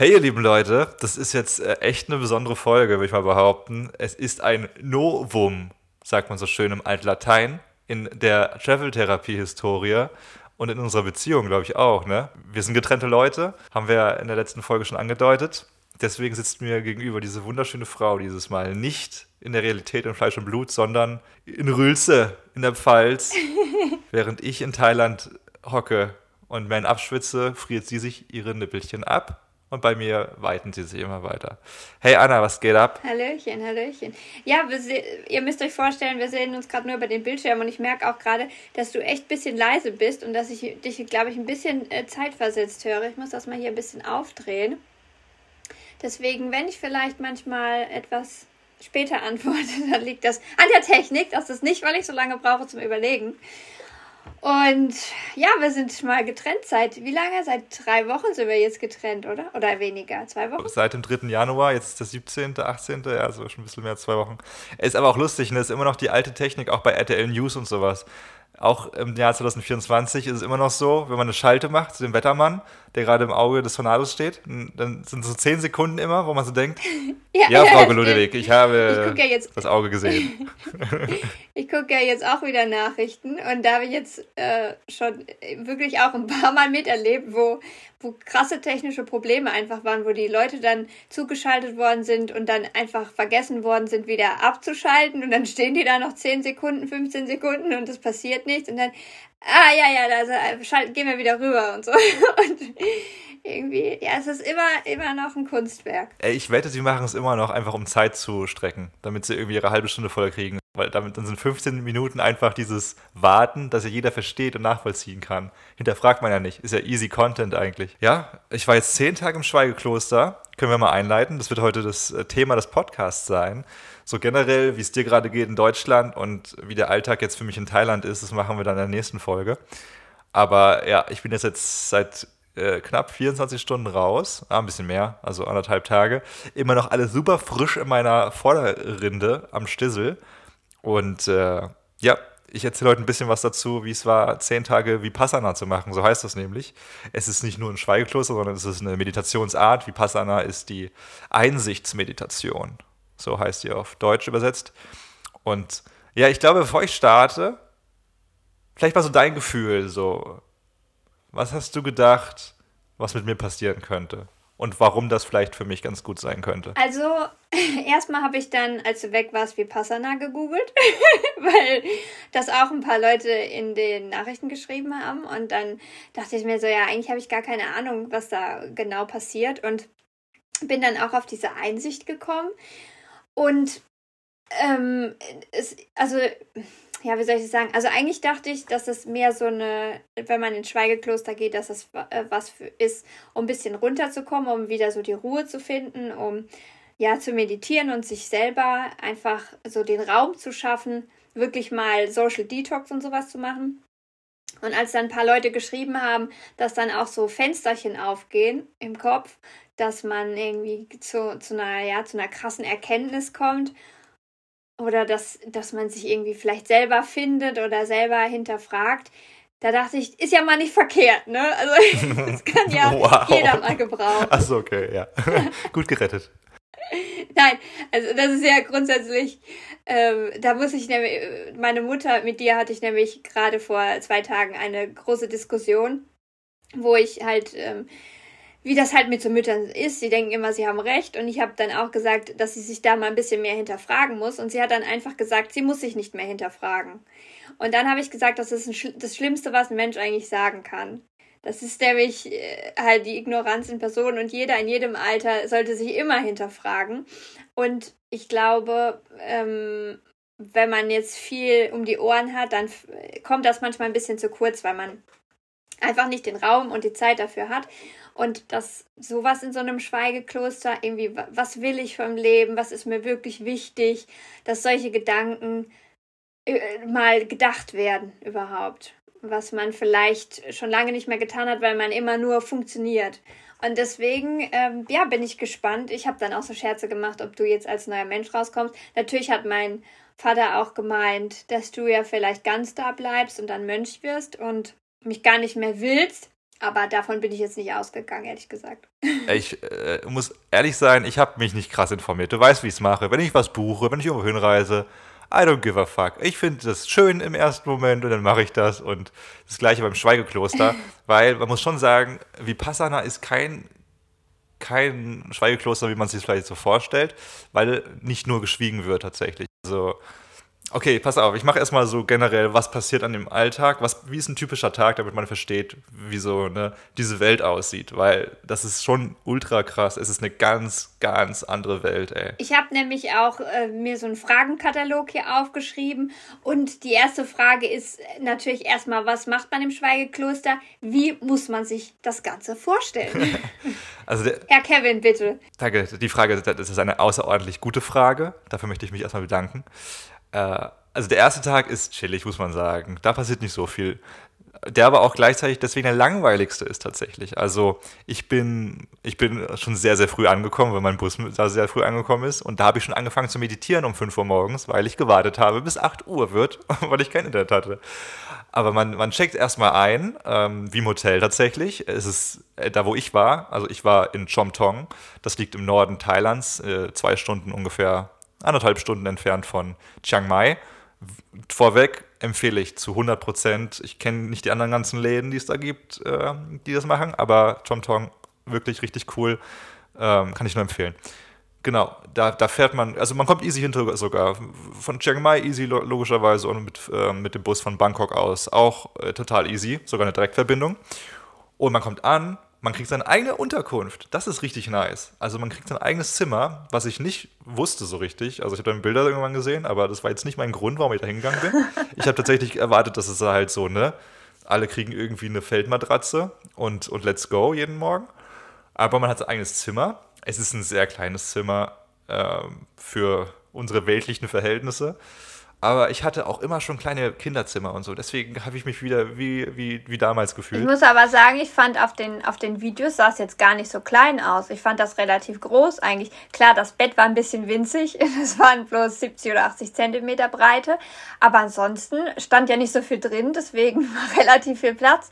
Hey, ihr lieben Leute, das ist jetzt äh, echt eine besondere Folge, würde ich mal behaupten. Es ist ein Novum, sagt man so schön im Altlatein, in der Travel-Therapie-Historie und in unserer Beziehung, glaube ich, auch. Ne? Wir sind getrennte Leute, haben wir in der letzten Folge schon angedeutet. Deswegen sitzt mir gegenüber diese wunderschöne Frau dieses Mal nicht in der Realität in Fleisch und Blut, sondern in Rülse in der Pfalz. Während ich in Thailand hocke und mir abschwitze, friert sie sich ihre Nippelchen ab und bei mir weiten sie sich immer weiter. Hey Anna, was geht ab? Hallöchen, Hallöchen. Ja, ihr müsst euch vorstellen, wir sehen uns gerade nur über den Bildschirm und ich merke auch gerade, dass du echt ein bisschen leise bist und dass ich dich, glaube ich, ein bisschen äh, zeitversetzt höre. Ich muss das mal hier ein bisschen aufdrehen. Deswegen, wenn ich vielleicht manchmal etwas später antworte, dann liegt das an der Technik. Das ist nicht, weil ich so lange brauche zum Überlegen. Und ja, wir sind mal getrennt seit wie lange? Seit drei Wochen sind wir jetzt getrennt, oder? Oder weniger? Zwei Wochen? Seit dem 3. Januar, jetzt ist der 17., 18., ja, also schon ein bisschen mehr als zwei Wochen. Ist aber auch lustig, ne? Ist immer noch die alte Technik, auch bei RTL News und sowas. Auch im Jahr 2024 ist es immer noch so, wenn man eine Schalte macht zu dem Wettermann, der gerade im Auge des Tornados steht, dann sind so zehn Sekunden immer, wo man so denkt, ja, ja, Frau ja, Ludewig, ich habe ich ja jetzt, das Auge gesehen. ich gucke ja jetzt auch wieder Nachrichten und da habe ich jetzt äh, schon wirklich auch ein paar Mal miterlebt, wo, wo krasse technische Probleme einfach waren, wo die Leute dann zugeschaltet worden sind und dann einfach vergessen worden sind, wieder abzuschalten. Und dann stehen die da noch 10 Sekunden, 15 Sekunden und es passiert nichts. Und dann, ah ja, ja, also, schalt, gehen wir wieder rüber und so. Und irgendwie, ja, es ist immer, immer noch ein Kunstwerk. Ey, ich wette, sie machen es immer noch einfach, um Zeit zu strecken, damit sie irgendwie ihre halbe Stunde voll kriegen. Weil damit dann sind 15 Minuten einfach dieses Warten, dass ja jeder versteht und nachvollziehen kann. Hinterfragt man ja nicht. Ist ja easy Content eigentlich. Ja, ich war jetzt zehn Tage im Schweigekloster. Können wir mal einleiten. Das wird heute das äh, Thema des Podcasts sein. So generell, wie es dir gerade geht in Deutschland und wie der Alltag jetzt für mich in Thailand ist, das machen wir dann in der nächsten Folge. Aber ja, ich bin jetzt, jetzt seit äh, knapp 24 Stunden raus, ah, ein bisschen mehr, also anderthalb Tage. Immer noch alles super frisch in meiner Vorderrinde am Stissel. Und äh, ja, ich erzähle heute ein bisschen was dazu, wie es war, zehn Tage Vipassana zu machen. So heißt das nämlich. Es ist nicht nur ein Schweigekloster, sondern es ist eine Meditationsart. Vipassana ist die Einsichtsmeditation. So heißt die auf Deutsch übersetzt. Und ja, ich glaube, bevor ich starte, vielleicht mal so dein Gefühl, so was hast du gedacht, was mit mir passieren könnte? Und warum das vielleicht für mich ganz gut sein könnte? Also, erstmal habe ich dann, als du weg warst, wie Passana gegoogelt, weil das auch ein paar Leute in den Nachrichten geschrieben haben. Und dann dachte ich mir so, ja, eigentlich habe ich gar keine Ahnung, was da genau passiert. Und bin dann auch auf diese Einsicht gekommen. Und ähm, es, also ja, wie soll ich das sagen? Also eigentlich dachte ich, dass es mehr so eine, wenn man ins Schweigekloster geht, dass es äh, was für ist, um ein bisschen runterzukommen, um wieder so die Ruhe zu finden, um ja zu meditieren und sich selber einfach so den Raum zu schaffen, wirklich mal Social Detox und sowas zu machen. Und als dann ein paar Leute geschrieben haben, dass dann auch so Fensterchen aufgehen im Kopf, dass man irgendwie zu, zu einer, ja, zu einer krassen Erkenntnis kommt oder dass, dass man sich irgendwie vielleicht selber findet oder selber hinterfragt. Da dachte ich, ist ja mal nicht verkehrt, ne? Also das kann ja wow. jeder mal gebrauchen. Achso, okay, ja. Gut gerettet. Nein, also das ist ja grundsätzlich, ähm, da muss ich nämlich, meine Mutter, mit dir hatte ich nämlich gerade vor zwei Tagen eine große Diskussion, wo ich halt ähm, wie das halt mit so Müttern ist. Sie denken immer, sie haben recht. Und ich habe dann auch gesagt, dass sie sich da mal ein bisschen mehr hinterfragen muss. Und sie hat dann einfach gesagt, sie muss sich nicht mehr hinterfragen. Und dann habe ich gesagt, das ist Sch das Schlimmste, was ein Mensch eigentlich sagen kann. Das ist nämlich äh, halt die Ignoranz in Person und jeder in jedem Alter sollte sich immer hinterfragen. Und ich glaube, ähm, wenn man jetzt viel um die Ohren hat, dann kommt das manchmal ein bisschen zu kurz, weil man einfach nicht den Raum und die Zeit dafür hat. Und dass sowas in so einem Schweigekloster, irgendwie, was will ich vom Leben, was ist mir wirklich wichtig, dass solche Gedanken äh, mal gedacht werden überhaupt. Was man vielleicht schon lange nicht mehr getan hat, weil man immer nur funktioniert. Und deswegen, ähm, ja, bin ich gespannt. Ich habe dann auch so Scherze gemacht, ob du jetzt als neuer Mensch rauskommst. Natürlich hat mein Vater auch gemeint, dass du ja vielleicht ganz da bleibst und dann Mönch wirst und mich gar nicht mehr willst. Aber davon bin ich jetzt nicht ausgegangen, ehrlich gesagt. Ich äh, muss ehrlich sein, ich habe mich nicht krass informiert. Du weißt, wie ich es mache. Wenn ich was buche, wenn ich irgendwo hinreise, I don't give a fuck. Ich finde das schön im ersten Moment und dann mache ich das. Und das gleiche beim Schweigekloster, weil man muss schon sagen, Vipassana ist kein, kein Schweigekloster, wie man sich das vielleicht so vorstellt, weil nicht nur geschwiegen wird tatsächlich. Also Okay, pass auf, ich mache erstmal so generell, was passiert an dem Alltag, was, wie ist ein typischer Tag, damit man versteht, wie so ne, diese Welt aussieht, weil das ist schon ultra krass. Es ist eine ganz, ganz andere Welt, ey. Ich habe nämlich auch äh, mir so einen Fragenkatalog hier aufgeschrieben und die erste Frage ist natürlich erstmal, was macht man im Schweigekloster? Wie muss man sich das Ganze vorstellen? also der, Herr Kevin, bitte. Danke, die Frage, das ist eine außerordentlich gute Frage. Dafür möchte ich mich erstmal bedanken. Äh, also der erste Tag ist chillig, muss man sagen. Da passiert nicht so viel. Der aber auch gleichzeitig deswegen der langweiligste ist tatsächlich. Also ich bin, ich bin schon sehr, sehr früh angekommen, weil mein Bus da sehr früh angekommen ist. Und da habe ich schon angefangen zu meditieren um 5 Uhr morgens, weil ich gewartet habe, bis 8 Uhr wird, weil ich kein Internet hatte. Aber man, man checkt erstmal ein, ähm, wie im Hotel tatsächlich. Es ist äh, da, wo ich war. Also ich war in Chomtong. Das liegt im Norden Thailands, äh, zwei Stunden ungefähr anderthalb Stunden entfernt von Chiang Mai. Vorweg empfehle ich zu 100 Prozent. Ich kenne nicht die anderen ganzen Läden, die es da gibt, äh, die das machen, aber Chomtong wirklich richtig cool. Ähm, kann ich nur empfehlen. Genau, da, da fährt man, also man kommt easy hinter sogar. Von Chiang Mai easy logischerweise und mit, äh, mit dem Bus von Bangkok aus auch äh, total easy, sogar eine Direktverbindung. Und man kommt an, man kriegt seine eigene Unterkunft. Das ist richtig nice. Also man kriegt sein eigenes Zimmer, was ich nicht wusste so richtig. Also ich habe dann Bilder irgendwann gesehen, aber das war jetzt nicht mein Grund, warum ich da hingegangen bin. Ich habe tatsächlich erwartet, dass es halt so, ne? Alle kriegen irgendwie eine Feldmatratze und, und let's go jeden Morgen. Aber man hat sein eigenes Zimmer. Es ist ein sehr kleines Zimmer äh, für unsere weltlichen Verhältnisse. Aber ich hatte auch immer schon kleine Kinderzimmer und so. Deswegen habe ich mich wieder wie, wie, wie damals gefühlt. Ich muss aber sagen, ich fand auf den, auf den Videos sah es jetzt gar nicht so klein aus. Ich fand das relativ groß eigentlich. Klar, das Bett war ein bisschen winzig. Es waren bloß 70 oder 80 Zentimeter Breite. Aber ansonsten stand ja nicht so viel drin. Deswegen war relativ viel Platz.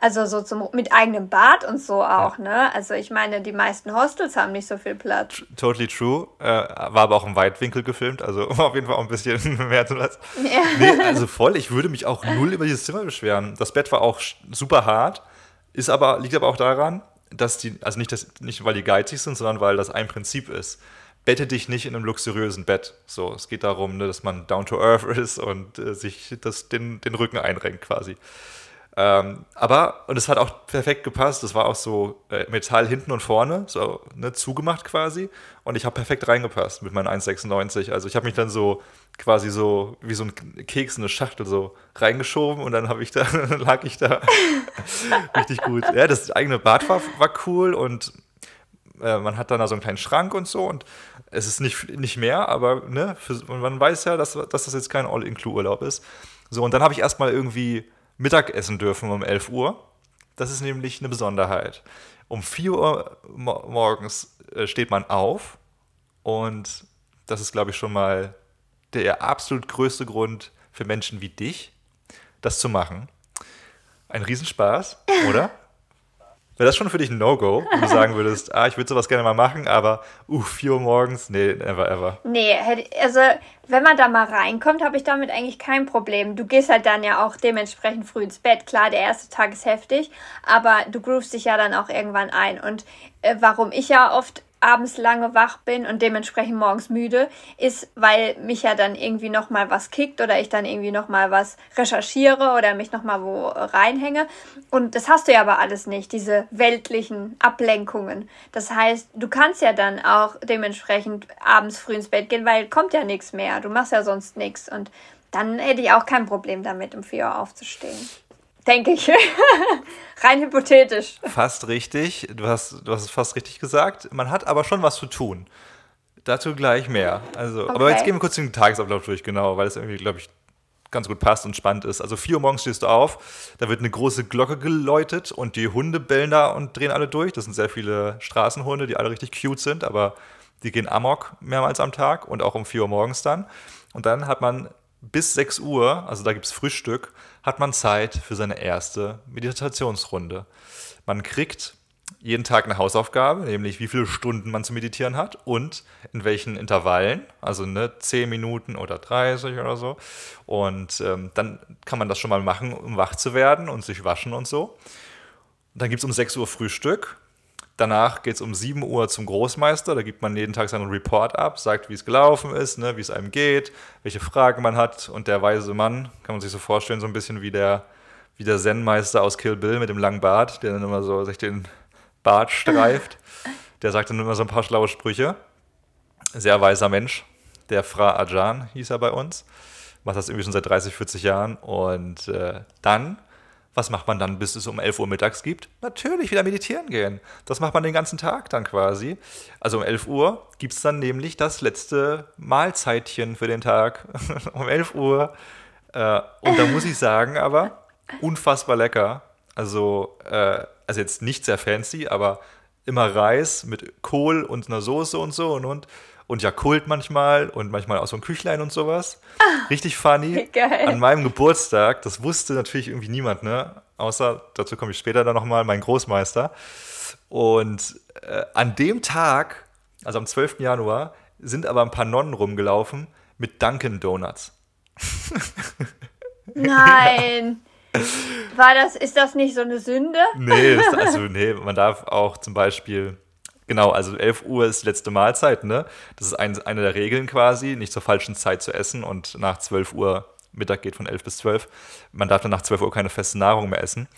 Also so zum, mit eigenem Bad und so auch, ja. ne? Also ich meine, die meisten Hostels haben nicht so viel Platz. Totally true. Äh, war aber auch im Weitwinkel gefilmt, also auf jeden Fall auch ein bisschen mehr zu was. Ja. Nee, also voll, ich würde mich auch null über dieses Zimmer beschweren. Das Bett war auch super hart, ist aber, liegt aber auch daran, dass die, also nicht, dass, nicht weil die geizig sind, sondern weil das ein Prinzip ist bette dich nicht in einem luxuriösen Bett. So, es geht darum, ne, dass man down to earth ist und äh, sich das, den, den Rücken einrenkt quasi. Ähm, aber, und es hat auch perfekt gepasst, es war auch so äh, Metall hinten und vorne, so ne, zugemacht quasi. Und ich habe perfekt reingepasst mit meinen 1,96. Also ich habe mich dann so quasi so wie so ein Keks in eine Schachtel so reingeschoben und dann habe ich da, lag ich da richtig gut. Ja, das eigene Bad war, war cool und äh, man hat dann da so einen kleinen Schrank und so und es ist nicht, nicht mehr, aber ne, für, man weiß ja, dass, dass das jetzt kein All-Include-Urlaub ist. So, und dann habe ich erstmal irgendwie Mittagessen dürfen um 11 Uhr. Das ist nämlich eine Besonderheit. Um 4 Uhr morgens äh, steht man auf und das ist, glaube ich, schon mal der absolut größte Grund für Menschen wie dich, das zu machen. Ein Riesenspaß, oder? Wäre das schon für dich ein No-Go, wenn du sagen würdest, ah, ich würde sowas gerne mal machen, aber uh, 4 Uhr morgens, nee, never ever. Nee, also wenn man da mal reinkommt, habe ich damit eigentlich kein Problem. Du gehst halt dann ja auch dementsprechend früh ins Bett. Klar, der erste Tag ist heftig, aber du groovst dich ja dann auch irgendwann ein. Und äh, warum ich ja oft abends lange wach bin und dementsprechend morgens müde, ist, weil mich ja dann irgendwie noch mal was kickt oder ich dann irgendwie noch mal was recherchiere oder mich noch mal wo reinhänge. Und das hast du ja aber alles nicht, diese weltlichen Ablenkungen. Das heißt, du kannst ja dann auch dementsprechend abends früh ins Bett gehen, weil kommt ja nichts mehr. Du machst ja sonst nichts und dann hätte ich auch kein Problem damit, um vier Uhr aufzustehen denke ich. Rein hypothetisch. Fast richtig. Du hast, du hast es fast richtig gesagt. Man hat aber schon was zu tun. Dazu gleich mehr. Also, okay. Aber jetzt gehen wir kurz den Tagesablauf durch, genau, weil es irgendwie, glaube ich, ganz gut passt und spannend ist. Also 4 Uhr morgens stehst du auf, da wird eine große Glocke geläutet und die Hunde bellen da und drehen alle durch. Das sind sehr viele Straßenhunde, die alle richtig cute sind, aber die gehen amok mehrmals am Tag und auch um 4 Uhr morgens dann. Und dann hat man bis 6 Uhr, also da gibt es Frühstück, hat man Zeit für seine erste Meditationsrunde. man kriegt jeden Tag eine Hausaufgabe, nämlich wie viele Stunden man zu meditieren hat und in welchen Intervallen, also ne, 10 Minuten oder 30 oder so. Und ähm, dann kann man das schon mal machen, um wach zu werden und sich waschen und so. Dann gibt es um 6 Uhr Frühstück. Danach geht es um 7 Uhr zum Großmeister. Da gibt man jeden Tag seinen Report ab, sagt, wie es gelaufen ist, ne, wie es einem geht, welche Fragen man hat. Und der weise Mann, kann man sich so vorstellen, so ein bisschen wie der, wie der Zen-Meister aus Kill Bill mit dem langen Bart, der dann immer so sich den Bart streift. Der sagt dann immer so ein paar schlaue Sprüche. Sehr weiser Mensch. Der Fra Ajan hieß er bei uns. Macht das irgendwie schon seit 30, 40 Jahren. Und äh, dann, was macht man dann, bis es um 11 Uhr mittags gibt? Natürlich wieder meditieren gehen. Das macht man den ganzen Tag dann quasi. Also um 11 Uhr gibt es dann nämlich das letzte Mahlzeitchen für den Tag. um 11 Uhr. Äh, und da muss ich sagen, aber unfassbar lecker. Also, äh, also jetzt nicht sehr fancy, aber immer Reis mit Kohl und einer Soße und so und und, und Jakult manchmal und manchmal auch so ein Küchlein und sowas. Richtig funny. Geil. An meinem Geburtstag, das wusste natürlich irgendwie niemand, ne? Außer, dazu komme ich später dann nochmal, mein Großmeister. Und äh, an dem Tag, also am 12. Januar, sind aber ein paar Nonnen rumgelaufen mit Dunkin' Donuts. Nein. War das, ist das nicht so eine Sünde? Nee, das, also nee, man darf auch zum Beispiel, genau, also 11 Uhr ist die letzte Mahlzeit, ne? Das ist ein, eine der Regeln quasi, nicht zur falschen Zeit zu essen und nach 12 Uhr, Mittag geht von 11 bis 12, man darf dann nach 12 Uhr keine feste Nahrung mehr essen.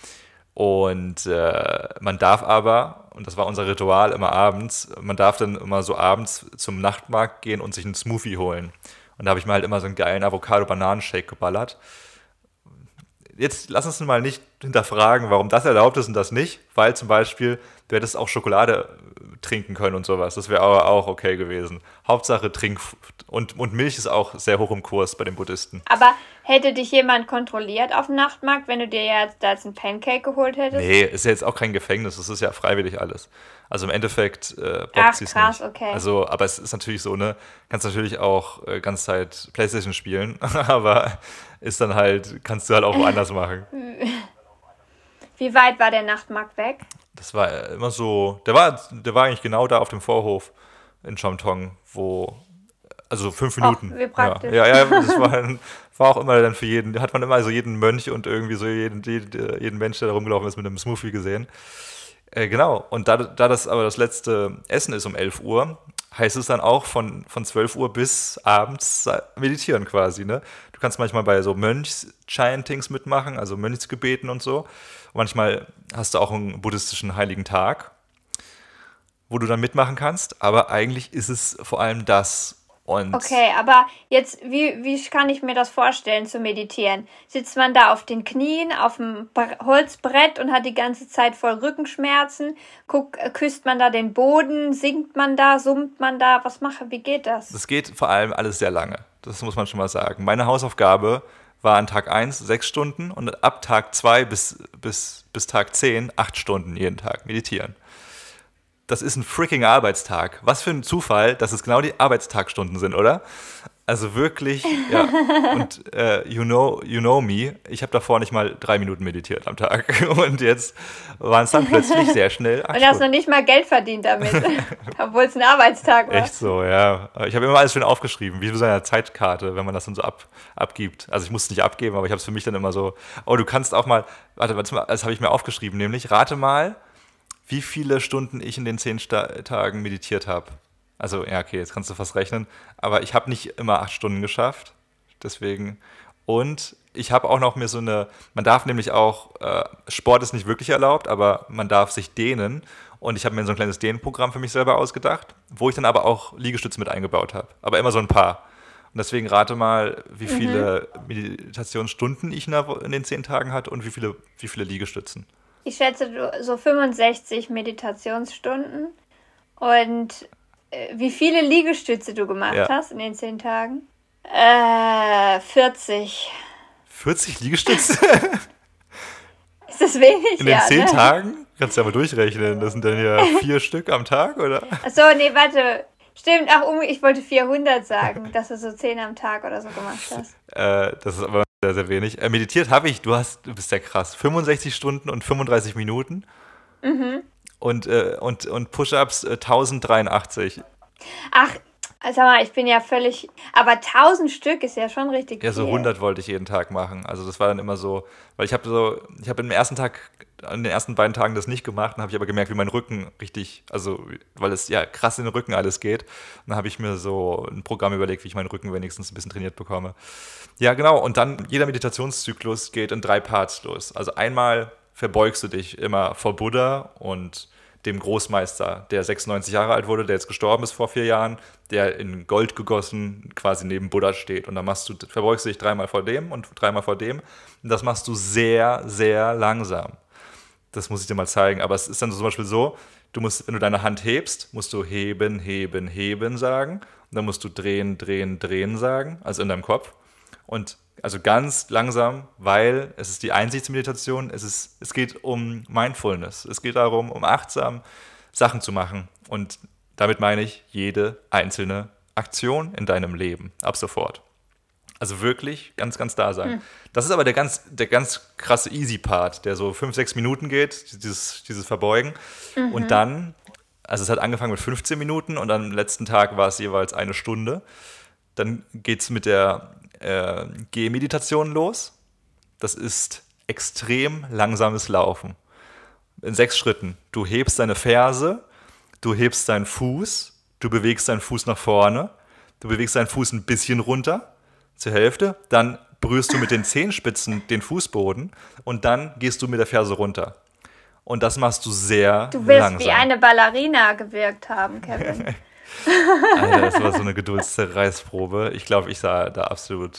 Und äh, man darf aber, und das war unser Ritual immer abends, man darf dann immer so abends zum Nachtmarkt gehen und sich einen Smoothie holen. Und da habe ich mir halt immer so einen geilen Avocado-Bananen-Shake geballert jetzt lass uns mal nicht hinterfragen, warum das erlaubt ist und das nicht, weil zum Beispiel du hättest auch Schokolade äh, trinken können und sowas. Das wäre aber auch okay gewesen. Hauptsache Trink und, und Milch ist auch sehr hoch im Kurs bei den Buddhisten. Aber hätte dich jemand kontrolliert auf dem Nachtmarkt, wenn du dir jetzt da jetzt ein Pancake geholt hättest? Nee, ist ja jetzt auch kein Gefängnis, das ist ja freiwillig alles. Also im Endeffekt äh, Ach, krass, nicht. okay. Also, aber es ist natürlich so, ne, kannst natürlich auch äh, ganze Zeit Playstation spielen, aber ist dann halt, kannst du halt auch woanders machen. Wie weit war der Nachtmarkt weg? Das war immer so, der war, der war eigentlich genau da auf dem Vorhof in Chomtong, wo, also fünf Minuten. Och, wie praktisch. Ja, ja, ja das war, war, auch immer dann für jeden, hat man immer so jeden Mönch und irgendwie so jeden, jeden Mensch, der da rumgelaufen ist, mit einem Smoothie gesehen. Äh, genau, und da, da das aber das letzte Essen ist um 11 Uhr, heißt es dann auch von, von 12 Uhr bis abends meditieren quasi. Ne? Du kannst manchmal bei so Mönchs-Chantings mitmachen, also Mönchsgebeten und so. Und manchmal hast du auch einen buddhistischen heiligen Tag, wo du dann mitmachen kannst. Aber eigentlich ist es vor allem das, und okay, aber jetzt, wie, wie kann ich mir das vorstellen zu meditieren? Sitzt man da auf den Knien, auf dem Holzbrett und hat die ganze Zeit voll Rückenschmerzen? Guck, küsst man da den Boden? Singt man da? Summt man da? Was mache? Wie geht das? Das geht vor allem alles sehr lange. Das muss man schon mal sagen. Meine Hausaufgabe war an Tag 1 sechs Stunden und ab Tag 2 bis, bis, bis Tag 10 acht Stunden jeden Tag meditieren das ist ein freaking Arbeitstag. Was für ein Zufall, dass es genau die Arbeitstagstunden sind, oder? Also wirklich, ja. Und äh, you, know, you know me, ich habe davor nicht mal drei Minuten meditiert am Tag. Und jetzt waren es dann plötzlich sehr schnell. Und hast noch nicht mal Geld verdient damit, obwohl es ein Arbeitstag war. Echt so, ja. Ich habe immer alles schön aufgeschrieben, wie so eine Zeitkarte, wenn man das dann so ab, abgibt. Also ich muss es nicht abgeben, aber ich habe es für mich dann immer so, oh, du kannst auch mal, warte, das habe ich mir aufgeschrieben, nämlich rate mal, wie viele Stunden ich in den zehn Sta Tagen meditiert habe. Also, ja, okay, jetzt kannst du fast rechnen. Aber ich habe nicht immer acht Stunden geschafft. Deswegen. Und ich habe auch noch mir so eine, man darf nämlich auch, äh, Sport ist nicht wirklich erlaubt, aber man darf sich dehnen. Und ich habe mir so ein kleines Dehnprogramm für mich selber ausgedacht, wo ich dann aber auch Liegestütze mit eingebaut habe. Aber immer so ein paar. Und deswegen rate mal, wie mhm. viele mhm. Meditationsstunden ich in den zehn Tagen hatte und wie viele, wie viele Liegestützen. Ich schätze so 65 Meditationsstunden. Und äh, wie viele Liegestütze du gemacht ja. hast in den zehn Tagen? Äh, 40. 40 Liegestütze? Ist das wenig? In den ja, zehn ne? Tagen? Kannst du aber durchrechnen. Das sind dann ja vier Stück am Tag, oder? Achso, nee, warte. Stimmt, ach, ich wollte 400 sagen, dass du so 10 am Tag oder so gemacht hast. Äh, das ist aber sehr, sehr wenig. Äh, meditiert habe ich, du hast, du bist ja krass, 65 Stunden und 35 Minuten. Mhm. Und, äh, und, und Push-Ups äh, 1083. Ach, sag mal, ich bin ja völlig. Aber 1000 Stück ist ja schon richtig Ja, so viel. 100 wollte ich jeden Tag machen. Also das war dann immer so, weil ich habe so, ich habe im ersten Tag, an den ersten beiden Tagen das nicht gemacht, dann habe ich aber gemerkt, wie mein Rücken richtig, also weil es ja krass in den Rücken alles geht. Dann habe ich mir so ein Programm überlegt, wie ich meinen Rücken wenigstens ein bisschen trainiert bekomme. Ja, genau. Und dann jeder Meditationszyklus geht in drei Parts los. Also einmal verbeugst du dich immer vor Buddha und dem Großmeister, der 96 Jahre alt wurde, der jetzt gestorben ist vor vier Jahren, der in Gold gegossen quasi neben Buddha steht. Und dann machst du, verbeugst du dich dreimal vor dem und dreimal vor dem. Und das machst du sehr, sehr langsam. Das muss ich dir mal zeigen. Aber es ist dann zum Beispiel so, du musst, wenn du deine Hand hebst, musst du heben, heben, heben sagen. Und dann musst du drehen, drehen, drehen sagen, also in deinem Kopf. Und also ganz langsam, weil es ist die Einsichtsmeditation, es, ist, es geht um Mindfulness. Es geht darum, um achtsam Sachen zu machen. Und damit meine ich jede einzelne Aktion in deinem Leben, ab sofort. Also wirklich ganz, ganz da sein. Das ist aber der ganz, der ganz krasse Easy-Part, der so fünf, sechs Minuten geht, dieses, dieses Verbeugen. Und dann, also es hat angefangen mit 15 Minuten und am letzten Tag war es jeweils eine Stunde. Dann geht es mit der äh, Gehmeditation los. Das ist extrem langsames Laufen. In sechs Schritten. Du hebst deine Ferse, du hebst deinen Fuß, du bewegst deinen Fuß nach vorne, du bewegst deinen Fuß ein bisschen runter, zur Hälfte, dann berührst du mit den Zehenspitzen den Fußboden und dann gehst du mit der Ferse runter. Und das machst du sehr Du willst langsam. wie eine Ballerina gewirkt haben, Kevin. Alter, das war so eine Geduldszerreißprobe. Ich glaube, ich sah da absolut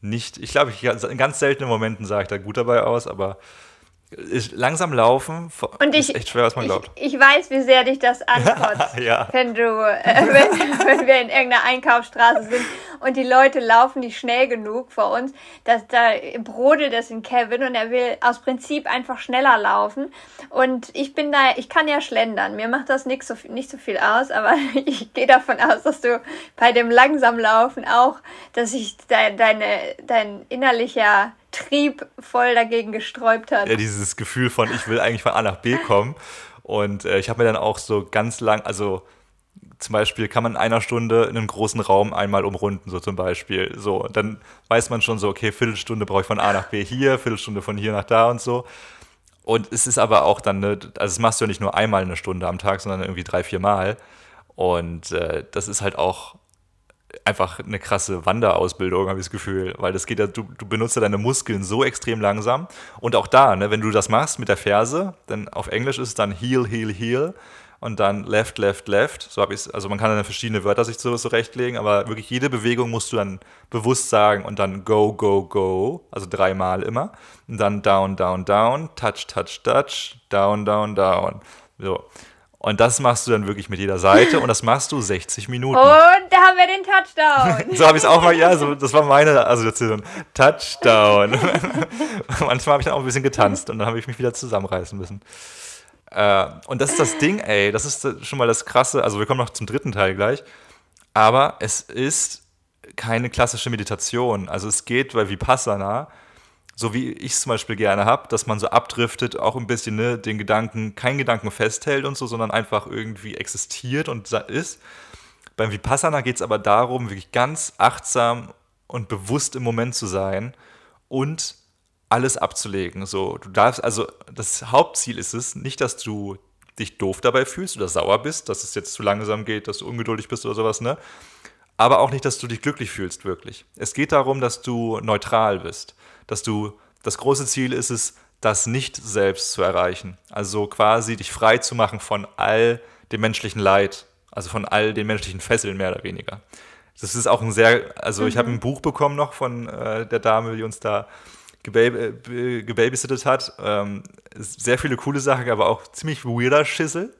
nicht. Ich glaube, ich, in ganz seltenen Momenten sah ich da gut dabei aus, aber langsam laufen Und ist ich, echt schwer, was man ich, glaubt. ich weiß, wie sehr dich das ankotzt, Ja. wenn du, äh, wenn, wenn wir in irgendeiner Einkaufsstraße sind und die Leute laufen nicht schnell genug vor uns, dass da brodelt es in Kevin und er will aus Prinzip einfach schneller laufen. Und ich bin da, ich kann ja schlendern. Mir macht das nicht so, nicht so viel aus, aber ich gehe davon aus, dass du bei dem langsam Laufen auch, dass sich dein, deine, dein innerlicher Trieb voll dagegen gesträubt hat. Ja, dieses Gefühl von, ich will eigentlich von A nach B kommen. Und äh, ich habe mir dann auch so ganz lang, also zum Beispiel kann man in einer Stunde einen großen Raum einmal umrunden, so zum Beispiel. So, dann weiß man schon so, okay, Viertelstunde brauche ich von A nach B hier, Viertelstunde von hier nach da und so. Und es ist aber auch dann, ne, also das machst du ja nicht nur einmal eine Stunde am Tag, sondern irgendwie drei, vier Mal. Und äh, das ist halt auch einfach eine krasse Wanderausbildung, habe ich das Gefühl, weil das geht ja, du, du benutzt ja deine Muskeln so extrem langsam. Und auch da, ne, wenn du das machst mit der Ferse, dann auf Englisch ist es dann heel, heel, heel. Und dann left, left, left, so habe ich also man kann dann verschiedene Wörter sich so zurechtlegen, aber wirklich jede Bewegung musst du dann bewusst sagen und dann go, go, go, also dreimal immer. Und dann down, down, down, touch, touch, touch, down, down, down, so. Und das machst du dann wirklich mit jeder Seite und das machst du 60 Minuten. Und da haben wir den Touchdown. So habe ich es auch mal, ja, so, das war meine Assoziation. Touchdown. Manchmal habe ich dann auch ein bisschen getanzt und dann habe ich mich wieder zusammenreißen müssen. Äh, und das ist das Ding, ey, das ist schon mal das Krasse. Also wir kommen noch zum dritten Teil gleich. Aber es ist keine klassische Meditation. Also es geht bei Vipassana, so wie ich es zum Beispiel gerne habe, dass man so abdriftet, auch ein bisschen ne, den Gedanken, keinen Gedanken festhält und so, sondern einfach irgendwie existiert und ist. Beim Vipassana geht es aber darum, wirklich ganz achtsam und bewusst im Moment zu sein und alles abzulegen. So, du darfst, also das Hauptziel ist es, nicht, dass du dich doof dabei fühlst oder sauer bist, dass es jetzt zu langsam geht, dass du ungeduldig bist oder sowas, ne? Aber auch nicht, dass du dich glücklich fühlst, wirklich. Es geht darum, dass du neutral bist. Dass du, das große Ziel ist es, das nicht selbst zu erreichen. Also quasi dich frei zu machen von all dem menschlichen Leid, also von all den menschlichen Fesseln mehr oder weniger. Das ist auch ein sehr, also ich habe ein Buch bekommen noch von äh, der Dame, die uns da gebab äh, gebabysittet hat. Ähm, sehr viele coole Sachen, aber auch ziemlich weirder Schissel.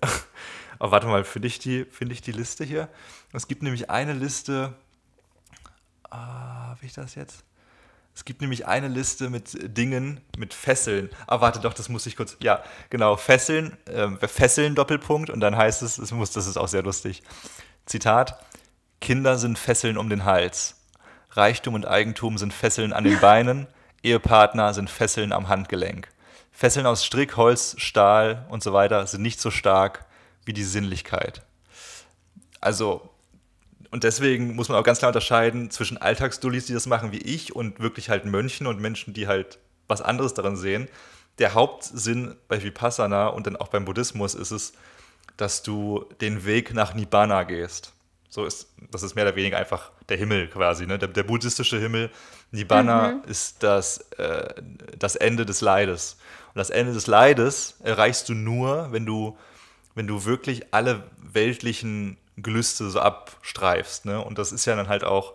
aber warte mal, finde ich, die, finde ich die Liste hier? Es gibt nämlich eine Liste. Ah, habe ich das jetzt? Es gibt nämlich eine Liste mit Dingen, mit Fesseln. Ah, warte doch, das muss ich kurz. Ja, genau, Fesseln, ähm, Fesseln Doppelpunkt und dann heißt es, es muss, das ist auch sehr lustig. Zitat: Kinder sind Fesseln um den Hals. Reichtum und Eigentum sind Fesseln an den Beinen. Ehepartner sind Fesseln am Handgelenk. Fesseln aus Strick, Holz, Stahl und so weiter sind nicht so stark wie die Sinnlichkeit. Also, und deswegen muss man auch ganz klar unterscheiden zwischen Alltagsdullis, die das machen wie ich, und wirklich halt Mönchen und Menschen, die halt was anderes darin sehen. Der Hauptsinn bei Vipassana und dann auch beim Buddhismus ist es, dass du den Weg nach Nibbana gehst. So ist, das ist mehr oder weniger einfach der Himmel quasi, ne? der, der buddhistische Himmel. Nibbana mhm. ist das, äh, das Ende des Leides. Und das Ende des Leides erreichst du nur, wenn du, wenn du wirklich alle weltlichen Gelüste so abstreifst. Ne? Und das ist ja dann halt auch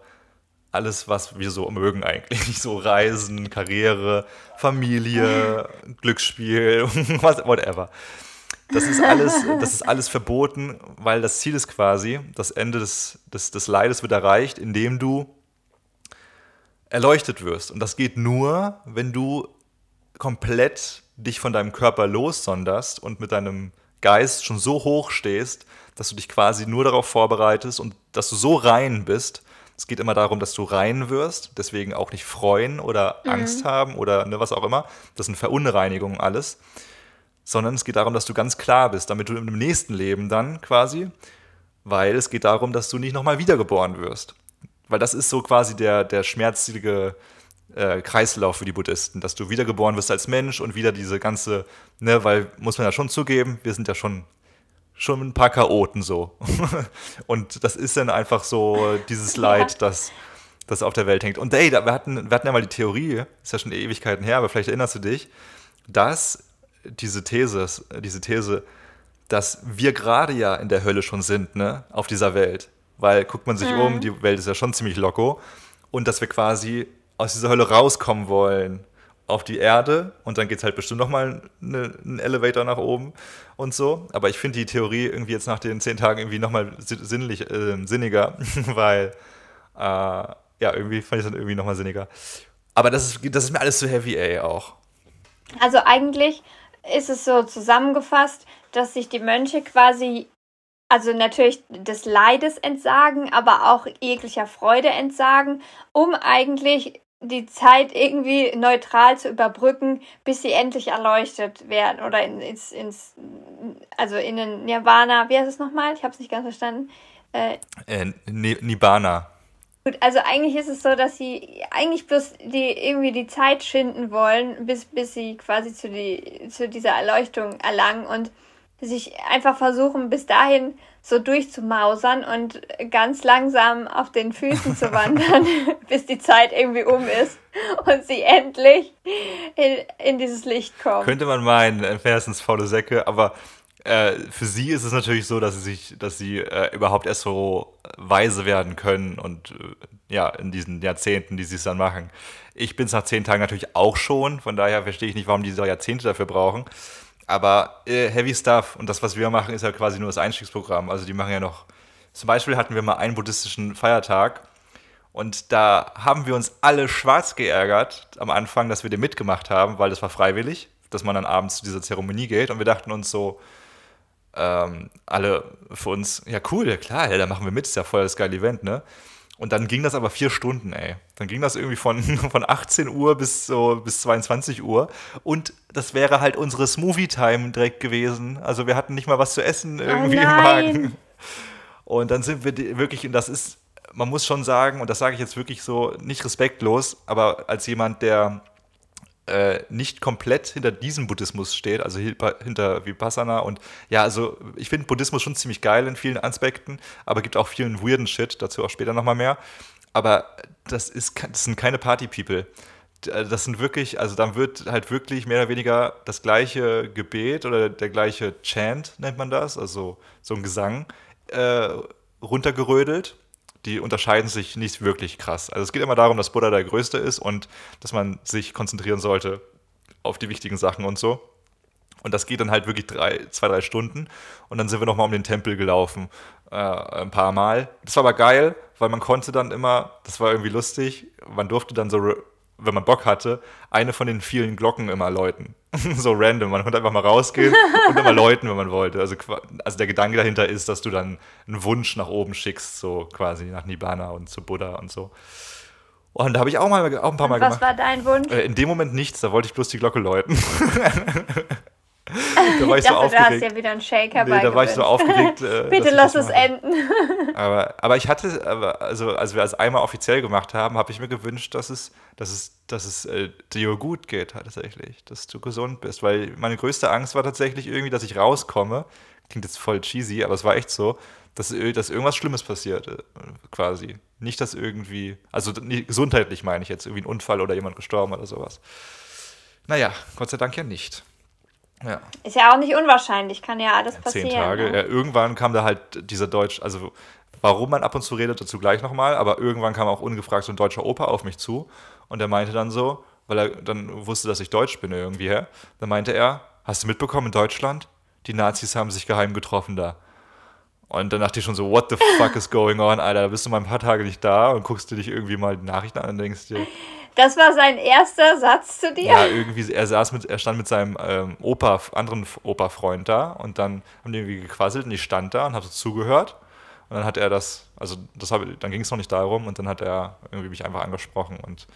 alles, was wir so mögen eigentlich. So Reisen, Karriere, Familie, Glücksspiel, whatever. Das ist alles, das ist alles verboten, weil das Ziel ist quasi, das Ende des, des, des Leides wird erreicht, indem du erleuchtet wirst. Und das geht nur, wenn du komplett dich von deinem Körper lossonderst und mit deinem Geist schon so hoch stehst, dass du dich quasi nur darauf vorbereitest und dass du so rein bist. Es geht immer darum, dass du rein wirst, deswegen auch nicht freuen oder mhm. Angst haben oder ne, was auch immer. Das sind Verunreinigungen alles. Sondern es geht darum, dass du ganz klar bist, damit du im nächsten Leben dann quasi, weil es geht darum, dass du nicht nochmal wiedergeboren wirst. Weil das ist so quasi der, der schmerzliche äh, Kreislauf für die Buddhisten, dass du wiedergeboren wirst als Mensch und wieder diese ganze, ne, weil muss man ja schon zugeben, wir sind ja schon schon ein paar Chaoten so. und das ist dann einfach so dieses Leid, ja. das, das auf der Welt hängt. Und ey, wir hatten, wir hatten ja mal die Theorie, ist ja schon Ewigkeiten her, aber vielleicht erinnerst du dich, dass diese These, diese These, dass wir gerade ja in der Hölle schon sind, ne, auf dieser Welt. Weil guckt man sich mhm. um, die Welt ist ja schon ziemlich loco. Und dass wir quasi aus dieser Hölle rauskommen wollen auf die Erde und dann geht es halt bestimmt nochmal eine, ein Elevator nach oben und so. Aber ich finde die Theorie irgendwie jetzt nach den zehn Tagen irgendwie nochmal sinnlich, äh, sinniger, weil äh, ja, irgendwie fand ich es dann irgendwie nochmal sinniger. Aber das ist, das ist mir alles zu heavy, ey, auch. Also eigentlich ist es so zusammengefasst, dass sich die Mönche quasi also natürlich des Leides entsagen, aber auch jeglicher Freude entsagen, um eigentlich die Zeit irgendwie neutral zu überbrücken, bis sie endlich erleuchtet werden oder in, ins, ins also in den Nirvana, wie heißt es nochmal? Ich habe es nicht ganz verstanden. Äh, äh, Nibbana. Gut, also eigentlich ist es so, dass sie eigentlich bloß die irgendwie die Zeit schinden wollen, bis, bis sie quasi zu, die, zu dieser Erleuchtung erlangen und sich einfach versuchen, bis dahin so durchzumausern und ganz langsam auf den Füßen zu wandern, bis die Zeit irgendwie um ist und sie endlich in, in dieses Licht kommen. Könnte man meinen, entfernstens faule Säcke, aber äh, für sie ist es natürlich so, dass sie sich, dass sie äh, überhaupt erst so weise werden können und äh, ja, in diesen Jahrzehnten, die sie es dann machen. Ich bin es nach zehn Tagen natürlich auch schon, von daher verstehe ich nicht, warum die so Jahrzehnte dafür brauchen. Aber äh, Heavy Stuff und das, was wir machen, ist ja quasi nur das Einstiegsprogramm. Also die machen ja noch. Zum Beispiel hatten wir mal einen buddhistischen Feiertag und da haben wir uns alle schwarz geärgert am Anfang, dass wir den mitgemacht haben, weil das war freiwillig, dass man dann abends zu dieser Zeremonie geht. Und wir dachten uns so, ähm, alle für uns, ja cool, ja klar, ja, da machen wir mit, ist ja voll das geile Event, ne? Und dann ging das aber vier Stunden, ey. Dann ging das irgendwie von, von 18 Uhr bis so bis 22 Uhr. Und das wäre halt unsere Smoothie-Time direkt gewesen. Also wir hatten nicht mal was zu essen oh irgendwie oh im Magen. Und dann sind wir wirklich, und das ist, man muss schon sagen, und das sage ich jetzt wirklich so, nicht respektlos, aber als jemand, der äh, nicht komplett hinter diesem Buddhismus steht, also hinter Vipassana. Und ja, also ich finde Buddhismus schon ziemlich geil in vielen Aspekten, aber gibt auch vielen weirden Shit, dazu auch später nochmal mehr. Aber das, ist, das sind keine Party-People. Äh, das sind wirklich, also dann wird halt wirklich mehr oder weniger das gleiche Gebet oder der gleiche Chant, nennt man das, also so ein Gesang, äh, runtergerödelt die unterscheiden sich nicht wirklich krass. Also es geht immer darum, dass Buddha der Größte ist und dass man sich konzentrieren sollte auf die wichtigen Sachen und so. Und das geht dann halt wirklich drei, zwei, drei Stunden. Und dann sind wir nochmal um den Tempel gelaufen, äh, ein paar Mal. Das war aber geil, weil man konnte dann immer, das war irgendwie lustig, man durfte dann so wenn man Bock hatte, eine von den vielen Glocken immer läuten. so random. Man konnte einfach mal rausgehen und immer läuten, wenn man wollte. Also, also der Gedanke dahinter ist, dass du dann einen Wunsch nach oben schickst, so quasi nach Nibbana und zu Buddha und so. Und da habe ich auch, mal, auch ein paar Mal was gemacht. war dein Wunsch? Äh, in dem Moment nichts, da wollte ich bloß die Glocke läuten. da war ich, ich so dachte, du hast aufgeregt. ja wieder einen Shaker Nee, da war ich so aufgeregt. Äh, Bitte lass es enden. Aber, aber ich hatte, aber, also als wir es einmal offiziell gemacht haben, habe ich mir gewünscht, dass es, dass es, dass es äh, dir gut geht tatsächlich, dass du gesund bist. Weil meine größte Angst war tatsächlich irgendwie, dass ich rauskomme. Klingt jetzt voll cheesy, aber es war echt so, dass, ir- dass irgendwas Schlimmes passiert, äh, quasi. Nicht, dass irgendwie, also nie- gesundheitlich meine ich jetzt, irgendwie ein Unfall oder jemand gestorben oder sowas. Naja, Gott sei Dank ja nicht. Ja. Ist ja auch nicht unwahrscheinlich, kann ja alles passieren. Zehn Tage. ne? Ja, irgendwann kam da halt dieser Deutsch, also warum man ab und zu redet, dazu gleich nochmal, aber irgendwann kam auch ungefragt so ein deutscher Opa auf mich zu und der meinte dann so, weil er dann wusste, dass ich Deutsch bin irgendwie, hä? Dann meinte er, hast du mitbekommen in Deutschland? Die Nazis haben sich geheim getroffen da. Und dann dachte ich schon so, what the fuck is going on, Alter? Da bist du mal ein paar Tage nicht da und guckst dir dich irgendwie mal die Nachrichten an und denkst dir, Das war sein erster Satz zu dir. ja, irgendwie, er saß mit, er stand mit seinem ähm, Opa, anderen Opa-Freund da und dann haben die irgendwie gequasselt und ich stand da und habe so zugehört. Und dann hat er das, also das habe, dann ging es noch nicht darum und dann hat er irgendwie mich einfach angesprochen und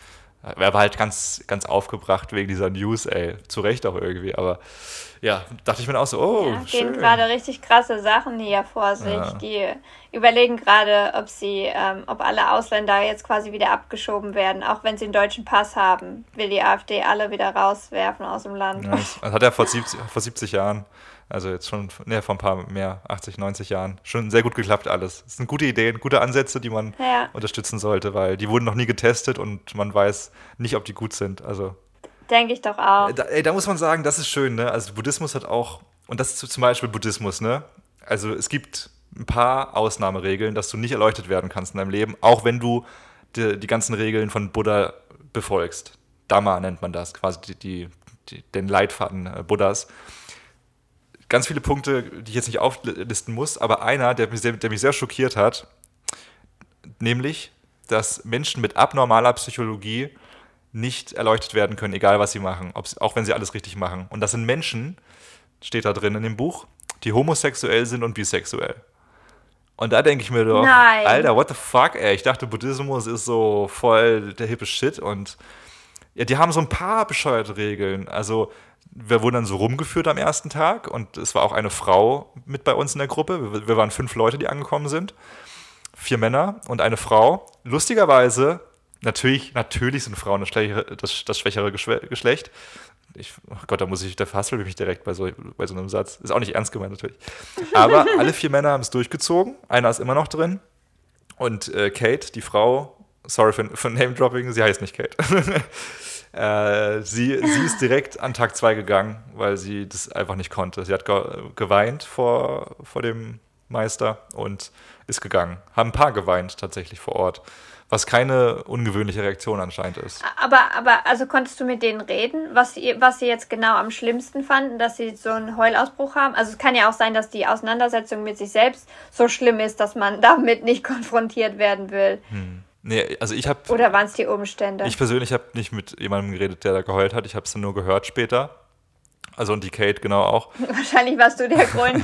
er war halt ganz, ganz aufgebracht wegen dieser News, ey. Zu Recht auch irgendwie, aber ja, dachte ich mir auch so, oh, Ja, gehen schön. gerade richtig krasse Sachen hier vor sich. Ja. Die überlegen gerade, ob sie, ähm, ob alle Ausländer jetzt quasi wieder abgeschoben werden, auch wenn sie einen deutschen Pass haben. Will die AfD alle wieder rauswerfen aus dem Land. Ja, das das hat er vor 70, vor 70 Jahren, also jetzt schon, ne, vor ein paar mehr, 80, 90 Jahren, schon sehr gut geklappt alles. Das sind gute Ideen, gute Ansätze, die man Ja. unterstützen sollte, weil die wurden noch nie getestet und man weiß nicht, ob die gut sind. Also, Denke ich doch auch. da, ey, da muss man sagen, das ist schön, ne? Also Buddhismus hat auch, und das ist zum Beispiel Buddhismus, ne? Also es gibt ein paar Ausnahmeregeln, dass du nicht erleuchtet werden kannst in deinem Leben, auch wenn du die, die ganzen Regeln von Buddha befolgst. Dhamma nennt man das, quasi die, die, den Leitfaden äh, Buddhas. Ganz viele Punkte, die ich jetzt nicht auflisten muss, aber einer, der mich sehr, der mich sehr schockiert hat, nämlich, dass Menschen mit abnormaler Psychologie nicht erleuchtet werden können, egal was sie machen, auch wenn sie alles richtig machen. Und das sind Menschen, steht da drin in dem Buch, die homosexuell sind und bisexuell. Und da denke ich mir doch, Nein. Alter, what the fuck, ey. Ich dachte, Buddhismus ist so voll der hippe Shit und ja, die haben so ein paar bescheuerte Regeln. Also, wir wurden dann so rumgeführt am ersten Tag und es war auch eine Frau mit bei uns in der Gruppe. Wir, wir waren fünf Leute, die angekommen sind. Vier Männer und eine Frau. Lustigerweise, natürlich, natürlich sind Frauen das, schwächere, das, das schwächere Geschlecht. Ich, oh Gott, da muss ich, da verhaspel ich mich direkt bei so, bei so einem Satz. Ist auch nicht ernst gemeint, natürlich. Aber alle vier Männer haben es durchgezogen. Einer ist immer noch drin. Und äh, Kate, die Frau, sorry für, für Name-Dropping, sie heißt nicht Kate. äh, sie, sie ist direkt an Tag zwei gegangen, weil sie das einfach nicht konnte. Sie hat ge geweint vor, vor dem Meister und ist gegangen. Haben ein paar geweint tatsächlich vor Ort, was keine ungewöhnliche Reaktion anscheinend ist. Aber, aber, also konntest du mit denen reden, was sie, was sie jetzt genau am schlimmsten fanden, dass sie so einen Heulausbruch haben? Also es kann ja auch sein, dass die Auseinandersetzung mit sich selbst so schlimm ist, dass man damit nicht konfrontiert werden will. Nee, also ich habe Oder waren es die Umstände? Ich persönlich habe nicht mit jemandem geredet, der da geheult hat. Ich habe es nur gehört später. Also und die Kate genau auch. Wahrscheinlich warst du der Grund.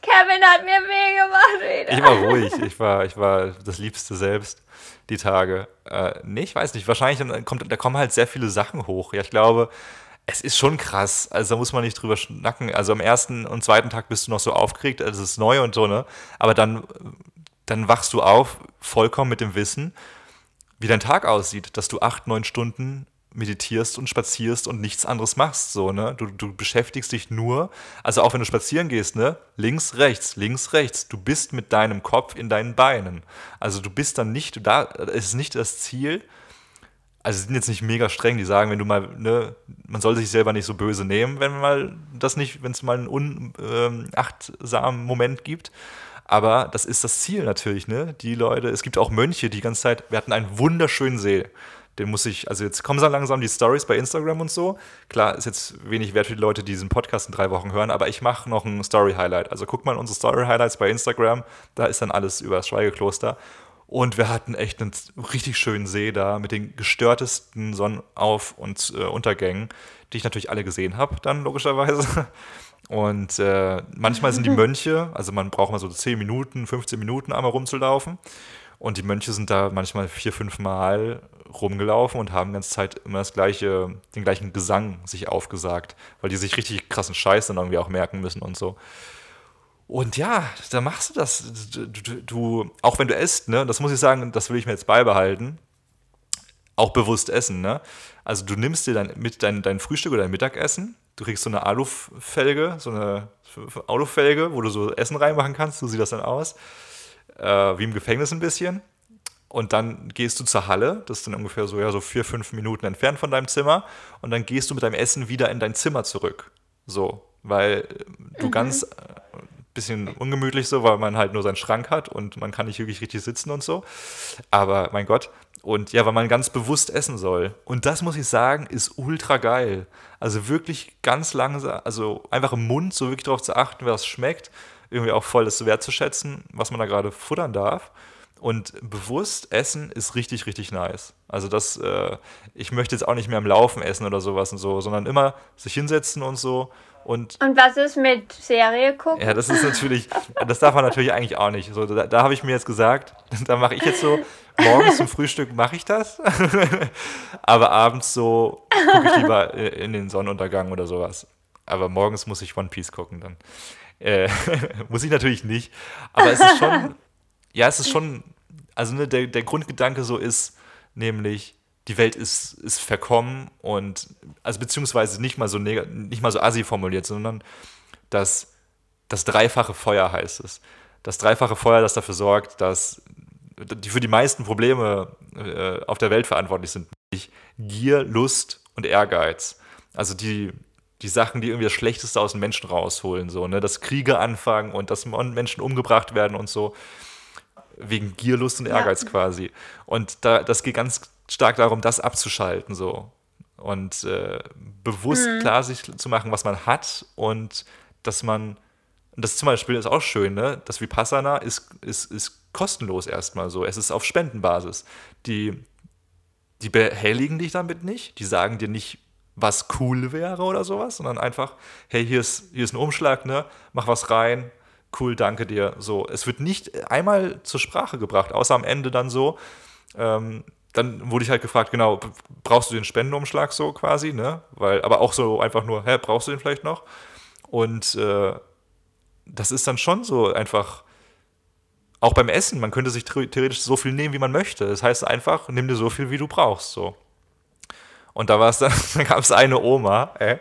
Kevin hat mir weh gemacht wieder. Ich war ruhig. Ich war, ich war das Liebste selbst die Tage. Äh, nee, ich weiß nicht. Wahrscheinlich dann kommt, da kommen halt sehr viele Sachen hoch. Ja, ich glaube, es ist schon krass. Also da muss man nicht drüber schnacken. Also am ersten und zweiten Tag bist du noch so aufgeregt. Also es ist neu und so, ne? Aber dann, dann wachst du auf, vollkommen mit dem Wissen, wie dein Tag aussieht, dass du acht, neun Stunden meditierst und spazierst und nichts anderes machst, so, ne? Du, du beschäftigst dich nur, also auch wenn du spazieren gehst, ne? Links, rechts, links, rechts. Du bist mit deinem Kopf in deinen Beinen. Also du bist dann nicht, da es ist nicht das Ziel, also sind jetzt nicht mega streng, die sagen, wenn du mal, ne, man soll sich selber nicht so böse nehmen, wenn mal das nicht, wenn es mal einen unachtsamen Moment gibt. Aber das ist das Ziel natürlich, ne? Die Leute, es gibt auch Mönche, die die ganze Zeit, wir hatten einen wunderschönen See. Den muss ich, also jetzt kommen so langsam die Stories bei Instagram und so. Klar, ist jetzt wenig wert für die Leute, die diesen Podcast in drei Wochen hören, aber ich mache noch ein Story-Highlight. Also guck mal unsere Story-Highlights bei Instagram, da ist dann alles über das Schweigekloster. Und wir hatten echt einen richtig schönen See da mit den gestörtesten Sonnenauf- und äh, Untergängen, die ich natürlich alle gesehen habe, dann logischerweise. Und äh, manchmal sind die Mönche, also man braucht mal so 10 Minuten, 15 Minuten einmal rumzulaufen. Und die Mönche sind da manchmal vier, fünf Mal rumgelaufen und haben die ganze Zeit immer das gleiche, den gleichen Gesang sich aufgesagt, weil die sich richtig krassen Scheiß dann irgendwie auch merken müssen und so. Und ja, da machst du das. Du, du, du, auch wenn du isst, ne, das muss ich sagen, das will ich mir jetzt beibehalten. Auch bewusst essen, ne? Also du nimmst dir dann mit dein, dein Frühstück oder dein Mittagessen, du kriegst so eine Alufelge, so eine Alufelge, wo du so Essen reinmachen kannst, so sieht das dann aus. Äh, wie im Gefängnis ein bisschen. Und dann gehst du zur Halle, das ist dann ungefähr so, ja, so vier, fünf Minuten entfernt von deinem Zimmer. Und dann gehst du mit deinem Essen wieder in dein Zimmer zurück. So, weil du mhm. ganz bisschen ungemütlich so, weil man halt nur seinen Schrank hat und man kann nicht wirklich richtig sitzen und so. Aber mein Gott. Und ja, weil man ganz bewusst essen soll. Und das muss ich sagen, ist ultra geil. Also wirklich ganz langsam, also einfach im Mund so wirklich darauf zu achten, es schmeckt. Irgendwie auch voll das wertzuschätzen, was man da gerade futtern darf. Und bewusst essen ist richtig, richtig nice. Also das, äh, ich möchte jetzt auch nicht mehr im Laufen essen oder sowas und so, sondern immer sich hinsetzen und so. Und, und was ist mit Serie gucken? Ja, das ist natürlich, das darf man natürlich eigentlich auch nicht. So, da, da habe ich mir jetzt gesagt, da mache ich jetzt so, morgens zum Frühstück mache ich das, aber abends so gucke ich lieber in den Sonnenuntergang oder sowas. Aber morgens muss ich One Piece gucken dann. Äh, muss ich natürlich nicht, aber es ist schon ja, es ist schon, also ne, der, der Grundgedanke so ist, nämlich, die Welt ist, ist verkommen und, also beziehungsweise nicht mal so, nicht mal so assi formuliert, sondern das, das dreifache Feuer heißt es. Das dreifache Feuer, das dafür sorgt, dass die für die meisten Probleme äh, auf der Welt verantwortlich sind, nämlich Gier, Lust und Ehrgeiz. Also die, die Sachen, die irgendwie das Schlechteste aus den Menschen rausholen, so, ne, dass Kriege anfangen und dass Menschen umgebracht werden und so wegen Gier, Lust und Ehrgeiz ja. quasi. Und da, das geht ganz stark darum, das abzuschalten so und äh, bewusst mhm. klar sich zu machen, was man hat und dass man das zum Beispiel ist auch schön, ne? Das Vipassana ist, ist, ist kostenlos erstmal so. Es ist auf Spendenbasis. Die, die behelligen dich damit nicht, die sagen dir nicht, was cool wäre oder sowas, sondern einfach, hey, hier ist, hier ist ein Umschlag, ne? Mach was rein, cool, danke dir. So, es wird nicht einmal zur Sprache gebracht, außer am Ende dann so. Ähm, dann wurde ich halt gefragt, genau, brauchst du den Spendenumschlag so quasi, ne? Weil, aber auch so einfach nur, hä, brauchst du den vielleicht noch? Und äh, das ist dann schon so einfach, auch beim Essen, man könnte sich theoretisch so viel nehmen, wie man möchte. Das heißt einfach, nimm dir so viel, wie du brauchst, so. Und da war es dann, da gab es eine Oma, äh,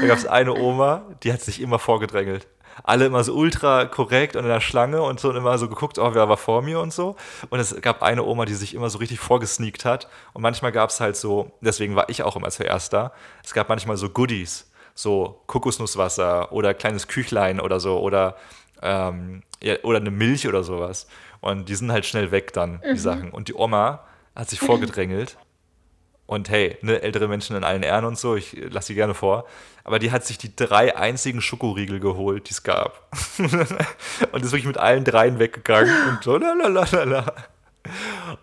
da gab es eine Oma, die hat sich immer vorgedrängelt alle immer so ultra korrekt und in der Schlange und so und immer so geguckt, oh, wer war vor mir und so. Und es gab eine Oma, die sich immer so richtig vorgesneakt hat. Und manchmal gab es halt so, deswegen war ich auch immer zuerst da, es gab manchmal so Goodies, so Kokosnusswasser oder kleines Küchlein oder so oder, ähm, ja, oder eine Milch oder sowas. Und die sind halt schnell weg dann, die mhm. Sachen. Und die Oma hat sich vorgedrängelt und hey, ne, ältere Menschen in allen Ehren und so, ich lasse sie gerne vor. Aber die hat sich die drei einzigen Schokoriegel geholt, die es gab. und ist wirklich mit allen dreien weggegangen und so lalalala.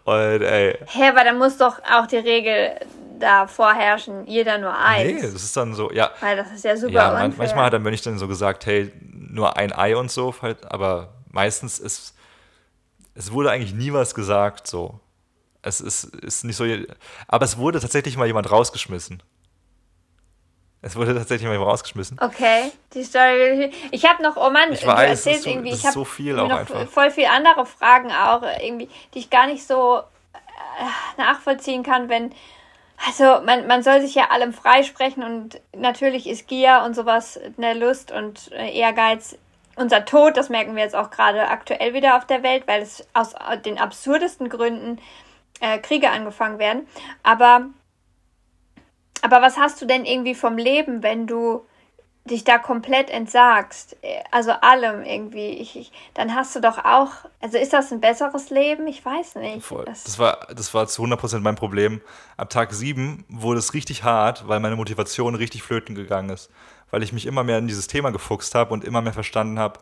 Und ey. Hä, aber da muss doch auch die Regel da vorherrschen, jeder nur eins. Nee, das ist dann so, ja. Weil das ist ja super ja, unfair. Manchmal hat der Mönch dann so gesagt, hey, nur ein Ei und so, aber meistens ist, es wurde eigentlich nie was gesagt, so. Es ist, ist nicht so. Aber es wurde tatsächlich mal jemand rausgeschmissen. Es wurde tatsächlich mal jemand rausgeschmissen. Okay, die Story ich. Habe noch, oh Mann, ich weiß, du erzählst so, irgendwie. Ich habe so viel auch noch einfach. voll viel andere Fragen auch, irgendwie, die ich gar nicht so äh, nachvollziehen kann, wenn. Also, man, man soll sich ja allem freisprechen und natürlich ist Gier und sowas eine Lust und äh, Ehrgeiz unser Tod, das merken wir jetzt auch gerade aktuell wieder auf der Welt, weil es aus den absurdesten Gründen äh, Kriege angefangen werden. Aber, aber was hast du denn irgendwie vom Leben, wenn du dich da komplett entsagst, also allem irgendwie, ich, ich, dann hast du doch auch, also ist das ein besseres Leben? Ich weiß nicht. Voll. Das, das, war, das war zu 100% mein Problem. Ab Tag 7 wurde es richtig hart, weil meine Motivation richtig flöten gegangen ist. Weil ich mich immer mehr in dieses Thema gefuchst habe und immer mehr verstanden habe.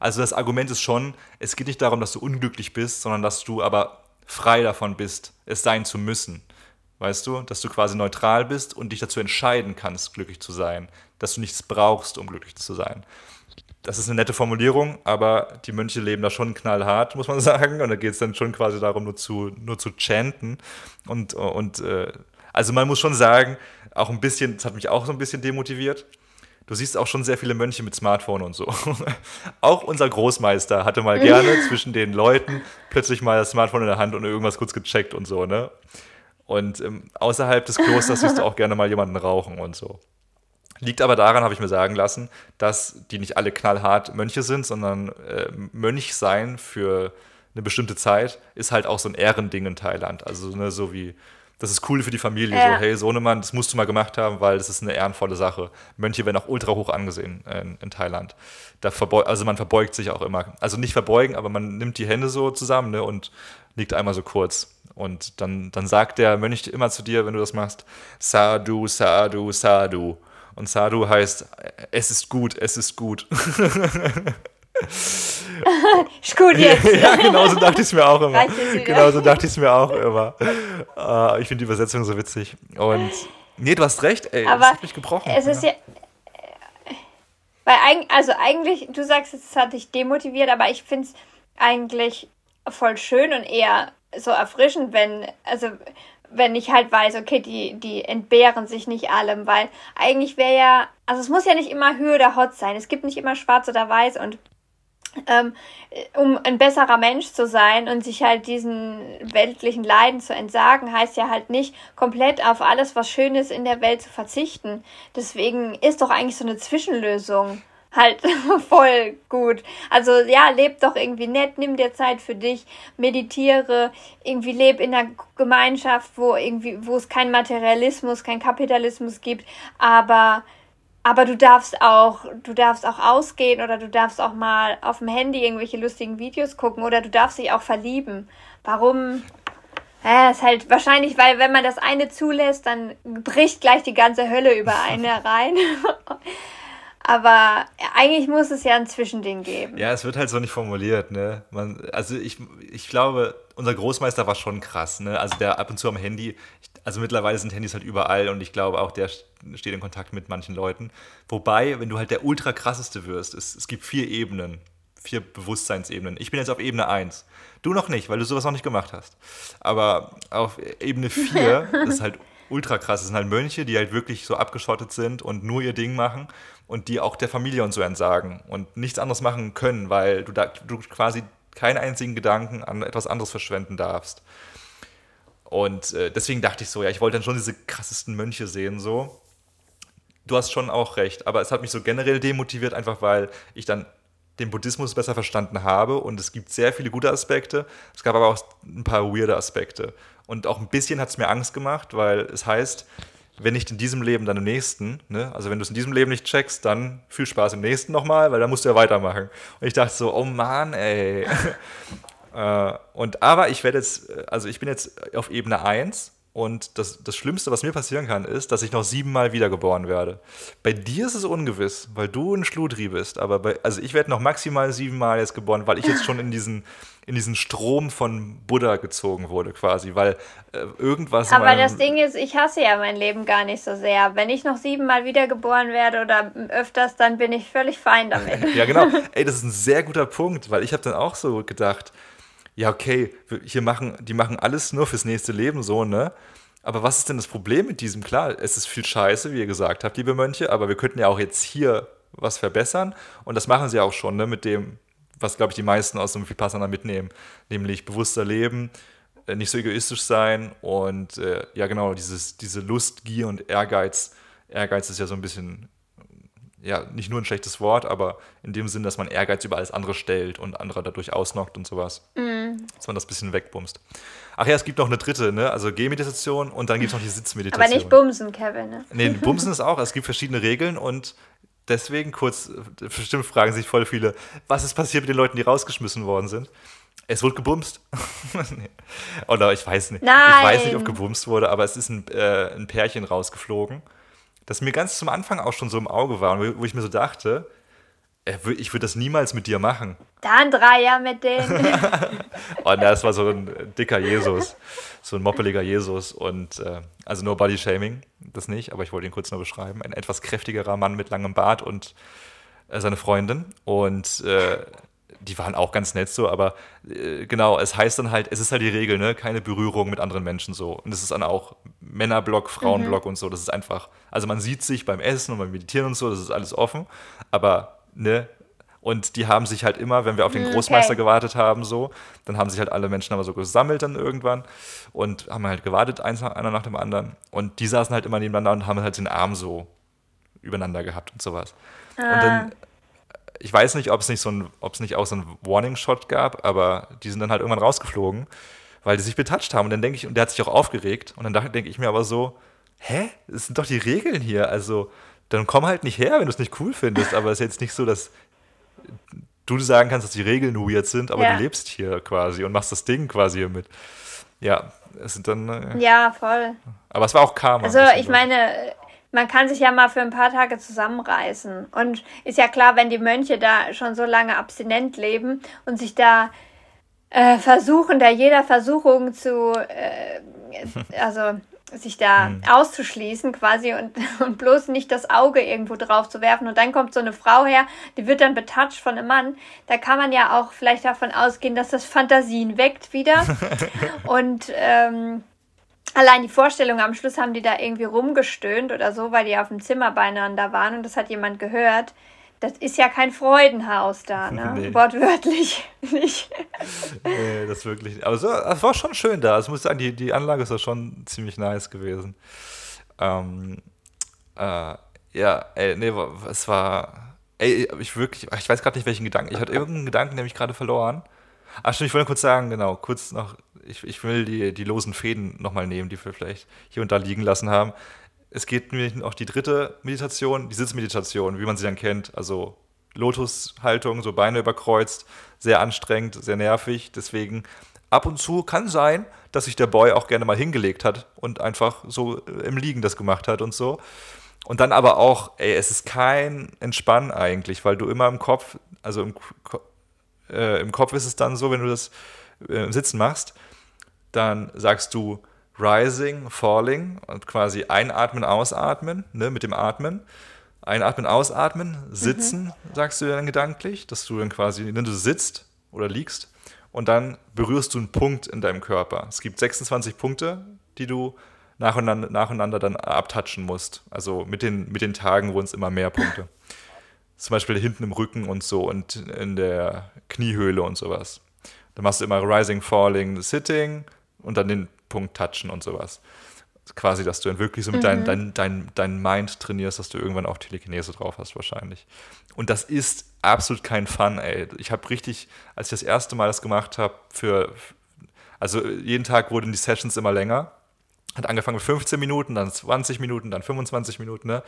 Also das Argument ist schon, es geht nicht darum, dass du unglücklich bist, sondern dass du aber frei davon bist, es sein zu müssen. Weißt du, dass du quasi neutral bist und dich dazu entscheiden kannst, glücklich zu sein, dass du nichts brauchst, um glücklich zu sein. das ist eine nette Formulierung, aber die Mönche leben da schon knallhart, muss man sagen. Und da geht es dann schon quasi darum, nur zu, nur zu chanten. Und, und äh, also man muss schon sagen, auch ein bisschen, das hat mich auch so ein bisschen demotiviert. Du siehst auch schon sehr viele Mönche mit Smartphone und so. auch unser Großmeister hatte mal gerne zwischen den Leuten plötzlich mal das Smartphone in der Hand und irgendwas kurz gecheckt und so, ne? Und ähm, außerhalb des Klosters siehst du auch gerne mal jemanden rauchen und so. Liegt aber daran, habe ich mir sagen lassen, dass die nicht alle knallhart Mönche sind, sondern äh, Mönch sein für eine bestimmte Zeit ist halt auch so ein Ehrending in Thailand. Also ne, so wie, das ist cool für die Familie. Ja. So, hey, Sohnemann, das musst du mal gemacht haben, weil das ist eine ehrenvolle Sache. Mönche werden auch ultra hoch angesehen in, in Thailand. Da also man verbeugt sich auch immer. Also nicht verbeugen, aber man nimmt die Hände so zusammen ne, und liegt einmal so kurz. Und dann, dann sagt der Mönch immer zu dir, wenn du das machst, Sadhu, Sadhu, Sadhu. Und Sadhu heißt, es ist gut, es ist gut. ist gut jetzt. ja, genau so dachte ich es mir auch immer. Genau so dachte ich es mir auch immer. Uh, ich finde die Übersetzung so witzig. Und nee, du hast recht, ey, Aber das hat mich gebrochen. Es ist ja, weil also eigentlich, du sagst, es hat dich demotiviert, aber ich finde es eigentlich voll schön und eher so erfrischend, wenn, also wenn ich halt weiß, okay, die, die entbehren sich nicht allem, weil eigentlich wäre ja, also es muss ja nicht immer Höhe oder Hot sein, es gibt nicht immer schwarz oder weiß und ähm, um ein besserer Mensch zu sein und sich halt diesen weltlichen Leiden zu entsagen, heißt ja halt nicht komplett auf alles, was schön ist in der Welt zu verzichten. Deswegen ist doch eigentlich so eine Zwischenlösung halt voll gut. Also ja, leb doch irgendwie nett, nimm dir Zeit für dich, meditiere, irgendwie leb in einer Gemeinschaft, wo irgendwie, wo es keinen Materialismus, keinen Kapitalismus gibt, aber aber du darfst auch, du darfst auch ausgehen oder du darfst auch mal auf dem Handy irgendwelche lustigen Videos gucken oder du darfst dich auch verlieben. Warum? Ja, ist halt wahrscheinlich, weil wenn man das eine zulässt, dann bricht gleich die ganze Hölle über eine rein. Aber eigentlich muss es ja ein Zwischending geben. Ja, es wird halt so nicht formuliert, ne? Man, also ich, ich glaube, unser Großmeister war schon krass, ne? Also der ab und zu am Handy, also mittlerweile sind Handys halt überall und ich glaube auch, der steht in Kontakt mit manchen Leuten. Wobei, wenn du halt der ultra krasseste wirst, es, es gibt vier Ebenen, vier Bewusstseinsebenen. Ich bin jetzt auf Ebene 1. Du noch nicht, weil du sowas noch nicht gemacht hast. Aber auf Ebene 4, das ist halt ultra krass. Das sind halt Mönche, die halt wirklich so abgeschottet sind und nur ihr Ding machen und die auch der Familie und so entsagen und nichts anderes machen können, weil du, da, du quasi keinen einzigen Gedanken an etwas anderes verschwenden darfst. Und äh, deswegen dachte ich so, ja, ich wollte dann schon diese krassesten Mönche sehen, so. Du hast schon auch recht, aber es hat mich so generell demotiviert, einfach weil ich dann den Buddhismus besser verstanden habe und es gibt sehr viele gute Aspekte. Es gab aber auch ein paar weirde Aspekte. Und auch ein bisschen hat es mir Angst gemacht, weil es heißt, wenn nicht in diesem Leben, dann im nächsten. Ne? Also wenn du es in diesem Leben nicht checkst, dann viel Spaß im nächsten nochmal, weil da musst du ja weitermachen. Und ich dachte so, oh Mann, ey. äh, und aber ich werde jetzt, also ich bin jetzt auf Ebene 1 und das, das Schlimmste, was mir passieren kann, ist, dass ich noch siebenmal wiedergeboren werde. Bei dir ist es ungewiss, weil du ein Schludri bist. Aber bei, also ich werde noch maximal siebenmal jetzt geboren, weil ich jetzt schon in diesen, in diesen Strom von Buddha gezogen wurde, quasi. Weil äh, irgendwas. Aber das Ding ist, ich hasse ja mein Leben gar nicht so sehr. Wenn ich noch siebenmal wiedergeboren werde oder öfters, dann bin ich völlig fein damit. ja, genau. Ey, das ist ein sehr guter Punkt, weil ich habe dann auch so gedacht, ja, okay, hier machen, die machen alles nur fürs nächste Leben so, ne? Aber was ist denn das Problem mit diesem? Klar, es ist viel Scheiße, wie ihr gesagt habt, liebe Mönche, aber wir könnten ja auch jetzt hier was verbessern. Und das machen sie auch schon, ne, mit dem, was, glaube ich, die meisten aus dem Vipassana mitnehmen. Nämlich bewusster leben, äh, nicht so egoistisch sein und äh, ja, genau, dieses, diese Lust, Gier und Ehrgeiz. Ehrgeiz ist ja so ein bisschen ja, nicht nur ein schlechtes Wort, aber in dem Sinn, dass man Ehrgeiz über alles andere stellt und andere dadurch ausnockt und sowas. Mm. Dass man das bisschen wegbumst. Ach ja, es gibt noch eine dritte, ne? Also Gehmeditation und dann gibt es noch die Sitzmeditation. Aber nicht Bumsen, Kevin, ne? Nee, Bumsen ist auch. Es gibt verschiedene Regeln und deswegen kurz, bestimmt fragen sich voll viele, was ist passiert mit den Leuten, die rausgeschmissen worden sind? Es wurde gebumst. Oder ich weiß nicht. Nein. Ich weiß nicht, ob gebumst wurde, aber es ist ein, äh, ein Pärchen rausgeflogen das mir ganz zum Anfang auch schon so im Auge war, wo ich mir so dachte, äh, ich würde das niemals mit dir machen. Dann Dreier mit denen. und das war so ein dicker Jesus, so ein moppeliger Jesus und äh, also nur Body Shaming, das nicht, aber ich wollte ihn kurz nur beschreiben. Ein etwas kräftigerer Mann mit langem Bart und äh, seine Freundin. Und äh, die waren auch ganz nett so, aber äh, genau, es heißt dann halt, es ist halt die Regel, ne? Keine Berührung mit anderen Menschen so. Und es ist dann auch Männerblock, Frauenblock mhm. und so. Das ist einfach, also man sieht sich beim Essen und beim Meditieren und so, das ist alles offen, aber ne, und die haben sich halt immer, wenn wir auf den hm, Großmeister okay. gewartet haben, so, dann haben sich halt alle Menschen aber so gesammelt dann irgendwann und haben halt gewartet, eins nach, einer nach dem anderen. Und die saßen halt immer nebeneinander und haben halt den Arm so übereinander gehabt und sowas. Ah. Und dann, ich weiß nicht, ob es nicht so ein, ob es nicht auch so ein Warning-Shot gab, aber die sind dann halt irgendwann rausgeflogen, weil die sich betatscht haben. Und dann denke ich, und der hat sich auch aufgeregt. Und dann denke ich mir aber so, hä? Das sind doch die Regeln hier. Also, dann komm halt nicht her, wenn du es nicht cool findest. Aber es ist jetzt nicht so, dass du sagen kannst, dass die Regeln weird sind, aber ja. du lebst hier quasi und machst das Ding quasi hier mit. Ja, es sind dann. Äh, ja, voll. Aber es war auch Karma. Also, ich meine, man kann sich ja mal für ein paar Tage zusammenreißen. Und ist ja klar, wenn die Mönche da schon so lange abstinent leben und sich da äh, versuchen, da jeder Versuchung zu, äh, also sich da hm. auszuschließen quasi und, und bloß nicht das Auge irgendwo drauf zu werfen. Und dann kommt so eine Frau her, die wird dann betatscht von einem Mann. Da kann man ja auch vielleicht davon ausgehen, dass das Fantasien weckt wieder. und ähm, allein die Vorstellung, am Schluss haben die da irgendwie rumgestöhnt oder so, weil die auf dem Zimmer beieinander waren und das hat jemand gehört das ist ja kein Freudenhaus da, ne? Nee. Wortwörtlich nicht. nee, das wirklich. Aber es war schon schön da. Also, ich muss sagen, die, die Anlage ist ja schon ziemlich nice gewesen. Ähm, äh, ja, ey, nee, es war. Ey, ich wirklich, ich weiß gerade nicht, welchen Gedanken. Ich hatte irgendeinen Gedanken, der mich gerade verloren. Ach stimmt, ich wollte kurz sagen, genau, kurz noch, ich, ich will die, die losen Fäden nochmal nehmen, die wir vielleicht hier und da liegen lassen haben. Es geht nämlich auch die dritte Meditation, die Sitzmeditation, wie man sie dann kennt. Also Lotushaltung, so Beine überkreuzt, sehr anstrengend, sehr nervig. Deswegen ab und zu kann sein, dass sich der Boy auch gerne mal hingelegt hat und einfach so im Liegen das gemacht hat und so. Und dann aber auch, ey, es ist kein Entspannen eigentlich, weil du immer im Kopf, also im, äh, im Kopf ist es dann so, wenn du das äh, im Sitzen machst, dann sagst du, Rising, Falling und quasi einatmen, ausatmen, ne, mit dem Atmen. Einatmen, ausatmen, sitzen, mhm. sagst du dann gedanklich, dass du dann quasi, wenn du sitzt oder liegst und dann berührst du einen Punkt in deinem Körper. Es gibt 26 Punkte, die du nacheinander, nacheinander dann abtatschen musst. Also mit den, mit den Tagen wurden es immer mehr Punkte. Zum Beispiel hinten im Rücken und so und in der Kniehöhle und sowas. Dann machst du immer Rising, Falling, Sitting und dann den Punkt touchen und sowas. Quasi, dass du dann wirklich so mit mhm. deinem dein, dein, dein Mind trainierst, dass du irgendwann auch Telekinese drauf hast, wahrscheinlich. Und das ist absolut kein Fun, ey. Ich habe richtig, als ich das erste Mal das gemacht habe, für, also jeden Tag wurden die Sessions immer länger. Hat angefangen mit 15 Minuten, dann 20 Minuten, dann 25 Minuten, ne?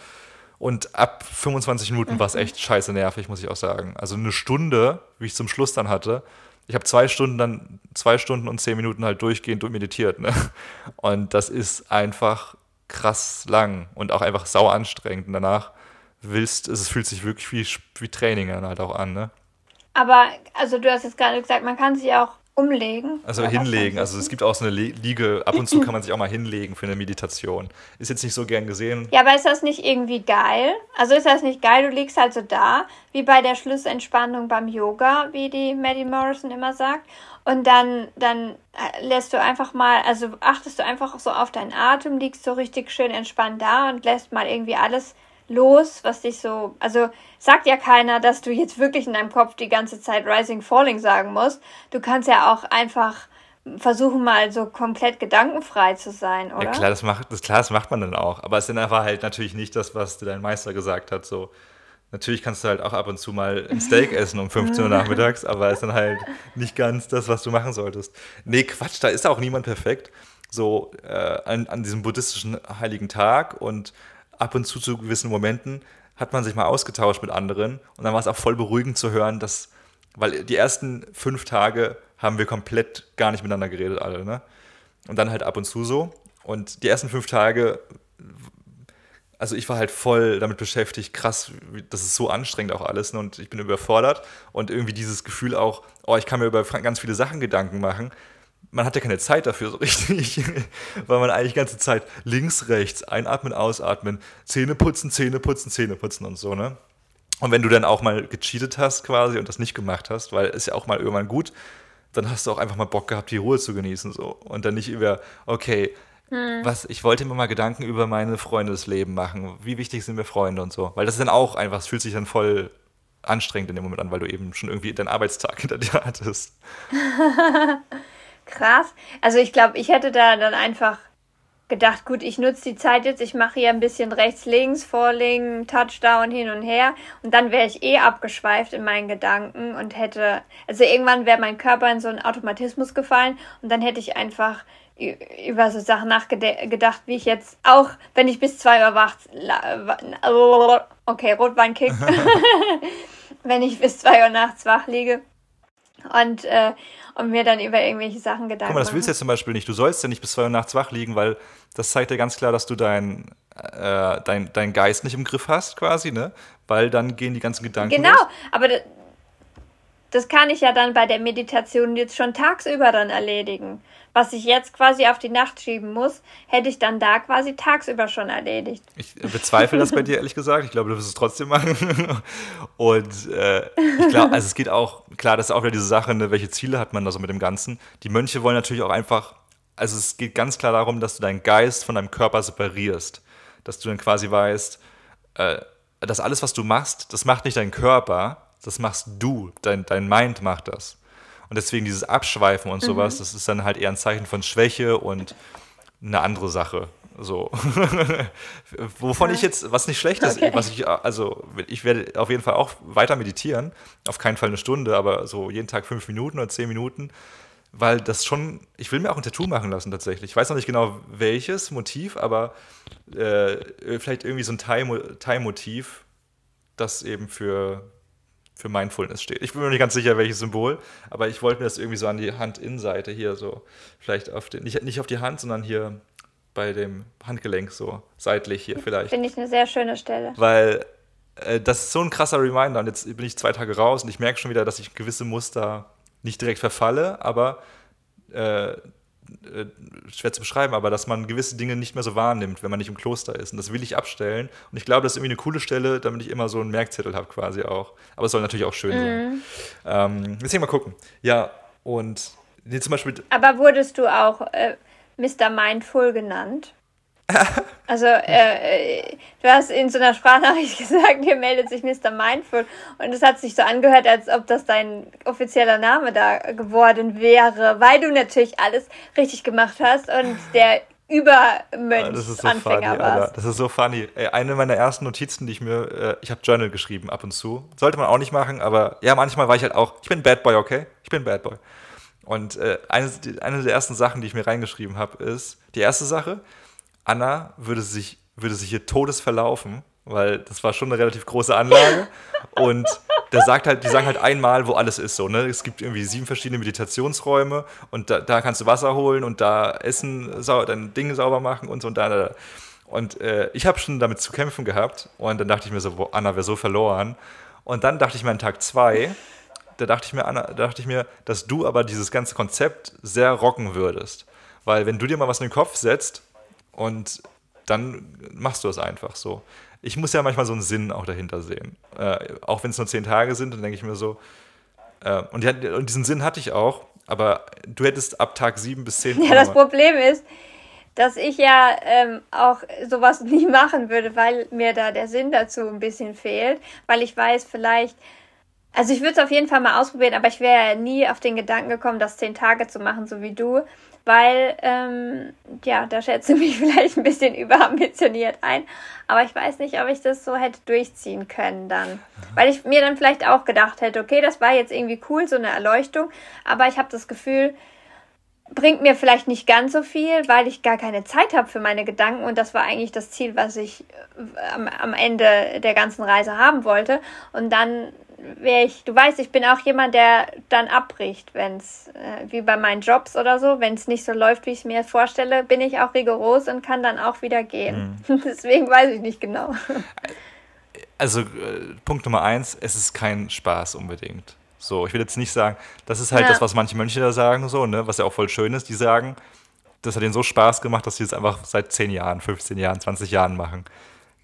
Und ab 25 Minuten mhm. war es echt scheiße nervig, muss ich auch sagen. Also eine Stunde, wie ich zum Schluss dann hatte, ich habe zwei Stunden dann, zwei Stunden und zehn Minuten halt durchgehend meditiert. Ne? Und das ist einfach krass lang und auch einfach sau anstrengend. Und danach willst, es fühlt sich wirklich wie, wie Training dann halt auch an. Ne? Aber, also du hast jetzt gerade gesagt, man kann sich auch Umlegen? Also hinlegen. Also es gibt auch so eine Liege, ab und zu kann man sich auch mal hinlegen für eine Meditation. Ist jetzt nicht so gern gesehen. Ja, aber ist das nicht irgendwie geil? Also ist das nicht geil? Du liegst halt so da, wie bei der Schlussentspannung beim Yoga, wie die Maddie Morrison immer sagt. Und dann, dann äh, lässt du einfach mal, also achtest du einfach so auf deinen Atem, liegst so richtig schön entspannt da und lässt mal irgendwie alles los, was dich so, also sagt ja keiner, dass du jetzt wirklich in deinem Kopf die ganze Zeit Rising Falling sagen musst. Du kannst ja auch einfach versuchen mal so komplett gedankenfrei zu sein, oder? Ja, klar, das macht, das, klar, das macht man dann auch. Aber es ist einfach halt natürlich nicht das, was dein Meister gesagt hat. So, natürlich kannst du halt auch ab und zu mal ein Steak essen um 15 Uhr nachmittags, aber es ist dann halt nicht ganz das, was du machen solltest. Nee, Quatsch, da ist auch niemand perfekt. So äh, an, an diesem buddhistischen heiligen Tag und ab und zu zu gewissen Momenten hat man sich mal ausgetauscht mit anderen und dann war es auch voll beruhigend zu hören, dass, weil die ersten fünf Tage haben wir komplett gar nicht miteinander geredet, alle, ne? Und dann halt ab und zu so. Und die ersten fünf Tage, also ich war halt voll damit beschäftigt, krass, das ist so anstrengend auch alles ne? und ich bin überfordert und irgendwie dieses Gefühl auch, oh, ich kann mir über ganz viele Sachen Gedanken machen, man hat ja keine Zeit dafür so richtig, weil man eigentlich die ganze Zeit links, rechts, einatmen, ausatmen, Zähne putzen, Zähne putzen, Zähne putzen und so, ne? Und wenn du dann auch mal gecheatet hast quasi und das nicht gemacht hast, weil es ja auch mal irgendwann gut, dann hast du auch einfach mal Bock gehabt, die Ruhe zu genießen so und dann nicht über okay, hm. was ich wollte mir mal Gedanken über meine Freundesleben machen. Wie wichtig sind mir Freunde und so, weil das ist dann auch einfach, es fühlt sich dann voll anstrengend in dem Moment an, weil du eben schon irgendwie deinen Arbeitstag hinter dir hattest. Krass. Also ich glaube, ich hätte da dann einfach gedacht, gut, ich nutze die Zeit jetzt, ich mache hier ein bisschen rechts, links, Vorlegen, Touchdown hin und her. Und dann wäre ich eh abgeschweift in meinen Gedanken und hätte, also irgendwann wäre mein Körper in so einen Automatismus gefallen und dann hätte ich einfach über so Sachen nachgedacht, wie ich jetzt auch, wenn ich bis zwei Uhr wach, okay, Rotwein kickt, wenn ich bis zwei Uhr nachts wach liege. Und, äh, und mir dann über irgendwelche Sachen Gedanken Guck mal, das willst du jetzt zum Beispiel nicht. Du sollst ja nicht bis zwei Uhr nachts wach liegen, weil das zeigt dir ganz klar, dass du deinen äh, dein, dein Geist nicht im Griff hast, quasi, ne? Weil dann gehen die ganzen Gedanken. Genau, los. aber das kann ich ja dann bei der Meditation jetzt schon tagsüber dann erledigen was ich jetzt quasi auf die Nacht schieben muss, hätte ich dann da quasi tagsüber schon erledigt. Ich bezweifle das bei dir ehrlich gesagt. Ich glaube, du wirst es trotzdem machen. Und äh, ich glaube, also es geht auch, klar, das ist auch wieder diese Sache, ne, welche Ziele hat man da so mit dem Ganzen. Die Mönche wollen natürlich auch einfach, also es geht ganz klar darum, dass du deinen Geist von deinem Körper separierst. Dass du dann quasi weißt, äh, dass alles, was du machst, das macht nicht dein Körper, das machst du, dein, dein Mind macht das. Und deswegen dieses Abschweifen und sowas, mhm. das ist dann halt eher ein Zeichen von Schwäche und eine andere Sache. So. Wovon ich jetzt, was nicht schlecht ist, okay. was ich, also ich werde auf jeden Fall auch weiter meditieren. Auf keinen Fall eine Stunde, aber so jeden Tag fünf Minuten oder zehn Minuten. Weil das schon, ich will mir auch ein Tattoo machen lassen tatsächlich. Ich weiß noch nicht genau welches Motiv, aber äh, vielleicht irgendwie so ein Thai-Motiv, das eben für für Mindfulness steht. Ich bin mir nicht ganz sicher, welches Symbol, aber ich wollte mir das irgendwie so an die Handinnenseite hier so, vielleicht auf den, nicht, nicht auf die Hand, sondern hier bei dem Handgelenk so seitlich hier vielleicht. Finde ich eine sehr schöne Stelle. Weil äh, das ist so ein krasser Reminder und jetzt bin ich zwei Tage raus und ich merke schon wieder, dass ich gewisse Muster nicht direkt verfalle, aber äh, äh, schwer zu beschreiben, aber dass man gewisse Dinge nicht mehr so wahrnimmt, wenn man nicht im Kloster ist. Und das will ich abstellen. Und ich glaube, das ist irgendwie eine coole Stelle, damit ich immer so einen Merkzettel habe quasi auch. Aber es soll natürlich auch schön mhm. sein. Ähm, hier mal gucken. Ja, und nee, zum Beispiel. Aber wurdest du auch äh, Mr. Mindful genannt? Also, äh, äh, du hast in so einer Sprachnachricht gesagt, hier meldet sich Mr. Mindful. Und es hat sich so angehört, als ob das dein offizieller Name da geworden wäre, weil du natürlich alles richtig gemacht hast und der Übermönch das ist so warst. Das ist so funny. Eine meiner ersten Notizen, die ich mir, äh, ich habe Journal geschrieben ab und zu. Sollte man auch nicht machen, aber ja, manchmal war ich halt auch, ich bin Bad Boy, okay? Ich bin Bad Boy. Und äh, eine, eine der ersten Sachen, die ich mir reingeschrieben habe, ist, die erste Sache, Anna würde sich, würde sich hier todes verlaufen, weil das war schon eine relativ große Anlage. Und der sagt halt, die sagen halt einmal, wo alles ist so. Ne? Es gibt irgendwie sieben verschiedene Meditationsräume und da, da kannst du Wasser holen und da Essen, sau, dein Ding sauber machen und so und da. da. Und äh, ich habe schon damit zu kämpfen gehabt und dann dachte ich mir so, boah, Anna wäre so verloren. Und dann dachte ich mir an Tag zwei, da dachte ich mir, Anna, dachte ich mir, dass du aber dieses ganze Konzept sehr rocken würdest. Weil wenn du dir mal was in den Kopf setzt und dann machst du es einfach so. Ich muss ja manchmal so einen Sinn auch dahinter sehen. Äh, auch wenn es nur zehn Tage sind, dann denke ich mir so, äh, und, die, und, diesen Sinn hatte ich auch, aber du hättest ab Tag sieben bis zehn. Ja, das Problem ist, dass ich ja ähm, auch sowas nie machen würde, weil mir da der Sinn dazu ein bisschen fehlt, weil ich weiß, vielleicht also ich würde es auf jeden Fall mal ausprobieren, aber ich wäre ja nie auf den Gedanken gekommen, das zehn Tage zu machen, so wie du weil, ähm, ja, da schätze ich mich vielleicht ein bisschen überambitioniert ein. Aber ich weiß nicht, ob ich das so hätte durchziehen können dann. Weil ich mir dann vielleicht auch gedacht hätte, okay, das war jetzt irgendwie cool, so eine Erleuchtung. Aber ich habe das Gefühl, bringt mir vielleicht nicht ganz so viel, weil ich gar keine Zeit habe für meine Gedanken. Und das war eigentlich das Ziel, was ich äh, am, am Ende der ganzen Reise haben wollte. Und dann wäre ich, du weißt, ich bin auch jemand, der dann abbricht, wenn es, äh, wie bei meinen Jobs oder so, wenn es nicht so läuft, wie ich es mir vorstelle, bin ich auch rigoros und kann dann auch wieder gehen. Mhm. Deswegen weiß ich nicht genau. Also, äh, Punkt Nummer eins, es ist kein Spaß unbedingt. So, ich will jetzt nicht sagen, das ist halt ja. das, was manche Mönche da sagen, so, ne, was ja auch voll schön ist, die sagen, das hat ihnen so Spaß gemacht, dass sie es einfach seit 10 Jahren, 15 Jahren, 20 Jahren machen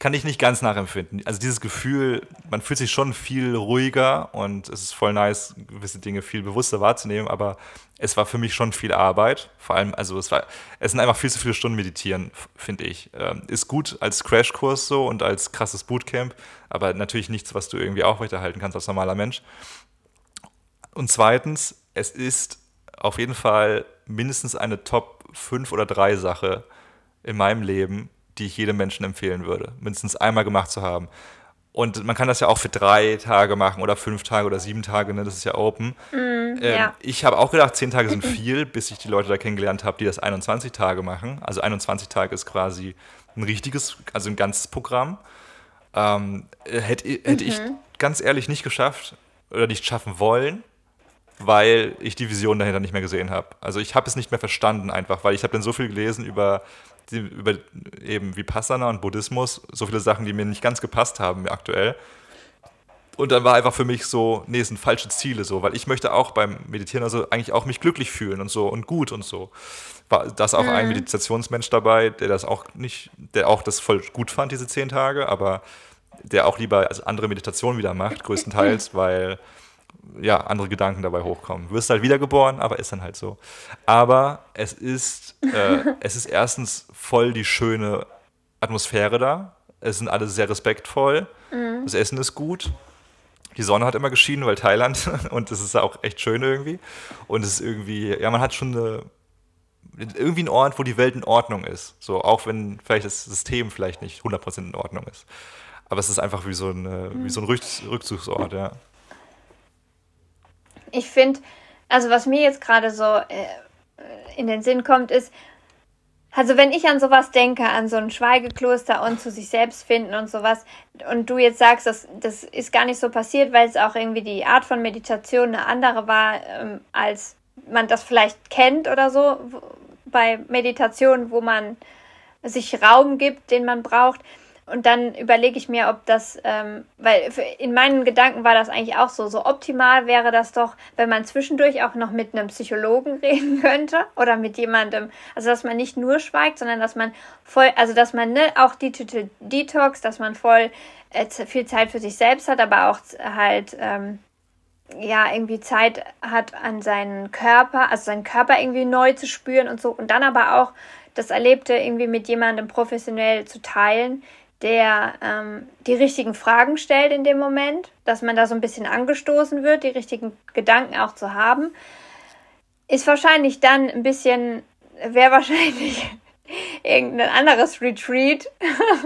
kann ich nicht ganz nachempfinden. Also dieses Gefühl, man fühlt sich schon viel ruhiger und es ist voll nice, gewisse Dinge viel bewusster wahrzunehmen, aber es war für mich schon viel Arbeit. Vor allem, also es war, es sind einfach viel zu viele Stunden meditieren, finde ich. Ähm, ist gut als Crashkurs so und als krasses Bootcamp, aber natürlich nichts, was du irgendwie aufrechterhalten kannst als normaler Mensch. Und zweitens, es ist auf jeden Fall mindestens eine Top 5 oder 3 Sache in meinem Leben, die ich jedem Menschen empfehlen würde, mindestens einmal gemacht zu haben. Und man kann das ja auch für drei Tage machen oder fünf Tage oder sieben Tage, ne? das ist ja open. Mm, ähm, ja. Ich habe auch gedacht, zehn Tage sind viel, bis ich die Leute da kennengelernt habe, die das 21 Tage machen. Also 21 Tage ist quasi ein richtiges, also ein ganzes Programm. Ähm, hätte, hätte mhm. ich ganz ehrlich nicht geschafft oder nicht schaffen wollen, weil ich die Vision dahinter nicht mehr gesehen habe. Also ich habe es nicht mehr verstanden einfach, weil ich habe dann so viel gelesen über die, über eben Vipassana und Buddhismus, so viele Sachen, die mir nicht ganz gepasst haben aktuell. Und dann war einfach für mich so, nee, es sind falsche Ziele so, weil ich möchte auch beim Meditieren also eigentlich auch mich glücklich fühlen und so und gut und so. War das auch mhm. ein Meditationsmensch dabei, der das auch nicht, der auch das voll gut fand, diese zehn Tage, aber der auch lieber als andere Meditationen wieder macht, größtenteils, weil ja, andere Gedanken dabei hochkommen. Du wirst halt wiedergeboren, aber ist dann halt so. Aber es ist, äh, es ist erstens voll die schöne Atmosphäre da. Es sind alle sehr respektvoll. Mhm. Das Essen ist gut. Die Sonne hat immer geschienen, weil Thailand und es ist auch echt schön irgendwie. Und es ist irgendwie, ja, man hat schon eine, irgendwie einen Ort, wo die Welt in Ordnung ist. So, auch wenn vielleicht das System vielleicht nicht 100% in Ordnung ist. Aber es ist einfach wie so ein, mhm. wie so ein Rückzugsort, ja ich finde, also was mir jetzt gerade so äh, in den Sinn kommt, ist, also wenn ich an sowas denke, an so ein Schweigekloster und zu sich selbst finden und sowas, und du jetzt sagst, das, das ist gar nicht so passiert, weil es auch irgendwie die Art von Meditation eine andere war, ähm, als man das vielleicht kennt oder so, bei Meditationen, wo man sich Raum gibt, den man braucht. Und dann überlege ich mir, ob das, ähm, weil in meinen Gedanken war das eigentlich auch so, so optimal wäre das doch, wenn man zwischendurch auch noch mit einem Psychologen reden könnte oder mit jemandem, also dass man nicht nur schweigt, sondern dass man voll, also dass man ne, auch Digital Detox, dass man voll äh, viel Zeit für sich selbst hat, aber auch halt ähm, ja irgendwie Zeit hat an seinen Körper, also seinen Körper irgendwie neu zu spüren und so. Und dann aber auch das Erlebte irgendwie mit jemandem professionell zu teilen, der ähm, die richtigen Fragen stellt in dem Moment, dass man da so ein bisschen angestoßen wird, die richtigen Gedanken auch zu haben, ist wahrscheinlich dann ein bisschen, wäre wahrscheinlich irgendein anderes Retreat,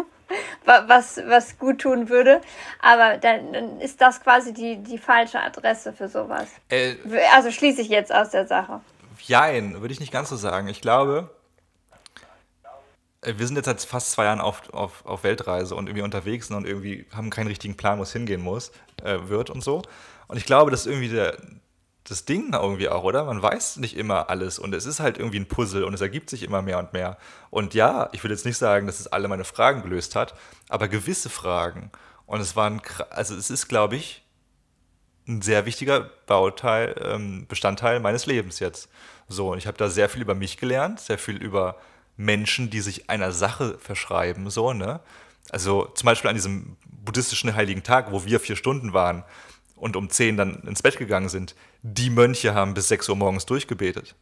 was, was gut tun würde. Aber dann, dann, ist das quasi die, die falsche Adresse für sowas. Äh, also schließe ich jetzt aus der Sache. Jein, würde ich nicht ganz so sagen. Ich glaube, wir sind jetzt seit fast zwei Jahren auf, auf, auf Weltreise und irgendwie unterwegs und irgendwie haben keinen richtigen Plan, wo es hingehen muss, äh, wird und so. Und ich glaube, das ist irgendwie der, das Ding irgendwie auch, oder? Man weiß nicht immer alles und es ist halt irgendwie ein Puzzle und es ergibt sich immer mehr und mehr. Und ja, ich will jetzt nicht sagen, dass es alle meine Fragen gelöst hat, aber gewisse Fragen. Und es war ein, also es ist, glaube ich, ein sehr wichtiger Bauteil, ähm, Bestandteil meines Lebens jetzt. So, und ich habe da sehr viel über mich gelernt, sehr viel über Menschen, die sich einer Sache verschreiben, so, ne? Also zum Beispiel an diesem buddhistischen Heiligen Tag, wo wir vier Stunden waren und um zehn dann ins Bett gegangen sind, die Mönche haben bis sechs Uhr morgens durchgebetet.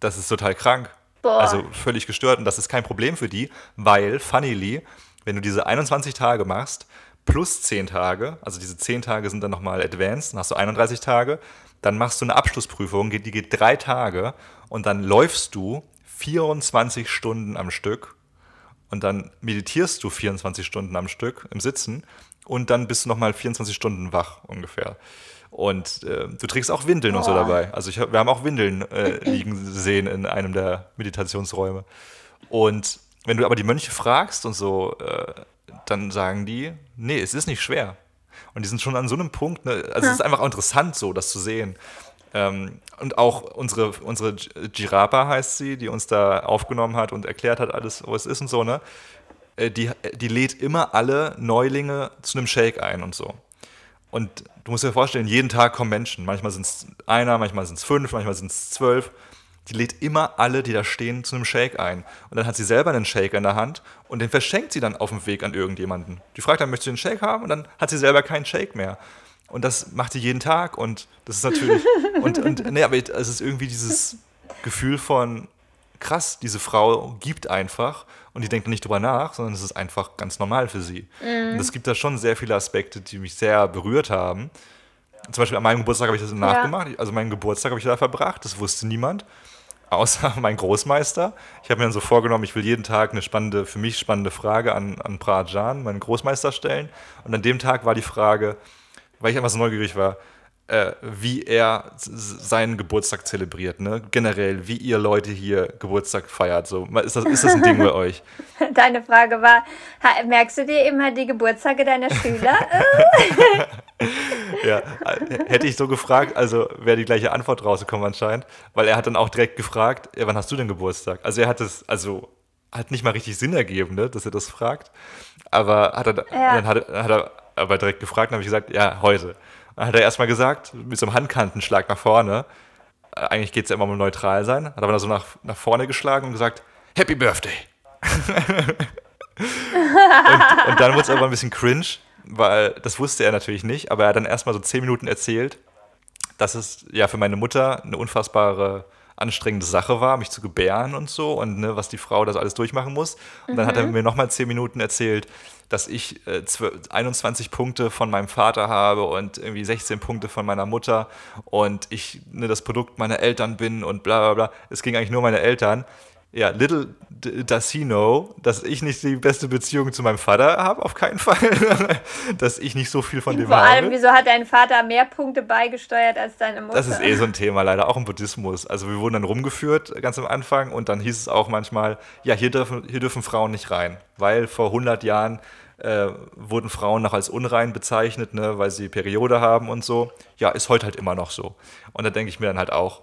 Das ist total krank. Boah. Also völlig gestört und das ist kein Problem für die, weil, funnily, wenn du diese 21 Tage machst, plus 10 Tage, also diese 10 Tage sind dann nochmal advanced, dann hast du 31 Tage, dann machst du eine Abschlussprüfung, die geht drei Tage und dann läufst du 24 Stunden am Stück und dann meditierst du 24 Stunden am Stück im Sitzen und dann bist du nochmal 24 Stunden wach ungefähr. Und äh, du trägst auch Windeln oh. und so dabei. Also ich, wir haben auch Windeln äh, liegen sehen in einem der Meditationsräume. Und wenn du aber die Mönche fragst und so, äh, dann sagen die, nee, es ist nicht schwer. Und die sind schon an so einem Punkt, ne, also es ist einfach auch interessant so, das zu sehen. Ähm, und auch unsere, unsere Girapa heißt sie, die uns da aufgenommen hat und erklärt hat alles, was ist und so, ne? Äh, die, die lädt immer alle Neulinge zu einem Shake ein und so. Und du musst dir vorstellen, jeden Tag kommen Menschen. Manchmal sind es einer, manchmal sind es fünf, manchmal sind es zwölf. die lädt immer alle, die da stehen, zu einem Shake ein. Und dann hat sie selber einen Shake in der Hand und den verschenkt sie dann auf dem Weg an irgendjemanden. Die fragt dann, möchtest du einen Shake haben? Und dann hat sie selber keinen Shake mehr. Und das macht sie jeden Tag und das ist natürlich. und, und nee, aber es ist irgendwie dieses Gefühl von, krass, diese Frau gibt einfach und die denkt nicht drüber nach, sondern es ist einfach ganz normal für sie. Mhm. Und es gibt da schon sehr viele Aspekte, die mich sehr berührt haben. Zum Beispiel an meinem Geburtstag habe ich das nachgemacht. Ja. Also meinen Geburtstag habe ich da verbracht, das wusste niemand, außer mein Großmeister. Ich habe mir dann so vorgenommen, ich will jeden Tag eine spannende, für mich spannende Frage an, an Prajan, meinen Großmeister, stellen. Und an dem Tag war die Frage, weil ich einfach so neugierig war, äh, wie er seinen Geburtstag zelebriert, ne? Generell, wie ihr Leute hier Geburtstag feiert. So. Ist, das, ist das ein Ding bei euch? Deine Frage war, merkst du dir immer die Geburtstage deiner Schüler? ja, hätte ich so gefragt, also wäre die gleiche Antwort rausgekommen anscheinend, weil er hat dann auch direkt gefragt, ja, wann hast du denn Geburtstag? Also er hat es, also hat nicht mal richtig Sinn ergeben, ne, dass er das fragt, aber hat er, ja. dann hat, hat er aber direkt gefragt, dann habe ich gesagt, ja, heute. Dann hat er erstmal gesagt, mit so einem Handkantenschlag nach vorne, äh, eigentlich geht es ja immer um neutral sein, hat aber dann so nach, nach vorne geschlagen und gesagt, Happy Birthday. und, und, dann wurde es aber ein bisschen cringe, weil das wusste er natürlich nicht, aber er hat dann erstmal so zehn Minuten erzählt, dass es ja für meine Mutter eine unfassbare anstrengende Sache war, mich zu gebären und so und ne, was die Frau das alles durchmachen muss. Und dann mhm. hat er mhm. mir nochmal zehn Minuten erzählt, dass ich äh, 21 Punkte von meinem Vater habe und irgendwie 16 Punkte von meiner Mutter und ich ne, das Produkt meiner Eltern bin und bla bla bla. Es ging eigentlich nur um meine Eltern ja, little does he know, dass ich nicht die beste Beziehung zu meinem Vater habe, auf keinen Fall. dass ich nicht so viel von dem Vor habe. Vor allem, wieso hat dein Vater mehr Punkte beigesteuert als deine Mutter? Das ist eh so ein Thema, leider auch im Buddhismus. Also wir wurden dann rumgeführt ganz am Anfang und dann hieß es auch manchmal, ja, hier dürfen, hier dürfen Frauen nicht rein, weil vor 100 Jahren äh, wurden Frauen noch als unrein bezeichnet, ne, weil sie Periode haben und so. Ja, ist heute halt immer noch so. Und da denke ich mir dann halt auch,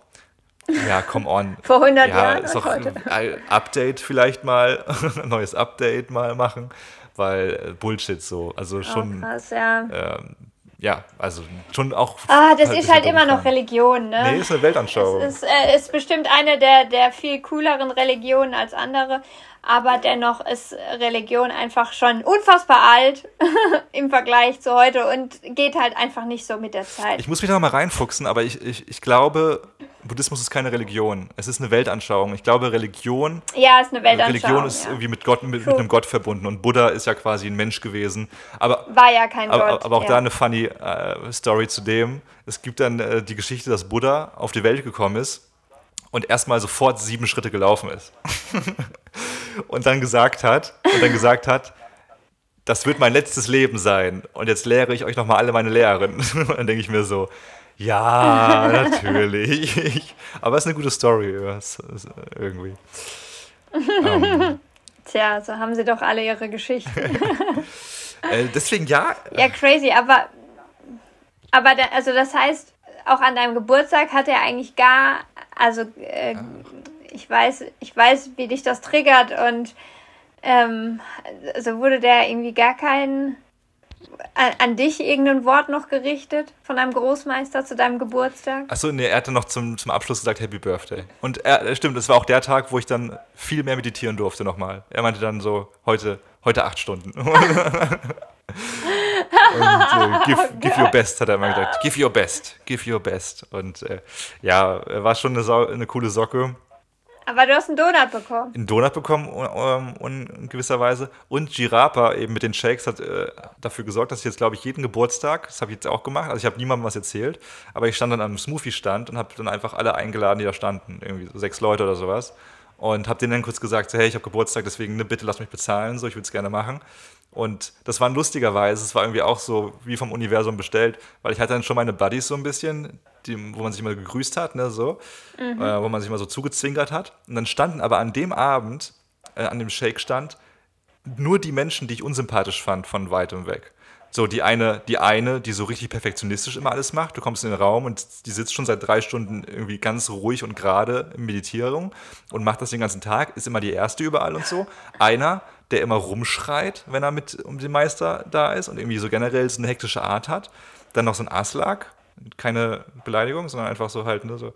ja, come on. Vor 100 ja, Jahren. Ist doch ein Update vielleicht mal, ein neues Update mal machen, weil äh, Bullshit so. Also oh, schon. Oh, krass, ja. Ähm, ja, also schon auch. Ah, das halt ist halt immer noch Religion, ne? Nee, ist eine Weltanschauung. Es ist, äh, ist bestimmt eine der, der viel cooleren Religionen als andere aber dennoch ist Religion einfach schon unfassbar alt im Vergleich zu heute und geht halt einfach nicht so mit der Zeit. Ich muss mich da mal reinfuchsen, aber ich, ich, ich glaube, Buddhismus ist keine Religion. Es ist eine Weltanschauung. Ich glaube, Religion. Ja, ist eine Weltanschauung. Religion ist ja. irgendwie mit Gott, mit, mit, einem Gott verbunden. Und Buddha ist ja quasi ein Mensch gewesen. Aber, War ja kein aber, Gott. Aber auch ja. da eine funny äh, Story zu dem. Es gibt dann äh, die Geschichte, dass Buddha auf die Welt gekommen ist und erstmal sofort sieben Schritte gelaufen ist. und dann gesagt hat, und dann gesagt hat, das wird mein letztes Leben sein. Und jetzt lehre ich euch nochmal alle meine Lehren. Und dann denke ich mir so, ja, natürlich. Aber es ist eine gute Story, irgendwie. Um. Tja, so haben sie doch alle ihre Geschichten. äh, deswegen ja. Ja, crazy, aber, aber da, also das heißt, auch an deinem Geburtstag hat er eigentlich gar, also äh, ich weiß, ich weiß, wie dich das triggert und ähm, also wurde der irgendwie gar kein an, dich irgendein Wort noch gerichtet von deinem Großmeister zu deinem Geburtstag? Achso, nee, er hatte noch zum, zum Abschluss gesagt Happy Birthday. Und er, stimmt, es war auch der Tag, wo ich dann viel mehr meditieren durfte nochmal. Er meinte dann so, heute, heute acht Stunden. Und äh, give, give, your best, hat er immer gesagt. Give your best, give your best. Und äh, ja, war schon eine, eine coole Socke. Aber du hast einen Donut bekommen. Einen Donut bekommen, um, um, in gewisser Weise. Und Girapa eben mit den Shakes hat äh, dafür gesorgt, dass ich jetzt, glaube ich, jeden Geburtstag, das habe ich jetzt auch gemacht, also ich habe niemandem was erzählt, aber ich stand dann am Smoothie-Stand und habe dann einfach alle eingeladen, die da standen, irgendwie so sechs Leute oder sowas. Und habe denen dann kurz gesagt, so, hey, ich habe Geburtstag, deswegen ne, bitte lass mich bezahlen, so, ich würde es gerne machen. Und das war lustigerweise, es war irgendwie auch so wie vom Universum bestellt, weil ich hatte dann schon meine Buddies so ein bisschen, die, wo man sich immer gegrüßt hat, ne, so, mhm. äh, wo man sich immer so zugezwinkert hat. Und dann standen aber an dem Abend, äh, an dem Shake-Stand, nur die Menschen, die ich unsympathisch fand, von weitem weg. So, die eine, die eine, die so richtig perfektionistisch immer alles macht. Du kommst in den Raum und die sitzt schon seit drei Stunden irgendwie ganz ruhig und gerade in Meditierung und macht das den ganzen Tag, ist immer die erste überall und so. Einer, der immer rumschreit, wenn er mit um den Meister da ist und irgendwie so generell so eine hektische Art hat. Dann noch so ein Aslak, keine Beleidigung, sondern einfach so halt, ne, so,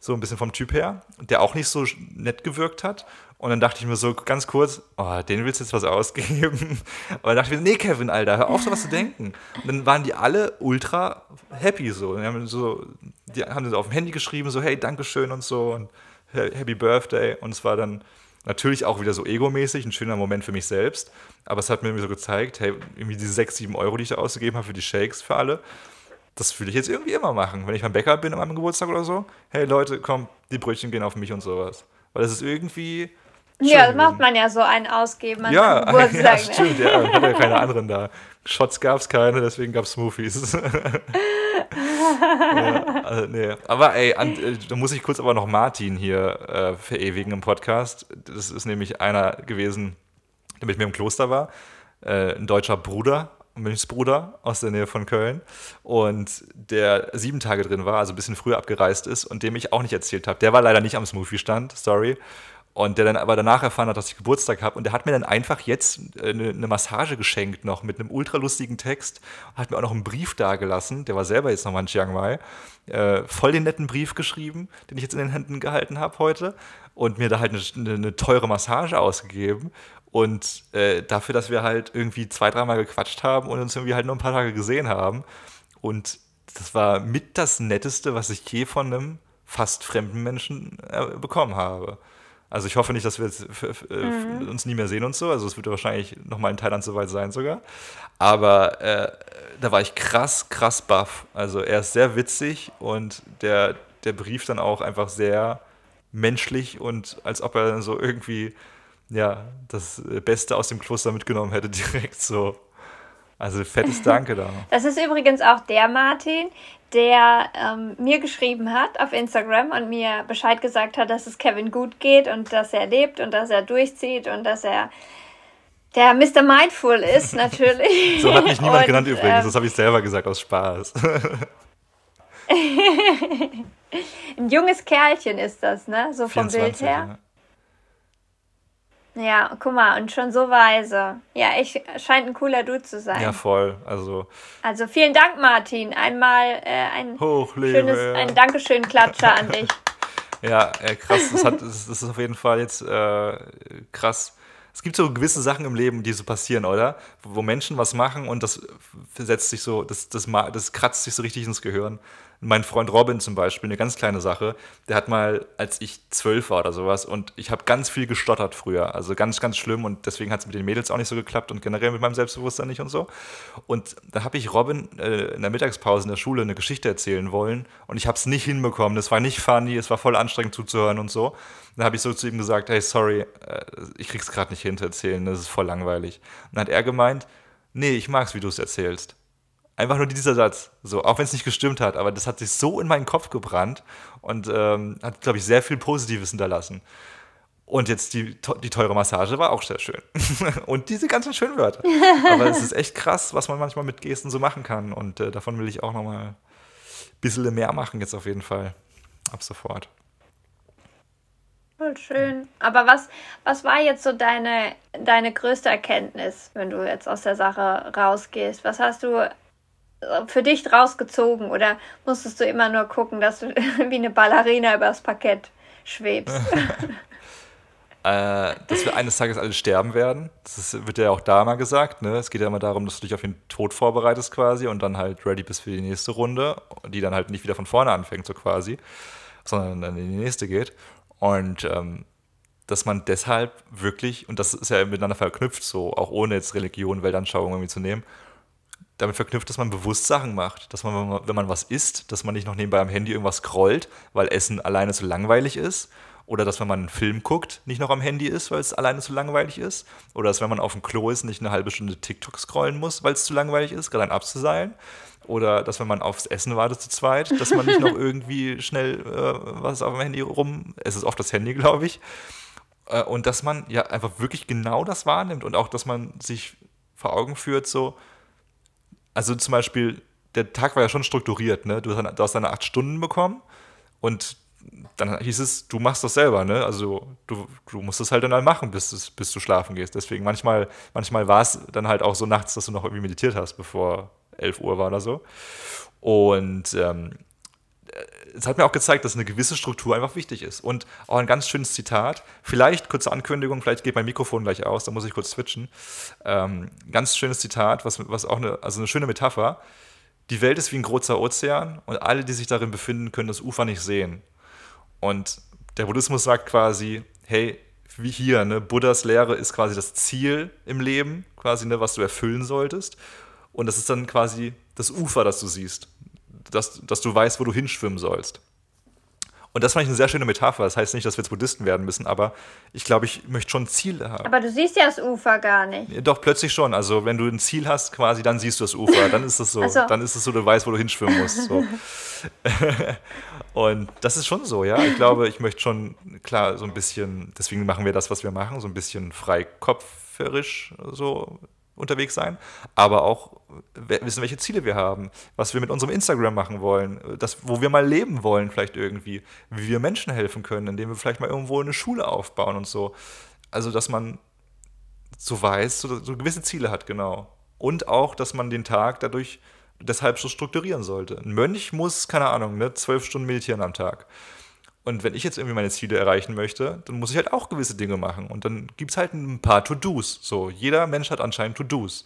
so ein bisschen vom Typ her, der auch nicht so nett gewirkt hat. Und dann dachte ich mir so ganz kurz, oh, den willst du jetzt was ausgeben? Aber dann dachte ich mir, nee, Kevin, Alter, hör auf, so was zu denken. Und dann waren die alle ultra happy so. Die haben so, die haben so auf dem Handy geschrieben, so, hey, Dankeschön und so und Happy Birthday. Und es war dann natürlich auch wieder so egomäßig, ein schöner Moment für mich selbst. Aber es hat mir irgendwie so gezeigt, hey, irgendwie diese 6, 7 Euro, die ich da ausgegeben habe für die Shakes für alle, das würde ich jetzt irgendwie immer machen. Wenn ich beim Bäcker bin an meinem Geburtstag oder so, hey Leute, komm, die Brötchen gehen auf mich und sowas. Weil das ist irgendwie. Ja, das macht man ja so einen ausgeben an ja, Geburtstag. Ja, stimmt, ja. Man hat ja keine anderen da. Shots gab es keine, deswegen gab es Smoothies. ja, also, nee. Aber ey, an, äh, da muss ich kurz aber noch Martin hier äh, verewigen im Podcast. Das ist nämlich einer gewesen, der mit mir im Kloster war. Äh, ein deutscher Bruder Mönchsbruder aus der Nähe von Köln und der sieben Tage drin war, also ein bisschen früher abgereist ist und dem ich auch nicht erzählt habe. Der war leider nicht am Smoothie-Stand, sorry. Und der dann aber danach erfahren hat, dass ich Geburtstag habe. Und der hat mir dann einfach jetzt eine, eine, Massage geschenkt noch mit einem ultralustigen Text. Hat mir auch noch einen Brief dagelassen. Der war selber jetzt nochmal in Chiang Mai. Äh, voll den netten Brief geschrieben, den ich jetzt in den Händen gehalten habe heute. Und mir da halt eine, eine teure Massage ausgegeben. Und äh, dafür, dass wir halt irgendwie zwei, dreimal gequatscht haben und uns irgendwie halt nur ein paar Tage gesehen haben. Und das war mit das Netteste, was ich je von einem fast fremden Menschen äh, bekommen habe. Also ich hoffe nicht, dass wir jetzt äh, mhm. uns nie mehr sehen und so. Also es wird wahrscheinlich nochmal in Thailand soweit sein sogar. Aber äh, da war ich krass, krass baff. Also er ist sehr witzig und der, der Brief dann auch einfach sehr menschlich und als ob er so irgendwie ja, das Beste aus dem Kloster mitgenommen hätte, direkt so. Also fettes Danke da. Das ist übrigens auch der Martin, der ähm, mir geschrieben hat auf Instagram und mir Bescheid gesagt hat, dass es Kevin gut geht und dass er lebt und dass er durchzieht und dass er der Mr. Mindful ist, natürlich. so hat mich niemand und, genannt übrigens, ähm, das habe ich selber gesagt aus Spaß. Ein junges Kerlchen ist das, ne? So vom 24, Bild her. Ja. Ja, guck mal, und schon so weise. Ja, ich scheint ein cooler Dude zu sein. Ja, voll. Also, also vielen Dank, Martin. Einmal äh, ein Hochlebe. schönes, ein Dankeschön-Klatscher an dich. Ja, äh, krass. Das, hat, das ist auf jeden Fall jetzt äh, krass. Es gibt so gewisse Sachen im Leben, die so passieren, oder? Wo Menschen was machen und das setzt sich so, das, das, das kratzt sich so richtig ins Gehirn mein Freund Robin zum Beispiel, eine ganz kleine Sache, der hat mal, als ich zwölf war oder sowas, und ich habe ganz viel gestottert früher, also ganz, ganz schlimm und deswegen hat es mit den Mädels auch nicht so geklappt und generell mit meinem Selbstbewusstsein nicht und so. Und da habe ich Robin äh, in der Mittagspause in der Schule eine Geschichte erzählen wollen und ich habe es nicht hinbekommen. Das war nicht funny, es war voll anstrengend zuzuhören und so. Dann habe ich so zu ihm gesagt, hey, sorry, äh, ich krieg's gerade nicht hin zu erzählen, das ist voll langweilig. Und dann hat er gemeint, nee, ich mag's, wie du es erzählst. Einfach nur dieser Satz. So, auch wenn es nicht gestimmt hat, aber das hat sich so in meinen Kopf gebrannt und ähm, hat, glaube ich, sehr viel Positives hinterlassen. Und jetzt die, die teure Massage war auch sehr schön. und diese ganzen schönen Wörter. Aber es ist echt krass, was man manchmal mit Gesten so machen kann. Und äh, davon will ich auch nochmal ein bisschen mehr machen, jetzt auf jeden Fall. Ab sofort. Voll schön. Aber was, was war jetzt so deine, deine größte Erkenntnis, wenn du jetzt aus der Sache rausgehst? Was hast du für dich rausgezogen oder musstest du immer nur gucken, dass du wie eine Ballerina übers Parkett schwebst? äh, dass wir eines Tages alle sterben werden. Das wird ja auch da mal gesagt. Ne? Es geht ja immer darum, dass du dich auf den Tod vorbereitest quasi und dann halt ready bist für die nächste Runde, die dann halt nicht wieder von vorne anfängt, so quasi, sondern dann in die nächste geht. Und ähm, dass man deshalb wirklich, und das ist ja miteinander verknüpft, so auch ohne jetzt Religion, Weltanschauung irgendwie zu nehmen, damit verknüpft, dass man bewusst Sachen macht. Dass man, wenn man was isst, dass man nicht noch nebenbei am Handy irgendwas scrollt, weil Essen alleine zu langweilig ist. Oder dass, wenn man einen Film guckt, nicht noch am Handy ist, weil es alleine zu langweilig ist. Oder dass, wenn man auf dem Klo ist, nicht eine halbe Stunde TikTok scrollen muss, weil es zu langweilig ist, gerade ein abzuseilen. Oder dass, wenn man aufs Essen wartet zu zweit, dass man nicht noch irgendwie schnell äh, was auf dem Handy rum. Es ist oft das Handy, glaube ich. Äh, und dass man ja einfach wirklich genau das wahrnimmt und auch, dass man sich vor Augen führt, so, also zum Beispiel, der Tag war ja schon strukturiert, ne? Du, hast deine acht Stunden bekommen und dann hieß es, du machst das selber, ne? Also du, du musst es halt dann halt machen, bis, bis du schlafen gehst. Deswegen manchmal, manchmal war es dann halt auch so nachts, dass du noch irgendwie meditiert hast, bevor 11 Uhr war da so. Und ähm, es hat mir auch gezeigt, dass eine gewisse Struktur einfach wichtig ist. Und auch ein ganz schönes Zitat, vielleicht kurze Ankündigung, vielleicht geht mein Mikrofon gleich aus, da muss ich kurz switchen. Ähm, ganz schönes Zitat, was, was auch eine, also eine schöne Metapher. Die Welt ist wie ein großer Ozean und alle, die sich darin befinden, können das Ufer nicht sehen. Und der Buddhismus sagt quasi, hey, wie hier, ne, Buddhas Lehre ist quasi das Ziel im Leben, quasi, ne, was du erfüllen solltest. Und das ist dann quasi das Ufer, das du siehst dass, dass du weißt, wo du hinschwimmen sollst. Und das fand ich eine sehr schöne Metapher. Das heißt nicht, dass wir jetzt Buddhisten werden müssen, aber ich glaube, ich möchte schon Ziele haben. Aber du siehst ja das Ufer gar nicht. Doch, plötzlich schon. Also, wenn du ein Ziel hast, quasi, dann siehst du das Ufer. Dann ist es so. so. Dann ist es so, du weißt, wo du hinschwimmen musst. So. Und das ist schon so, ja. Ich glaube, ich möchte schon, klar, so ein bisschen, deswegen machen wir das, was wir machen, so ein bisschen freikopferisch so unterwegs sein, aber auch wissen, welche Ziele wir haben, was wir mit unserem Instagram machen wollen, das, wo wir mal leben wollen, vielleicht irgendwie, wie wir Menschen helfen können, indem wir vielleicht mal irgendwo eine Schule aufbauen und so. Also, dass man so weiß, so, so gewisse Ziele hat, genau. Und auch, dass man den Tag dadurch deshalb so strukturieren sollte. Ein Mönch muss, keine Ahnung, ne, zwölf Stunden meditieren am Tag. Und wenn ich jetzt irgendwie meine Ziele erreichen möchte, dann muss ich halt auch gewisse Dinge machen. Und dann gibt es halt ein paar To-Dos. So, jeder Mensch hat anscheinend To-Dos.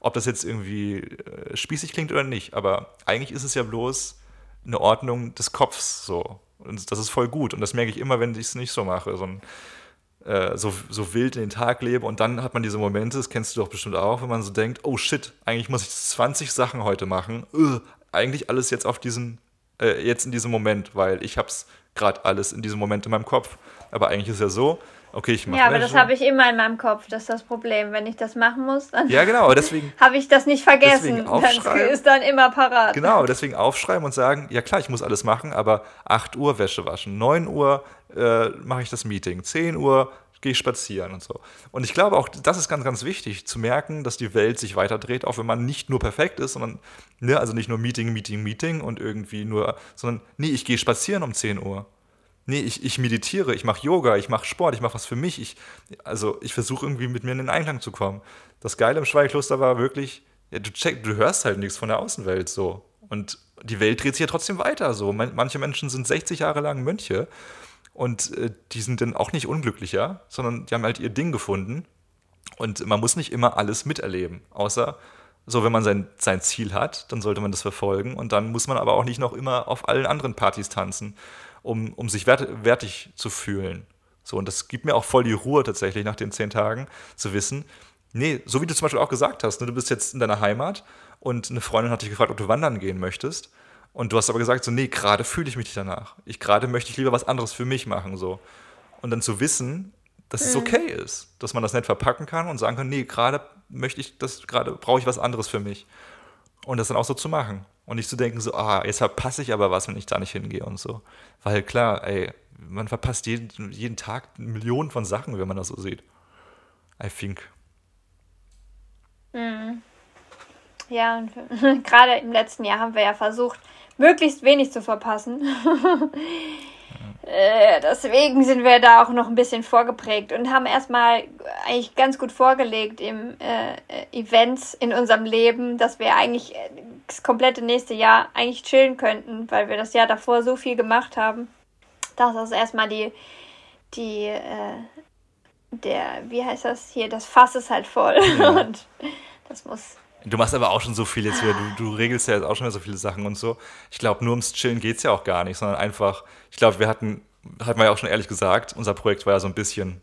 Ob das jetzt irgendwie äh, spießig klingt oder nicht, aber eigentlich ist es ja bloß eine Ordnung des Kopfs so. Und das ist voll gut. Und das merke ich immer, wenn ich es nicht so mache. So, ein, äh, so, so wild in den Tag lebe. Und dann hat man diese Momente, das kennst du doch bestimmt auch, wenn man so denkt, oh shit, eigentlich muss ich 20 Sachen heute machen. Ugh, eigentlich alles jetzt auf diesen, äh, jetzt in diesem Moment, weil ich habe es gerade alles in diesem Moment in meinem Kopf. Aber eigentlich ist es ja so, okay, ich mache Ja, aber das habe ich immer in meinem Kopf, das ist das Problem. Wenn ich das machen muss, dann ja, genau, deswegen habe ich das nicht vergessen. Das ist dann immer parat. Genau, deswegen aufschreiben und sagen, ja klar, ich muss alles machen, aber 8 Uhr Wäsche waschen, 9 Uhr äh, mache ich das Meeting, 10 Uhr gehe ich spazieren und so. Und ich glaube auch, das ist ganz, ganz wichtig, zu merken, dass die Welt sich weiterdreht, auch wenn man nicht nur perfekt ist, sondern, ne, also nicht nur Meeting, Meeting, Meeting und irgendwie nur, sondern, nee, ich gehe spazieren um 10 Uhr. Nee, ich, ich meditiere, ich mache Yoga, ich mache Sport, ich mache was für mich. Ich, also ich versuche irgendwie mit mir in den Einklang zu kommen. Das Geile im Schweigekloster war wirklich, ja, du, check, du hörst halt nichts von der Außenwelt so. Und die Welt dreht sich ja trotzdem weiter so. Manche Menschen sind 60 Jahre lang Mönche und äh, die sind dann auch nicht unglücklicher, sondern die haben halt ihr Ding gefunden. Und man muss nicht immer alles miterleben, außer so, wenn man sein, sein Ziel hat, dann sollte man das verfolgen. Und dann muss man aber auch nicht noch immer auf allen anderen Partys tanzen, um, um sich wert, wertig zu fühlen. So, und das gibt mir auch voll die Ruhe tatsächlich nach den zehn Tagen zu wissen, nee, so wie du zum Beispiel auch gesagt hast, ne, du bist jetzt in deiner Heimat und eine Freundin hat dich gefragt, ob du wandern gehen möchtest. Und du hast aber gesagt, so, nee, gerade fühle ich mich nicht danach. Ich gerade möchte ich lieber was anderes für mich machen. So. Und dann zu wissen, dass mhm. es okay ist, dass man das nett verpacken kann und sagen kann, nee, gerade möchte ich das, gerade brauche ich was anderes für mich. Und das dann auch so zu machen. Und nicht zu denken, so, ah, jetzt verpasse ich aber was, wenn ich da nicht hingehe und so. Weil klar, ey, man verpasst jeden, jeden Tag Millionen von Sachen, wenn man das so sieht. I think. Mhm. Ja, und gerade im letzten Jahr haben wir ja versucht, möglichst wenig zu verpassen. äh, deswegen sind wir da auch noch ein bisschen vorgeprägt und haben erstmal eigentlich ganz gut vorgelegt im äh, Events in unserem Leben, dass wir eigentlich das komplette nächste Jahr eigentlich chillen könnten, weil wir das Jahr davor so viel gemacht haben. Das ist erstmal die, die, äh, der, wie heißt das hier, das Fass ist halt voll ja. und das muss Du machst aber auch schon so viel jetzt wieder. Du, du regelst ja jetzt auch schon wieder so viele Sachen und so. Ich glaube, nur ums Chillen geht es ja auch gar nicht, sondern einfach, ich glaube, wir hatten, hatten wir ja auch schon ehrlich gesagt, unser Projekt war ja so ein bisschen,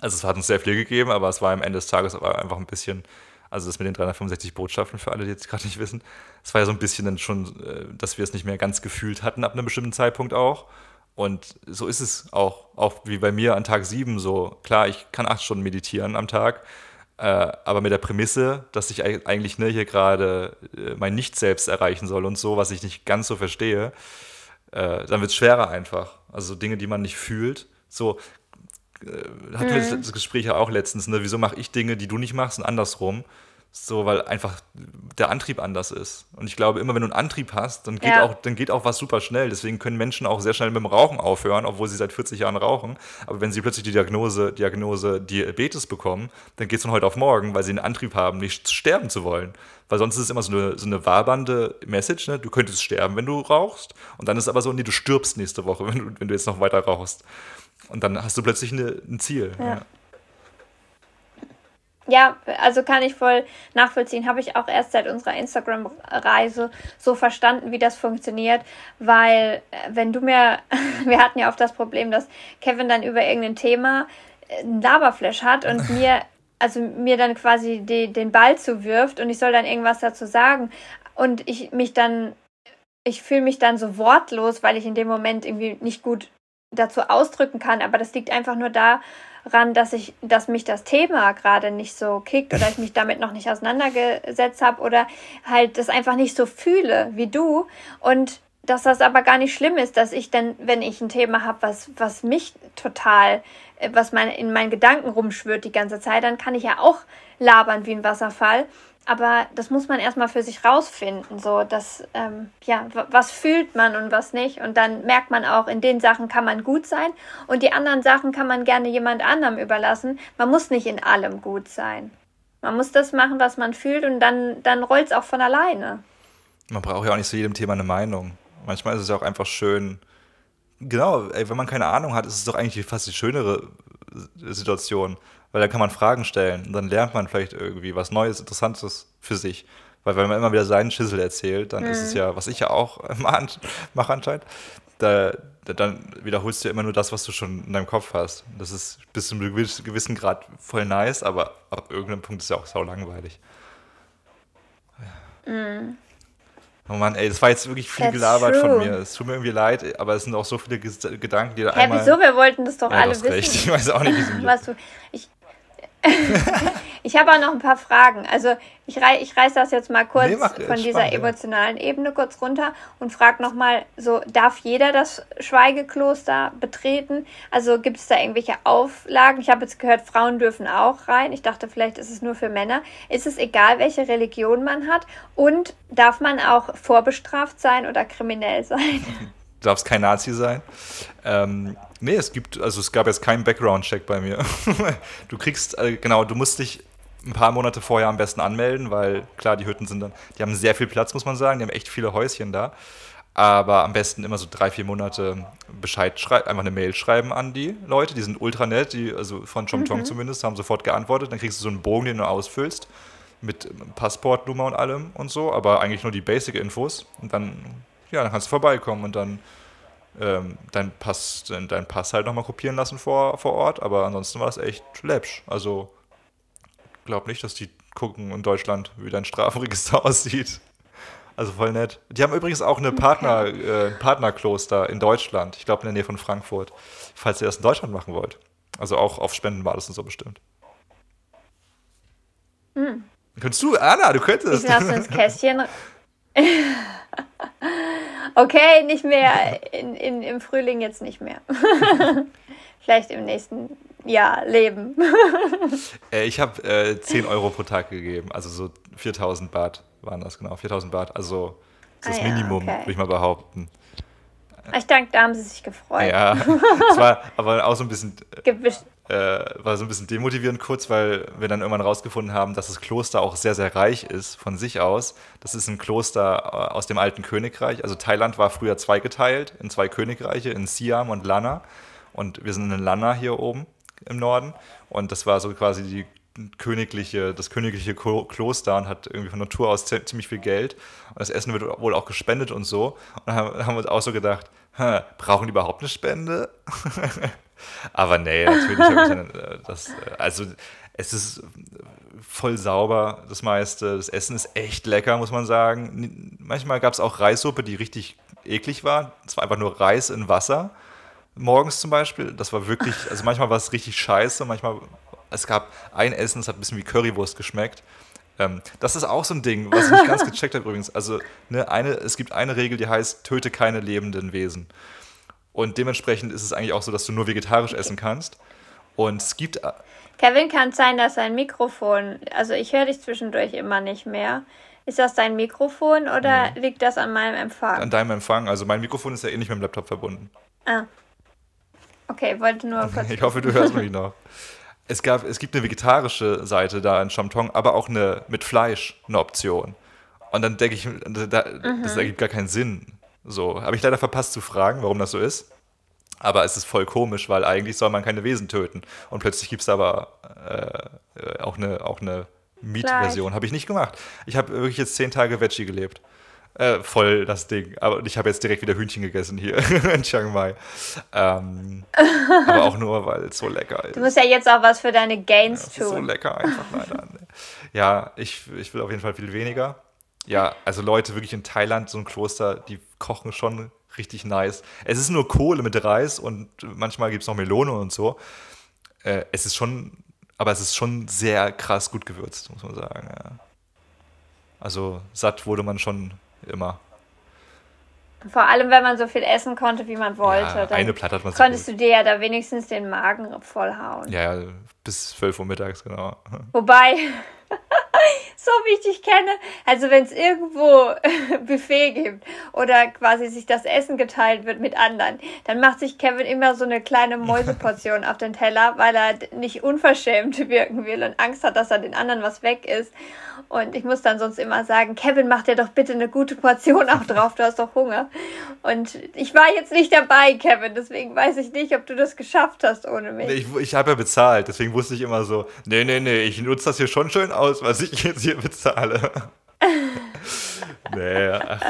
also es hat uns sehr viel gegeben, aber es war am Ende des Tages einfach ein bisschen, also das mit den 365 Botschaften für alle, die jetzt gerade nicht wissen, es war ja so ein bisschen dann schon, äh, dass wir es nicht mehr ganz gefühlt hatten ab einem bestimmten Zeitpunkt auch. Und so ist es auch, auch wie bei mir an Tag 7 so. Klar, ich kann acht Stunden meditieren am Tag, äh, aber mit der Prämisse, dass ich eigentlich ne, hier gerade äh, mein Nicht-Selbst erreichen soll und so, was ich nicht ganz so verstehe, äh, dann wird es schwerer einfach. Also Dinge, die man nicht fühlt. So äh, hatten mhm. wir das Gespräch ja auch letztens, ne? wieso mache ich Dinge, die du nicht machst und andersrum. So, weil einfach der Antrieb anders ist. Und ich glaube, immer wenn du einen Antrieb hast, dann geht, Ja. auch, dann geht auch was super schnell. Deswegen können Menschen auch sehr schnell mit dem Rauchen aufhören, obwohl sie seit 40 Jahren rauchen. Aber wenn sie plötzlich die Diagnose, Diagnose Diabetes bekommen, dann geht es von heute auf morgen, weil sie einen Antrieb haben, nicht sterben zu wollen. Weil sonst ist es immer so eine, so eine wabernde Message, ne? du könntest sterben, wenn du rauchst. Und dann ist es aber so, nee, du stirbst nächste Woche, wenn du, wenn du jetzt noch weiter rauchst. Und dann hast du plötzlich eine, ein Ziel. Ja. Ja, also kann ich voll nachvollziehen. Habe ich auch erst seit unserer Instagram-Reise so verstanden, wie das funktioniert. Weil, äh, wenn du mir, wir hatten ja oft das Problem, dass Kevin dann über irgendein Thema äh, einen Laberflash hat und mir, also mir dann quasi die, den Ball zuwirft und ich soll dann irgendwas dazu sagen. Und ich mich dann, ich fühle mich dann so wortlos, weil ich in dem Moment irgendwie nicht gut dazu ausdrücken kann. Aber das liegt einfach nur daran, dass ich, dass mich das Thema gerade nicht so kickt oder ich mich damit noch nicht auseinandergesetzt habe oder halt das einfach nicht so fühle wie du und dass das aber gar nicht schlimm ist, dass ich dann, wenn ich ein Thema habe, was, was mich total, äh, was mein, in meinen Gedanken rumschwirrt die ganze Zeit, dann kann ich ja auch labern wie ein Wasserfall. Aber das muss man erstmal für sich rausfinden, so dass, ähm, ja, was fühlt man und was nicht. Und dann merkt man auch, in den Sachen kann man gut sein und die anderen Sachen kann man gerne jemand anderem überlassen. Man muss nicht in allem gut sein. Man muss das machen, was man fühlt und dann, dann rollt es auch von alleine. Man braucht ja auch nicht zu jedem Thema eine Meinung. Manchmal ist es ja auch einfach schön. Genau, ey, wenn man keine Ahnung hat, ist es doch eigentlich fast die schönere Situation. Weil dann kann man Fragen stellen und dann lernt man vielleicht irgendwie was Neues, Interessantes für sich. Weil wenn man immer wieder seinen Schissel erzählt, dann ist es ja, was ich ja auch ma- mache anscheinend, da, da, dann wiederholst du ja immer nur das, was du schon in deinem Kopf hast. Das ist bis zu einem gewiss- gewissen Grad voll nice, aber ab irgendeinem Punkt ist es ja auch sau langweilig. Oh Mann, ey, das war jetzt wirklich viel That's gelabert von true. mir. Es tut mir irgendwie leid, aber es sind auch so viele Gedanken, die da Hä, einmal... wieso? Wir wollten das doch ja, alle wissen. recht. Ich weiß auch nicht, wie es mir. Ich, ich habe auch noch ein paar Fragen. Also ich, rei ich reiß das jetzt mal kurz Nee, von dieser spannend, ja. emotionalen Ebene kurz runter und frage nochmal, so darf jeder das Schweigekloster betreten? Also gibt es da irgendwelche Auflagen? Ich habe jetzt gehört, Frauen dürfen auch rein. Ich dachte, vielleicht ist es nur für Männer. Ist es egal, welche Religion man hat? Und darf man auch vorbestraft sein oder kriminell sein? Du darfst kein Nazi sein. Ähm, nee, es gibt, also es gab jetzt keinen Background-Check bei mir. du kriegst, äh, genau, du musst dich ein paar Monate vorher am besten anmelden, weil klar, die Hütten sind dann, die haben sehr viel Platz, muss man sagen, die haben echt viele Häuschen da. Aber am besten immer so drei, vier Monate Bescheid schreiben, einfach eine Mail schreiben an die Leute. Die sind ultra nett, die, also von Chomtong zumindest, haben sofort geantwortet. Dann kriegst du so einen Bogen, den du ausfüllst, mit Passportnummer und allem und so, aber eigentlich nur die Basic-Infos. Und dann, ja, dann kannst du vorbeikommen und dann ähm, dein Pass, dein, Pass halt nochmal kopieren lassen vor, vor Ort. Aber ansonsten war das echt läppsch. Also, glaub nicht, dass die gucken in Deutschland, wie dein Strafregister aussieht. Also voll nett. Die haben übrigens auch eine Partner, äh, ein Partnerkloster in Deutschland. Ich glaube in der Nähe von Frankfurt. Falls ihr das in Deutschland machen wollt. Also auch auf Spendenbasis und so bestimmt. Könntest du, Anna, du Ich könntest. lasse ins Kästchen. Okay, nicht mehr. In, in, Im Frühling jetzt nicht mehr. Vielleicht im nächsten Jahr leben. Äh, ich habe äh, 10 Euro pro Tag gegeben. Also so 4000 Baht waren das, genau. 4000 Baht. Also das Ah ja, Minimum, okay. würde ich mal behaupten. Ich denke, da haben sie sich gefreut. Ja, es war aber auch so ein bisschen Gewischt. Äh, war so ein bisschen demotivierend kurz, weil wir dann irgendwann rausgefunden haben, dass das Kloster auch sehr, sehr reich ist von sich aus. Das ist ein Kloster äh, aus dem alten Königreich. Also Thailand war früher zweigeteilt in zwei Königreiche, in Siam und Lanna. Und wir sind in Lanna hier oben im Norden. Und das war so quasi die königliche, das königliche Klo- Kloster und hat irgendwie von Natur aus zie- ziemlich viel Geld. Und das Essen wird wohl auch gespendet und so. Und dann haben, wir uns auch so gedacht, "Hä, brauchen die überhaupt eine Spende? Aber nee, natürlich habe ich dann äh, das, äh, also es ist voll sauber, das meiste. Das Essen ist echt lecker, muss man sagen. Manchmal gab es auch Reissuppe, die richtig eklig war. Es war einfach nur Reis in Wasser. Morgens zum Beispiel. Das war wirklich, also manchmal war es richtig scheiße, manchmal, es gab ein Essen, das hat ein bisschen wie Currywurst geschmeckt. Ähm, das ist auch so ein Ding, was ich nicht ganz gecheckt habe übrigens. Also ne, eine, es gibt eine Regel, die heißt, töte keine lebenden Wesen. Und dementsprechend ist es eigentlich auch so, dass du nur vegetarisch essen kannst. Und es gibt. Kevin, kann es sein, dass sein Mikrofon, also ich höre dich zwischendurch immer nicht mehr. Ist das dein Mikrofon oder mhm. liegt das an meinem Empfang? An deinem Empfang. Also mein Mikrofon ist ja eh nicht mit dem Laptop verbunden. Ah. Okay, wollte nur kurz. ich hoffe, du hörst mich noch. Es, gab, es gibt eine vegetarische Seite da in Chamtong, aber auch eine mit Fleisch eine Option. Und dann denke ich, da, mhm. das ergibt gar keinen Sinn. So, habe ich leider verpasst zu fragen, warum das so ist. Aber es ist voll komisch, weil eigentlich soll man keine Wesen töten. Und plötzlich gibt es aber äh, auch eine, auch eine Meat-Version. Habe ich nicht gemacht. Ich habe wirklich jetzt zehn Tage Veggie gelebt. Äh, voll das Ding. Aber ich habe jetzt direkt wieder Hühnchen gegessen hier in Chiang Mai. Ähm, aber auch nur, weil es so lecker ist. Du musst ja jetzt auch was für deine Gains ja, tun. So lecker einfach leider. ja, ich, ich will auf jeden Fall viel weniger. Ja, also Leute wirklich in Thailand, so ein Kloster, die kochen schon richtig nice. Es ist nur Kohle mit Reis und manchmal gibt es noch Melone und so. Äh, es ist schon, aber es ist schon sehr krass gut gewürzt, muss man sagen. Ja. Also satt wurde man schon immer. Vor allem, wenn man so viel essen konnte, wie man wollte. Ja, eine Platte hat man Konntest so du dir ja da wenigstens den Magen vollhauen. Ja, ja bis 12 Uhr mittags, genau. Wobei, so wie ich dich kenne, also wenn es irgendwo Buffet gibt oder quasi sich das Essen geteilt wird mit anderen, dann macht sich Kevin immer so eine kleine Mäuseportion auf den Teller, weil er nicht unverschämt wirken will und Angst hat, dass er den anderen was weg ist. Und ich muss dann sonst immer sagen, Kevin, mach dir doch bitte eine gute Portion auch drauf, du hast doch Hunger. Und ich war jetzt nicht dabei, Kevin, deswegen weiß ich nicht, ob du das geschafft hast ohne mich. Ich ich habe ja bezahlt, deswegen wusste ich immer so, nee, nee, nee, ich nutze das hier schon schön aus, was ich jetzt hier bezahle. nee, ach.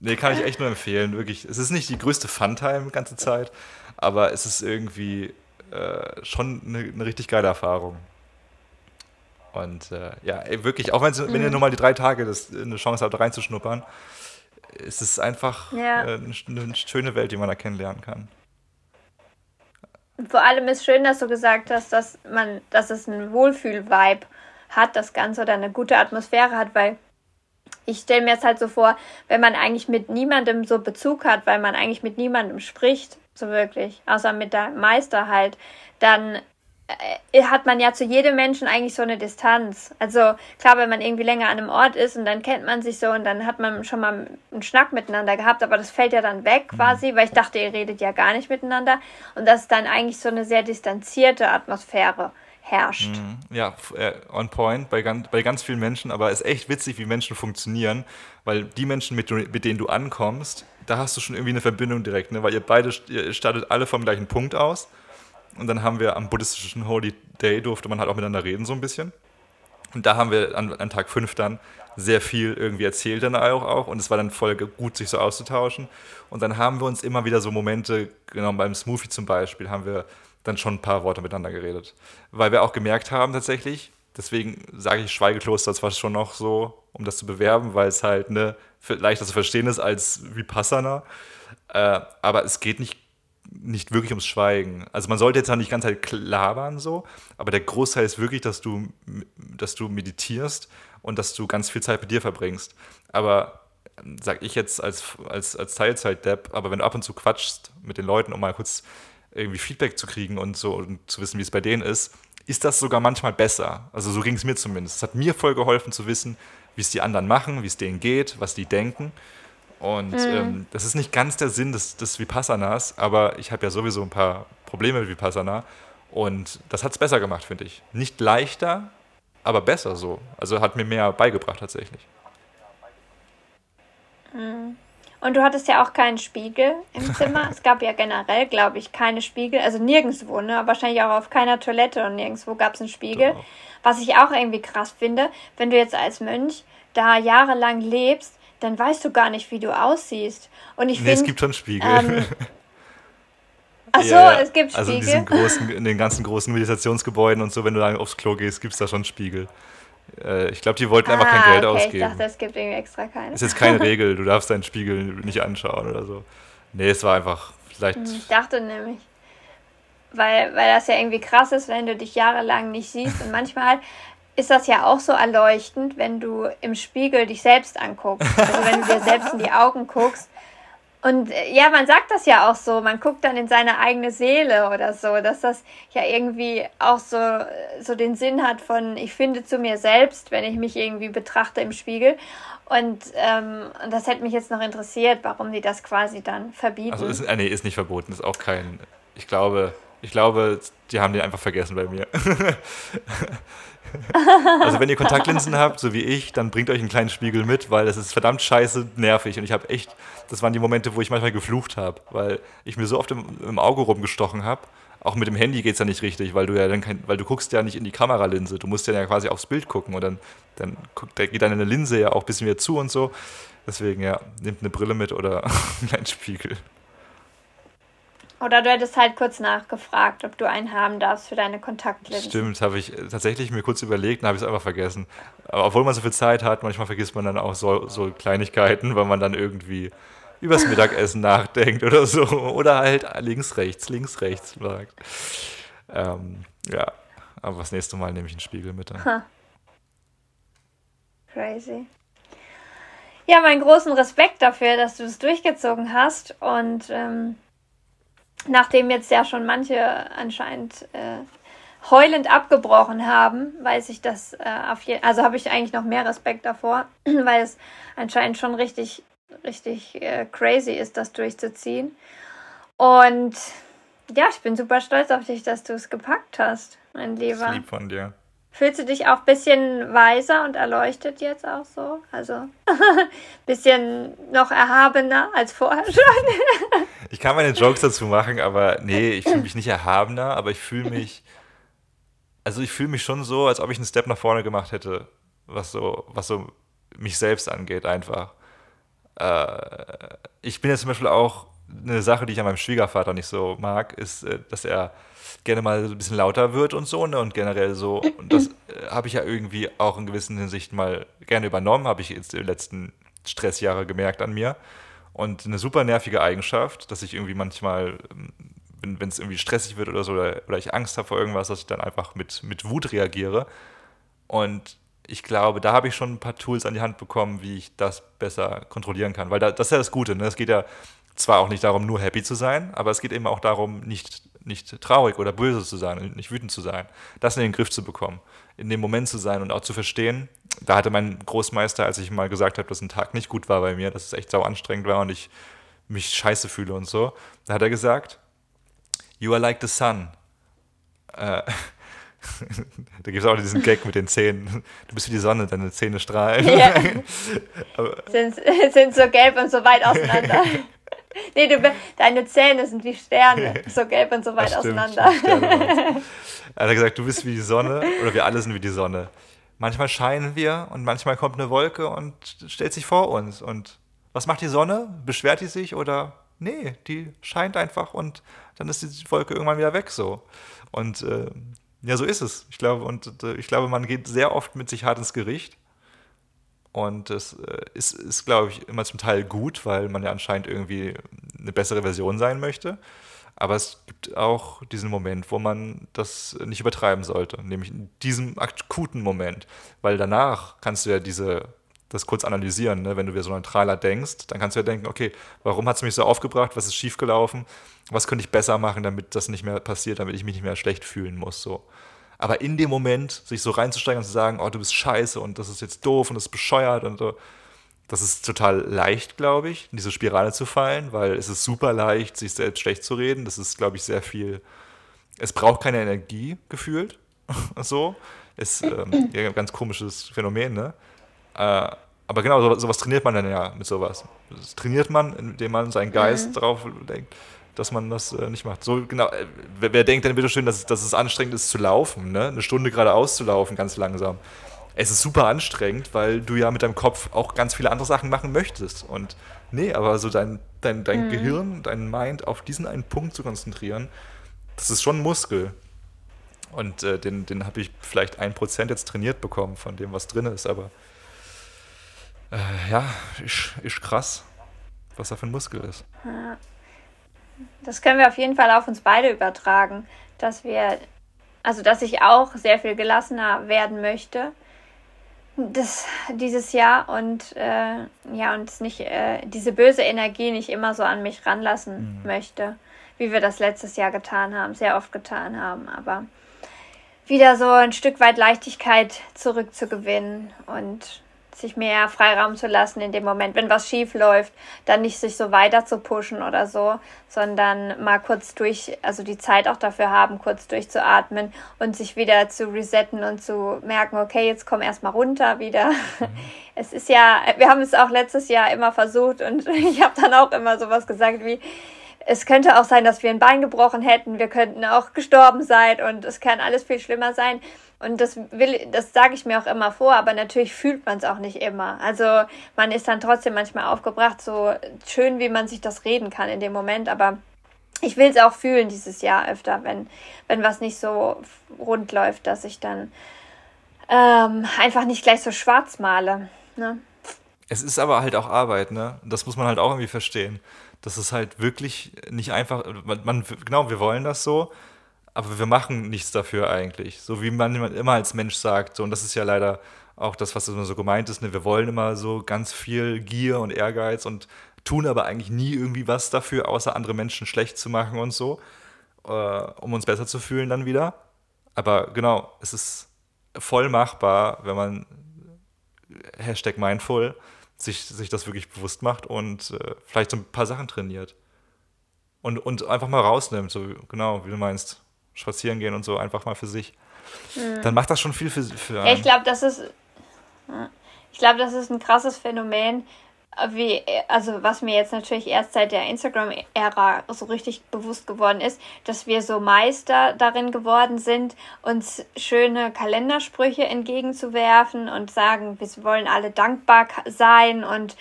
Nee, kann ich echt nur empfehlen, wirklich. Es ist nicht die größte Funtime die ganze Zeit, aber es ist irgendwie äh, schon eine, eine richtig geile Erfahrung. Und äh, ja, ey, wirklich, auch mhm. wenn ihr nur mal die drei Tage das, eine Chance habt, reinzuschnuppern, ist es einfach ja. äh, eine, eine, schöne Welt, die man da kennenlernen kann. Vor allem ist schön, dass du gesagt hast, dass man, dass es einen Wohlfühl-Vibe hat, das Ganze oder eine gute Atmosphäre hat, weil ich stelle mir jetzt halt so vor, wenn man eigentlich mit niemandem so Bezug hat, weil man eigentlich mit niemandem spricht, so wirklich, außer mit der Meister halt, dann hat man ja zu jedem Menschen eigentlich so eine Distanz. Also klar, wenn man irgendwie länger an einem Ort ist und dann kennt man sich so und dann hat man schon mal einen Schnack miteinander gehabt, aber das fällt ja dann weg mhm. quasi, weil ich dachte, ihr redet ja gar nicht miteinander und dass dann eigentlich so eine sehr distanzierte Atmosphäre herrscht. Mhm. Ja, äh, on point bei ganz, bei ganz vielen Menschen, aber es ist echt witzig, wie Menschen funktionieren, weil die Menschen, mit, mit denen du ankommst, da hast du schon irgendwie eine Verbindung direkt, ne? weil ihr beide ihr startet alle vom gleichen Punkt aus und dann haben wir am buddhistischen Holy Day durfte man halt auch miteinander reden, so ein bisschen. Und da haben wir an, an Tag 5 dann sehr viel irgendwie erzählt dann auch, auch und es war dann voll gut, sich so auszutauschen. Und dann haben wir uns immer wieder so Momente genommen, beim Smoothie zum Beispiel, haben wir dann schon ein paar Worte miteinander geredet. Weil wir auch gemerkt haben tatsächlich, deswegen sage ich Schweigekloster zwar schon noch so, um das zu bewerben, weil es halt ne, leichter zu verstehen ist als Vipassana. Äh, aber es geht nicht nicht wirklich ums Schweigen. Also man sollte jetzt auch nicht ganz halt labern so, aber der Großteil ist wirklich, dass du, dass du meditierst und dass du ganz viel Zeit mit dir verbringst. Aber sag ich jetzt als, als, als Teilzeit-Depp, aber wenn du ab und zu quatschst mit den Leuten, um mal kurz irgendwie Feedback zu kriegen und so und zu wissen, wie es bei denen ist, ist das sogar manchmal besser. Also so ging es mir zumindest. Es hat mir voll geholfen zu wissen, wie es die anderen machen, wie es denen geht, was die denken. Und mhm. ähm, das ist nicht ganz der Sinn des, des Vipassanas, aber ich habe ja sowieso ein paar Probleme mit Vipassana. Und das hat es besser gemacht, finde ich. Nicht leichter, aber besser so. Also hat mir mehr beigebracht tatsächlich. Mhm. Und du hattest ja auch keinen Spiegel im Zimmer. es gab ja generell, glaube ich, keine Spiegel. Also nirgendwo, ne? Wahrscheinlich auch auf keiner Toilette und nirgendwo gab es einen Spiegel. Doch. Was ich auch irgendwie krass finde, wenn du jetzt als Mönch da jahrelang lebst, dann weißt du gar nicht, wie du aussiehst. Und ich nee, find, es gibt schon Spiegel. Ähm, Ach so, ja, es gibt Spiegel. Also in, diesen großen, in den ganzen großen Meditationsgebäuden und so, wenn du da aufs Klo gehst, gibt es da schon Spiegel. Äh, ich glaube, die wollten ah, einfach kein Geld okay, ausgeben. Ich dachte, es gibt irgendwie extra keine. Ist jetzt keine Regel, du darfst deinen Spiegel nicht anschauen oder so. Nee, es war einfach vielleicht. Hm, ich dachte nämlich. Weil, weil das ja irgendwie krass ist, wenn du dich jahrelang nicht siehst. Und manchmal ist das ja auch so erleuchtend, wenn du im Spiegel dich selbst anguckst. Also wenn du dir selbst in die Augen guckst Und äh, ja, man sagt das ja auch so, man guckt dann in seine eigene Seele oder so, dass das ja irgendwie auch so, so den Sinn hat von, ich finde zu mir selbst, wenn ich mich irgendwie betrachte im Spiegel. Und ähm, das hätte mich jetzt noch interessiert, warum die das quasi dann verbieten. Also ist, äh, nee, ist nicht verboten, ist auch kein, ich glaube, ich glaube, die haben den einfach vergessen bei mir. also wenn ihr Kontaktlinsen habt, so wie ich, dann bringt euch einen kleinen Spiegel mit, weil es ist verdammt scheiße nervig. Und ich habe echt, das waren die Momente, wo ich manchmal geflucht habe, weil ich mir so oft im, im Auge rumgestochen habe. Auch mit dem Handy geht es ja nicht richtig, weil du ja dann kein, weil du guckst ja nicht in die Kameralinse, du musst ja quasi aufs Bild gucken und dann, dann guckt, da geht deine Linse ja auch ein bisschen wieder zu und so. Deswegen ja, nehmt eine Brille mit oder einen kleinen Spiegel. Oder du hättest halt kurz nachgefragt, ob du einen haben darfst für deine Kontaktlinsen. Stimmt, habe ich tatsächlich mir kurz überlegt und habe ich es einfach vergessen. Aber obwohl man so viel Zeit hat, manchmal vergisst man dann auch so, so Kleinigkeiten, weil man dann irgendwie übers Mittagessen nachdenkt oder so. Oder halt links, rechts, links, rechts sagt. Ähm, ja, aber das nächste Mal nehme ich einen Spiegel mit. Dann. Huh. Crazy. Ja, meinen großen Respekt dafür, dass du es durchgezogen hast und ähm, nachdem jetzt ja schon manche anscheinend äh, heulend abgebrochen haben, weiß ich das äh, auf jeden also habe ich eigentlich noch mehr Respekt davor, weil es anscheinend schon richtig, richtig äh, crazy ist, das durchzuziehen. Und ja, ich bin super stolz auf dich, dass du es gepackt hast, mein Lieber. Das ist lieb von dir. Fühlst du dich auch ein bisschen weiser und erleuchtet jetzt auch so? Also ein bisschen noch erhabener als vorher schon? ich kann meine Jokes dazu machen, aber nee, ich fühle mich nicht erhabener, aber ich fühle mich, also ich fühle mich schon so, als ob ich einen Step nach vorne gemacht hätte, was so, was so mich selbst angeht einfach. Äh, ich bin jetzt zum Beispiel auch, eine Sache, die ich an meinem Schwiegervater nicht so mag, ist, äh, dass er gerne mal ein bisschen lauter wird und so, ne? Und generell so, und das äh, habe ich ja irgendwie auch in gewissen Hinsicht mal gerne übernommen, habe ich jetzt in den letzten Stressjahre gemerkt an mir. Und eine super nervige Eigenschaft, dass ich irgendwie manchmal, ähm, wenn es irgendwie stressig wird oder so, oder, oder ich Angst habe vor irgendwas, dass ich dann einfach mit, mit Wut reagiere. Und ich glaube, da habe ich schon ein paar Tools an die Hand bekommen, wie ich das besser kontrollieren kann. Weil da, das ist ja das Gute. Ne? Es geht ja zwar auch nicht darum, nur happy zu sein, aber es geht eben auch darum, nicht nicht traurig oder böse zu sein und nicht wütend zu sein. Das in den Griff zu bekommen, in dem Moment zu sein und auch zu verstehen. Da hatte mein Großmeister, als ich mal gesagt habe, dass ein Tag nicht gut war bei mir, dass es echt sau anstrengend war und ich mich scheiße fühle und so, da hat er gesagt, You are like the sun. Äh, da gibt es auch diesen Gag mit den Zähnen. Du bist wie die Sonne, deine Zähne strahlen. Ja. sind, sind so gelb und so weit auseinander. nee, du, deine Zähne sind wie Sterne, so gelb und so weit Ach, auseinander. er hat gesagt, du bist wie die Sonne oder wir alle sind wie die Sonne. Manchmal scheinen wir und manchmal kommt eine Wolke und stellt sich vor uns. Und was macht die Sonne? Beschwert die sich oder nee, die scheint einfach und dann ist die Wolke irgendwann wieder weg so. Und äh, ja, so ist es. Ich glaube, und äh, ich glaube, man geht sehr oft mit sich hart ins Gericht und das äh, ist, ist glaube ich, immer zum Teil gut, weil man ja anscheinend irgendwie eine bessere Version sein möchte. Aber es gibt auch diesen Moment, wo man das nicht übertreiben sollte, nämlich in diesem akuten Moment. Weil danach kannst du ja diese, das kurz analysieren. Ne? Wenn du wieder so neutraler denkst, dann kannst du ja denken, okay, warum hat es mich so aufgebracht? Was ist schiefgelaufen? Was könnte ich besser machen, damit das nicht mehr passiert, damit ich mich nicht mehr schlecht fühlen muss? So. Aber in dem Moment sich so reinzusteigen und zu sagen, oh, du bist scheiße und das ist jetzt doof und das ist bescheuert und so, das ist total leicht, glaube ich, in diese Spirale zu fallen, weil es ist super leicht, sich selbst schlecht zu reden. Das ist, glaube ich, sehr viel. Es braucht keine Energie gefühlt. so. Ist ähm, ja, ein ganz komisches Phänomen, ne? Äh, aber genau, sowas, sowas trainiert man dann ja mit sowas. Das trainiert man, indem man seinen Geist mhm. drauf denkt dass man das äh, nicht macht. So genau, äh, wer, wer, denkt denn bitte schön, dass, dass es anstrengend ist zu laufen, ne? Eine Stunde geradeaus zu laufen, ganz langsam. Es ist super anstrengend, weil du ja mit deinem Kopf auch ganz viele andere Sachen machen möchtest. Und nee, aber so dein, dein, dein mhm. Gehirn, dein Mind auf diesen einen Punkt zu konzentrieren, das ist schon ein Muskel. Und äh, den, den habe ich vielleicht ein Prozent jetzt trainiert bekommen von dem, was drin ist, aber äh, ja, ist, ist krass, was da für ein Muskel ist. Ja. Das können wir auf jeden Fall auf uns beide übertragen, dass wir, also dass ich auch sehr viel gelassener werden möchte, das, dieses Jahr und äh, ja, und nicht, äh, diese böse Energie nicht immer so an mich ranlassen mhm. möchte, wie wir das letztes Jahr getan haben, sehr oft getan haben, aber wieder so ein Stück weit Leichtigkeit zurückzugewinnen und sich mehr Freiraum zu lassen in dem Moment, wenn was schief läuft, dann nicht sich so weiter zu pushen oder so, sondern mal kurz durch, also die Zeit auch dafür haben, kurz durchzuatmen und sich wieder zu resetten und zu merken, okay, jetzt komm erstmal runter wieder. Mhm. Es ist ja, wir haben es auch letztes Jahr immer versucht und ich habe dann auch immer sowas gesagt wie, es könnte auch sein, dass wir ein Bein gebrochen hätten, wir könnten auch gestorben sein und es kann alles viel schlimmer sein. Und das will, das sage ich mir auch immer vor, aber natürlich fühlt man es auch nicht immer. Also man ist dann trotzdem manchmal aufgebracht, so schön wie man sich das reden kann in dem Moment, aber ich will es auch fühlen dieses Jahr öfter, wenn, wenn was nicht so rund läuft, dass ich dann ähm, einfach nicht gleich so schwarz male. Ne? Es ist aber halt auch Arbeit, ne? Das muss man halt auch irgendwie verstehen. Das ist halt wirklich nicht einfach. Man, man, genau, wir wollen das so, aber wir machen nichts dafür eigentlich. So wie man immer als Mensch sagt. So, und das ist ja leider auch das, was immer so gemeint ist. Ne? Wir wollen immer so ganz viel Gier und Ehrgeiz und tun aber eigentlich nie irgendwie was dafür, außer andere Menschen schlecht zu machen und so, äh, um uns besser zu fühlen dann wieder. Aber genau, es ist voll machbar, wenn man Hashtag mindful sich, sich das wirklich bewusst macht und äh, vielleicht so ein paar Sachen trainiert. Und, und einfach mal rausnimmt, so genau, wie du meinst spazieren gehen und so einfach mal für sich. Mhm. Dann macht das schon viel für, für einen. Ja, ich glaube, das ist. Ich glaube, das ist ein krasses Phänomen, wie, also was mir jetzt natürlich erst seit der Instagram-Ära so richtig bewusst geworden ist, dass wir so Meister darin geworden sind, uns schöne Kalendersprüche entgegenzuwerfen und sagen, wir wollen alle dankbar sein und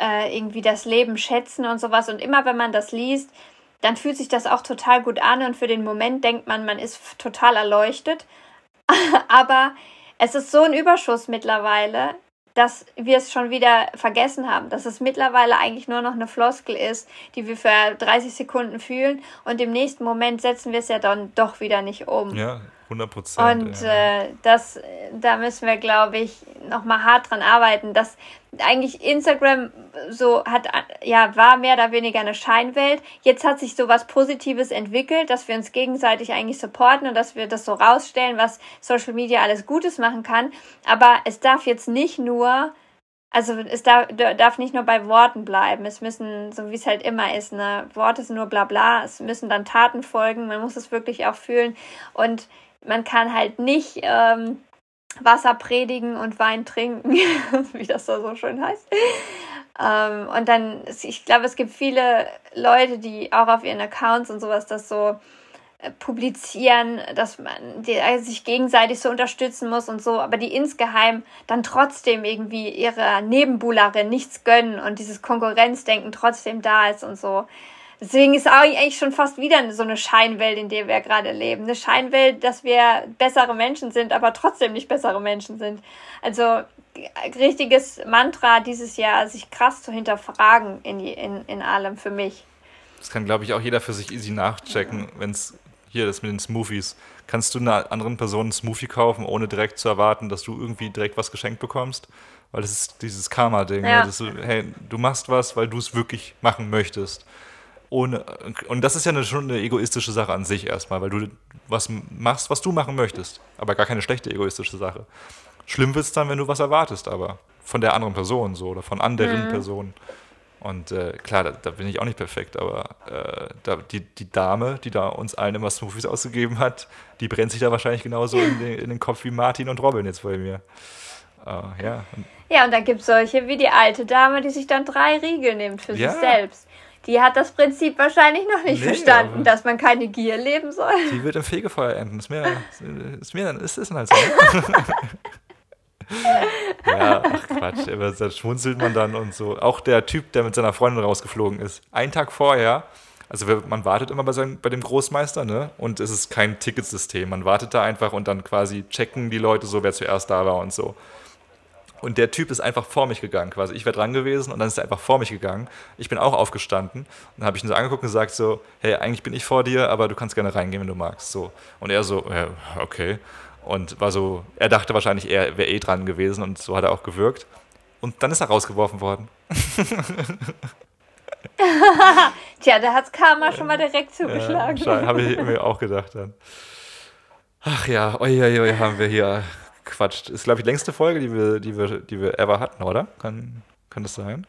äh, irgendwie das Leben schätzen und sowas. Und immer wenn man das liest, dann fühlt sich das auch total gut an und für den Moment denkt man, man ist total erleuchtet. Aber es ist so ein Überschuss mittlerweile, dass wir es schon wieder vergessen haben, dass es mittlerweile eigentlich nur noch eine Floskel ist, die wir für 30 Sekunden fühlen und im nächsten Moment setzen wir es ja dann doch wieder nicht um. Ja, 100 Prozent. Und ja. äh, das, da müssen wir, glaube ich, nochmal hart dran arbeiten, dass eigentlich Instagram so hat, ja, war mehr oder weniger eine Scheinwelt. Jetzt hat sich so was Positives entwickelt, dass wir uns gegenseitig eigentlich supporten und dass wir das so rausstellen, was Social Media alles Gutes machen kann. Aber es darf jetzt nicht nur also es darf, darf nicht nur bei Worten bleiben. Es müssen, so wie es halt immer ist, ne, Worte sind nur bla bla, es müssen dann Taten folgen, man muss es wirklich auch fühlen. Und man kann halt nicht ähm, Wasser predigen und Wein trinken, wie das da so schön heißt. Ähm, und dann, ich glaube, es gibt viele Leute, die auch auf ihren Accounts und sowas das so äh, publizieren, dass man die, also sich gegenseitig so unterstützen muss und so, aber die insgeheim dann trotzdem irgendwie ihrer Nebenbuhlerin nichts gönnen und dieses Konkurrenzdenken trotzdem da ist und so. Deswegen ist eigentlich schon fast wieder so eine Scheinwelt, in der wir gerade leben. Eine Scheinwelt, dass wir bessere Menschen sind, aber trotzdem nicht bessere Menschen sind. Also richtiges Mantra dieses Jahr, sich krass zu hinterfragen in, in, in allem für mich. Das kann, glaube ich, auch jeder für sich easy nachchecken, wenn es hier das mit den Smoothies. Kannst du einer anderen Person einen Smoothie kaufen, ohne direkt zu erwarten, dass du irgendwie direkt was geschenkt bekommst? Weil das ist dieses Karma-Ding. Ja. Ne? Hey, du machst was, weil du es wirklich machen möchtest ohne, und das ist ja eine, schon eine egoistische Sache an sich erstmal, weil du was machst, was du machen möchtest, aber gar keine schlechte egoistische Sache. Schlimm wird es dann, wenn du was erwartest, aber von der anderen Person so oder von anderen mhm. Personen. Und äh, klar, da, da, bin ich auch nicht perfekt, aber äh, da, die, die Dame, die da uns allen immer Smoothies ausgegeben hat, die brennt sich da wahrscheinlich genauso in den, in den Kopf wie Martin und Robin jetzt bei mir. Uh, ja. ja, und da gibt es solche wie die alte Dame, die sich dann drei Riegel nimmt für ja. sich selbst die hat das Prinzip wahrscheinlich noch nicht nee, verstanden, dass man keine Gier leben soll. Die wird im Fegefeuer enden. Ist mir, ist mir ist, ist halt so. ja, ach Quatsch, aber da schmunzelt man dann und so. Auch der Typ, der mit seiner Freundin rausgeflogen ist, einen Tag vorher, also man wartet immer bei, seinem, bei dem Großmeister, ne? Und es ist kein Ticketsystem. Man wartet da einfach und dann quasi checken die Leute so, wer zuerst da war und so. Und der Typ ist einfach vor mich gegangen, quasi. Ich wäre dran gewesen und dann ist er einfach vor mich gegangen. Ich bin auch aufgestanden und dann habe ich ihn so angeguckt und gesagt so, hey, eigentlich bin ich vor dir, aber du kannst gerne reingehen, wenn du magst. So. Und er so, ja, okay. Und war so, er dachte wahrscheinlich, er wäre eh dran gewesen und so hat er auch gewirkt. Und dann ist er rausgeworfen worden. Tja, da hat's Karma schon mal direkt zugeschlagen. Ja, Habe ich mir auch gedacht dann. Ach ja, oi, oi, oi, haben wir hier quatscht. Ist, glaube ich, die längste Folge, die wir, die wir, die wir ever hatten, oder? Kann, kann das sein?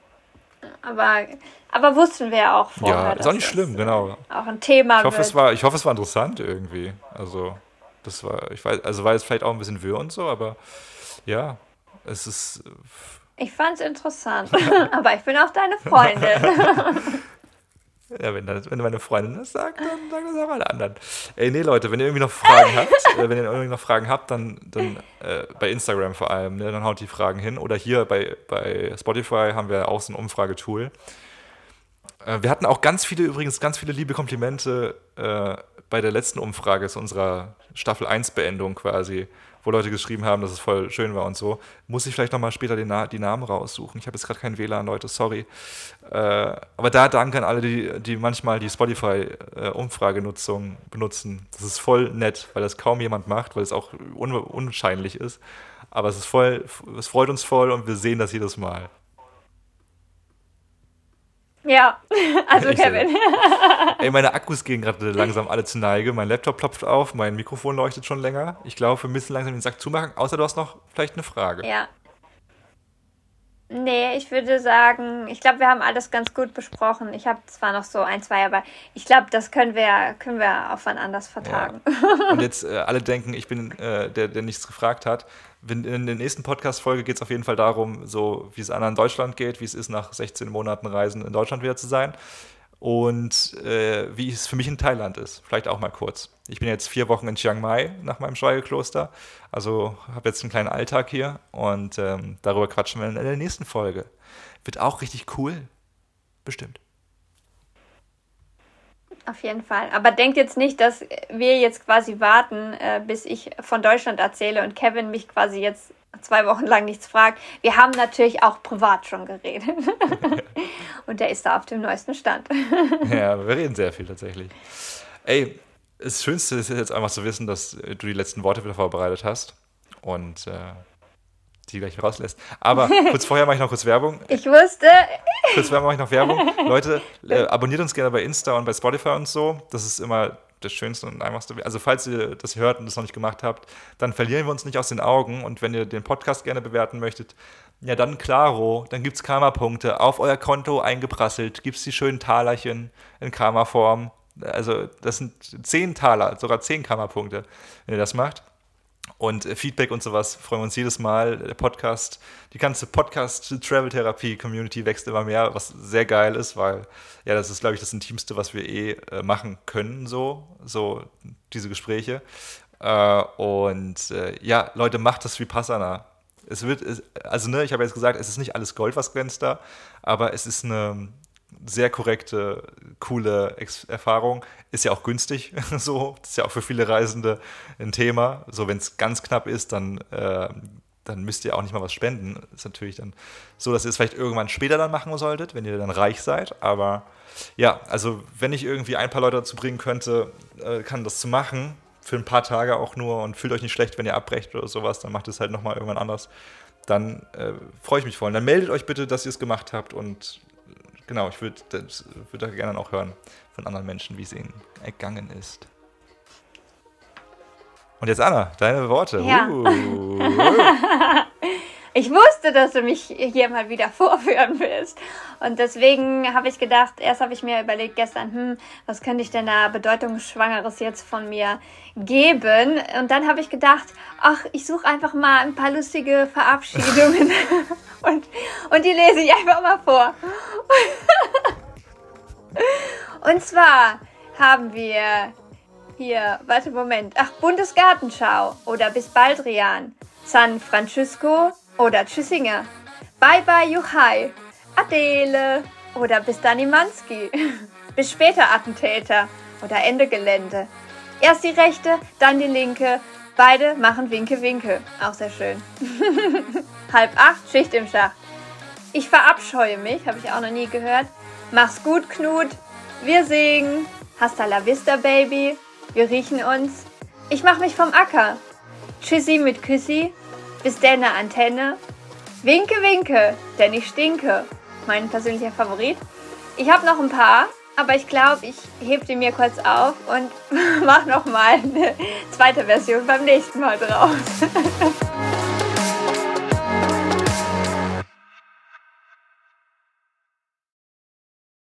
Aber, aber wussten wir ja auch vorher. Ja, ist auch nicht schlimm, genau. Auch ein Thema. Ich hoffe, wird. es war, ich hoffe, es war interessant irgendwie. Also, das war, ich weiß, also war jetzt vielleicht auch ein bisschen wirr und so, aber ja, es ist. Ich fand es interessant, aber ich bin auch deine Freundin. Ja, wenn, das, wenn meine Freundin das sagt, dann sagen das auch alle anderen. Ey, nee, Leute, wenn ihr irgendwie noch Fragen habt, äh, wenn ihr irgendwie noch Fragen habt, dann, dann äh, bei Instagram vor allem, ne, dann haut die Fragen hin. Oder hier bei, bei Spotify haben wir auch so ein Umfragetool. Äh, wir hatten auch ganz viele, übrigens ganz viele liebe Komplimente äh, bei der letzten Umfrage zu unserer Staffel 1 Beendung quasi wo Leute geschrieben haben, dass es voll schön war und so. Muss ich vielleicht nochmal später Na die Namen raussuchen. Ich habe jetzt gerade kein WLAN, Leute, sorry. Äh, aber da danke an alle, die, die manchmal die Spotify-Umfragenutzung benutzen. Das ist voll nett, weil das kaum jemand macht, weil es auch un unscheinlich ist. Aber es ist voll, es freut uns voll und wir sehen das jedes Mal. Ja, also ich Kevin. Ey, meine Akkus gehen gerade langsam alle zu Neige. Mein Laptop plopft auf, mein Mikrofon leuchtet schon länger. Ich glaube, wir müssen langsam den Sack zumachen, außer du hast noch vielleicht eine Frage. Ja. Nee, ich würde sagen, ich glaube, wir haben alles ganz gut besprochen. Ich habe zwar noch so ein, zwei, aber ich glaube, das können wir, können wir auf wann anders vertagen. Ja. Und jetzt äh, alle denken, ich bin äh, der, der nichts gefragt hat in der nächsten Podcast-Folge geht es auf jeden Fall darum, so wie es anderen in Deutschland geht, wie es ist, nach 16 Monaten Reisen in Deutschland wieder zu sein und äh, wie es für mich in Thailand ist. Vielleicht auch mal kurz. Ich bin jetzt vier Wochen in Chiang Mai nach meinem Schweigekloster, also habe jetzt einen kleinen Alltag hier und ähm, darüber quatschen wir in der nächsten Folge. Wird auch richtig cool. Bestimmt. Auf jeden Fall. Aber denkt jetzt nicht, dass wir jetzt quasi warten, äh, bis ich von Deutschland erzähle und Kevin mich quasi jetzt zwei Wochen lang nichts fragt. Wir haben natürlich auch privat schon geredet. und der ist da auf dem neuesten Stand. ja, wir reden sehr viel tatsächlich. Ey, das Schönste ist jetzt einfach zu wissen, dass du die letzten Worte wieder vorbereitet hast. Und äh, die gleich rauslässt. Aber kurz vorher mache ich noch kurz Werbung. Ich wusste. Kurz vorher mache ich noch Werbung. Leute, äh, abonniert uns gerne bei Insta und bei Spotify und so. Das ist immer das Schönste und einfachste. Also falls ihr das hört und das noch nicht gemacht habt, dann verlieren wir uns nicht aus den Augen. Und wenn ihr den Podcast gerne bewerten möchtet, ja dann klaro, dann gibt es Karma-Punkte auf euer Konto eingeprasselt, gibt es die schönen Talerchen in Karma-Form. Also das sind 10 Taler, sogar 10 Karma-Punkte, wenn ihr das macht und äh, Feedback und sowas freuen wir uns jedes Mal. Der Podcast, die ganze Podcast-Travel-Therapie-Community wächst immer mehr, was sehr geil ist, weil ja, das ist, glaube ich, das Intimste, was wir eh äh, machen können, so, so diese Gespräche. Äh, und äh, ja, Leute, macht das wie Passana. Es wird, also ne, ich habe jetzt gesagt, es ist nicht alles Gold, was glänzt da, aber es ist eine sehr korrekte, coole Ex Erfahrung. Ist ja auch günstig, so. Ist ja auch für viele Reisende ein Thema. So, wenn es ganz knapp ist, dann, äh, dann müsst ihr auch nicht mal was spenden. Ist natürlich dann so, dass ihr es vielleicht irgendwann später dann machen solltet, wenn ihr dann reich seid. Aber ja, also wenn ich irgendwie ein paar Leute dazu bringen könnte, äh, kann das zu machen, für ein paar Tage auch nur und fühlt euch nicht schlecht, wenn ihr abbrecht oder sowas, dann macht es halt nochmal irgendwann anders. Dann äh, freue ich mich voll. Dann meldet euch bitte, dass ihr es gemacht habt und genau, ich würde würd da gerne auch hören von anderen Menschen, wie es ihnen ergangen ist. Und jetzt Anna, deine Worte. Ja. Uh. Ich wusste, dass du mich hier mal wieder vorführen willst. Und deswegen habe ich gedacht, erst habe ich mir überlegt gestern, hm, was könnte ich denn da bedeutungsschwangeres jetzt von mir geben? Und dann habe ich gedacht, ach, ich suche einfach mal ein paar lustige Verabschiedungen und, und die lese ich einfach mal vor. Und zwar haben wir hier, warte, Moment. Ach, Bundesgartenschau oder bis bald, Rian. San Francisco oder Tschüssinger. Bye bye, Juchai. Adele oder bis Danimanski. bis später, Attentäter oder Ende Gelände. Erst die rechte, dann die linke. Beide machen Winke, Winke. Auch sehr schön. Halb acht, Schicht im Schacht. Ich verabscheue mich, habe ich auch noch nie gehört. Mach's gut, Knut. Wir singen. Hasta la vista, Baby. Wir riechen uns. Ich mach mich vom Acker. Tschüssi mit Küssi, bis denne Antenne. Winke, winke, denn ich stinke. Mein persönlicher Favorit. Ich habe noch ein paar, aber ich glaube, ich hebe die mir kurz auf und mache nochmal eine zweite Version beim nächsten Mal draus.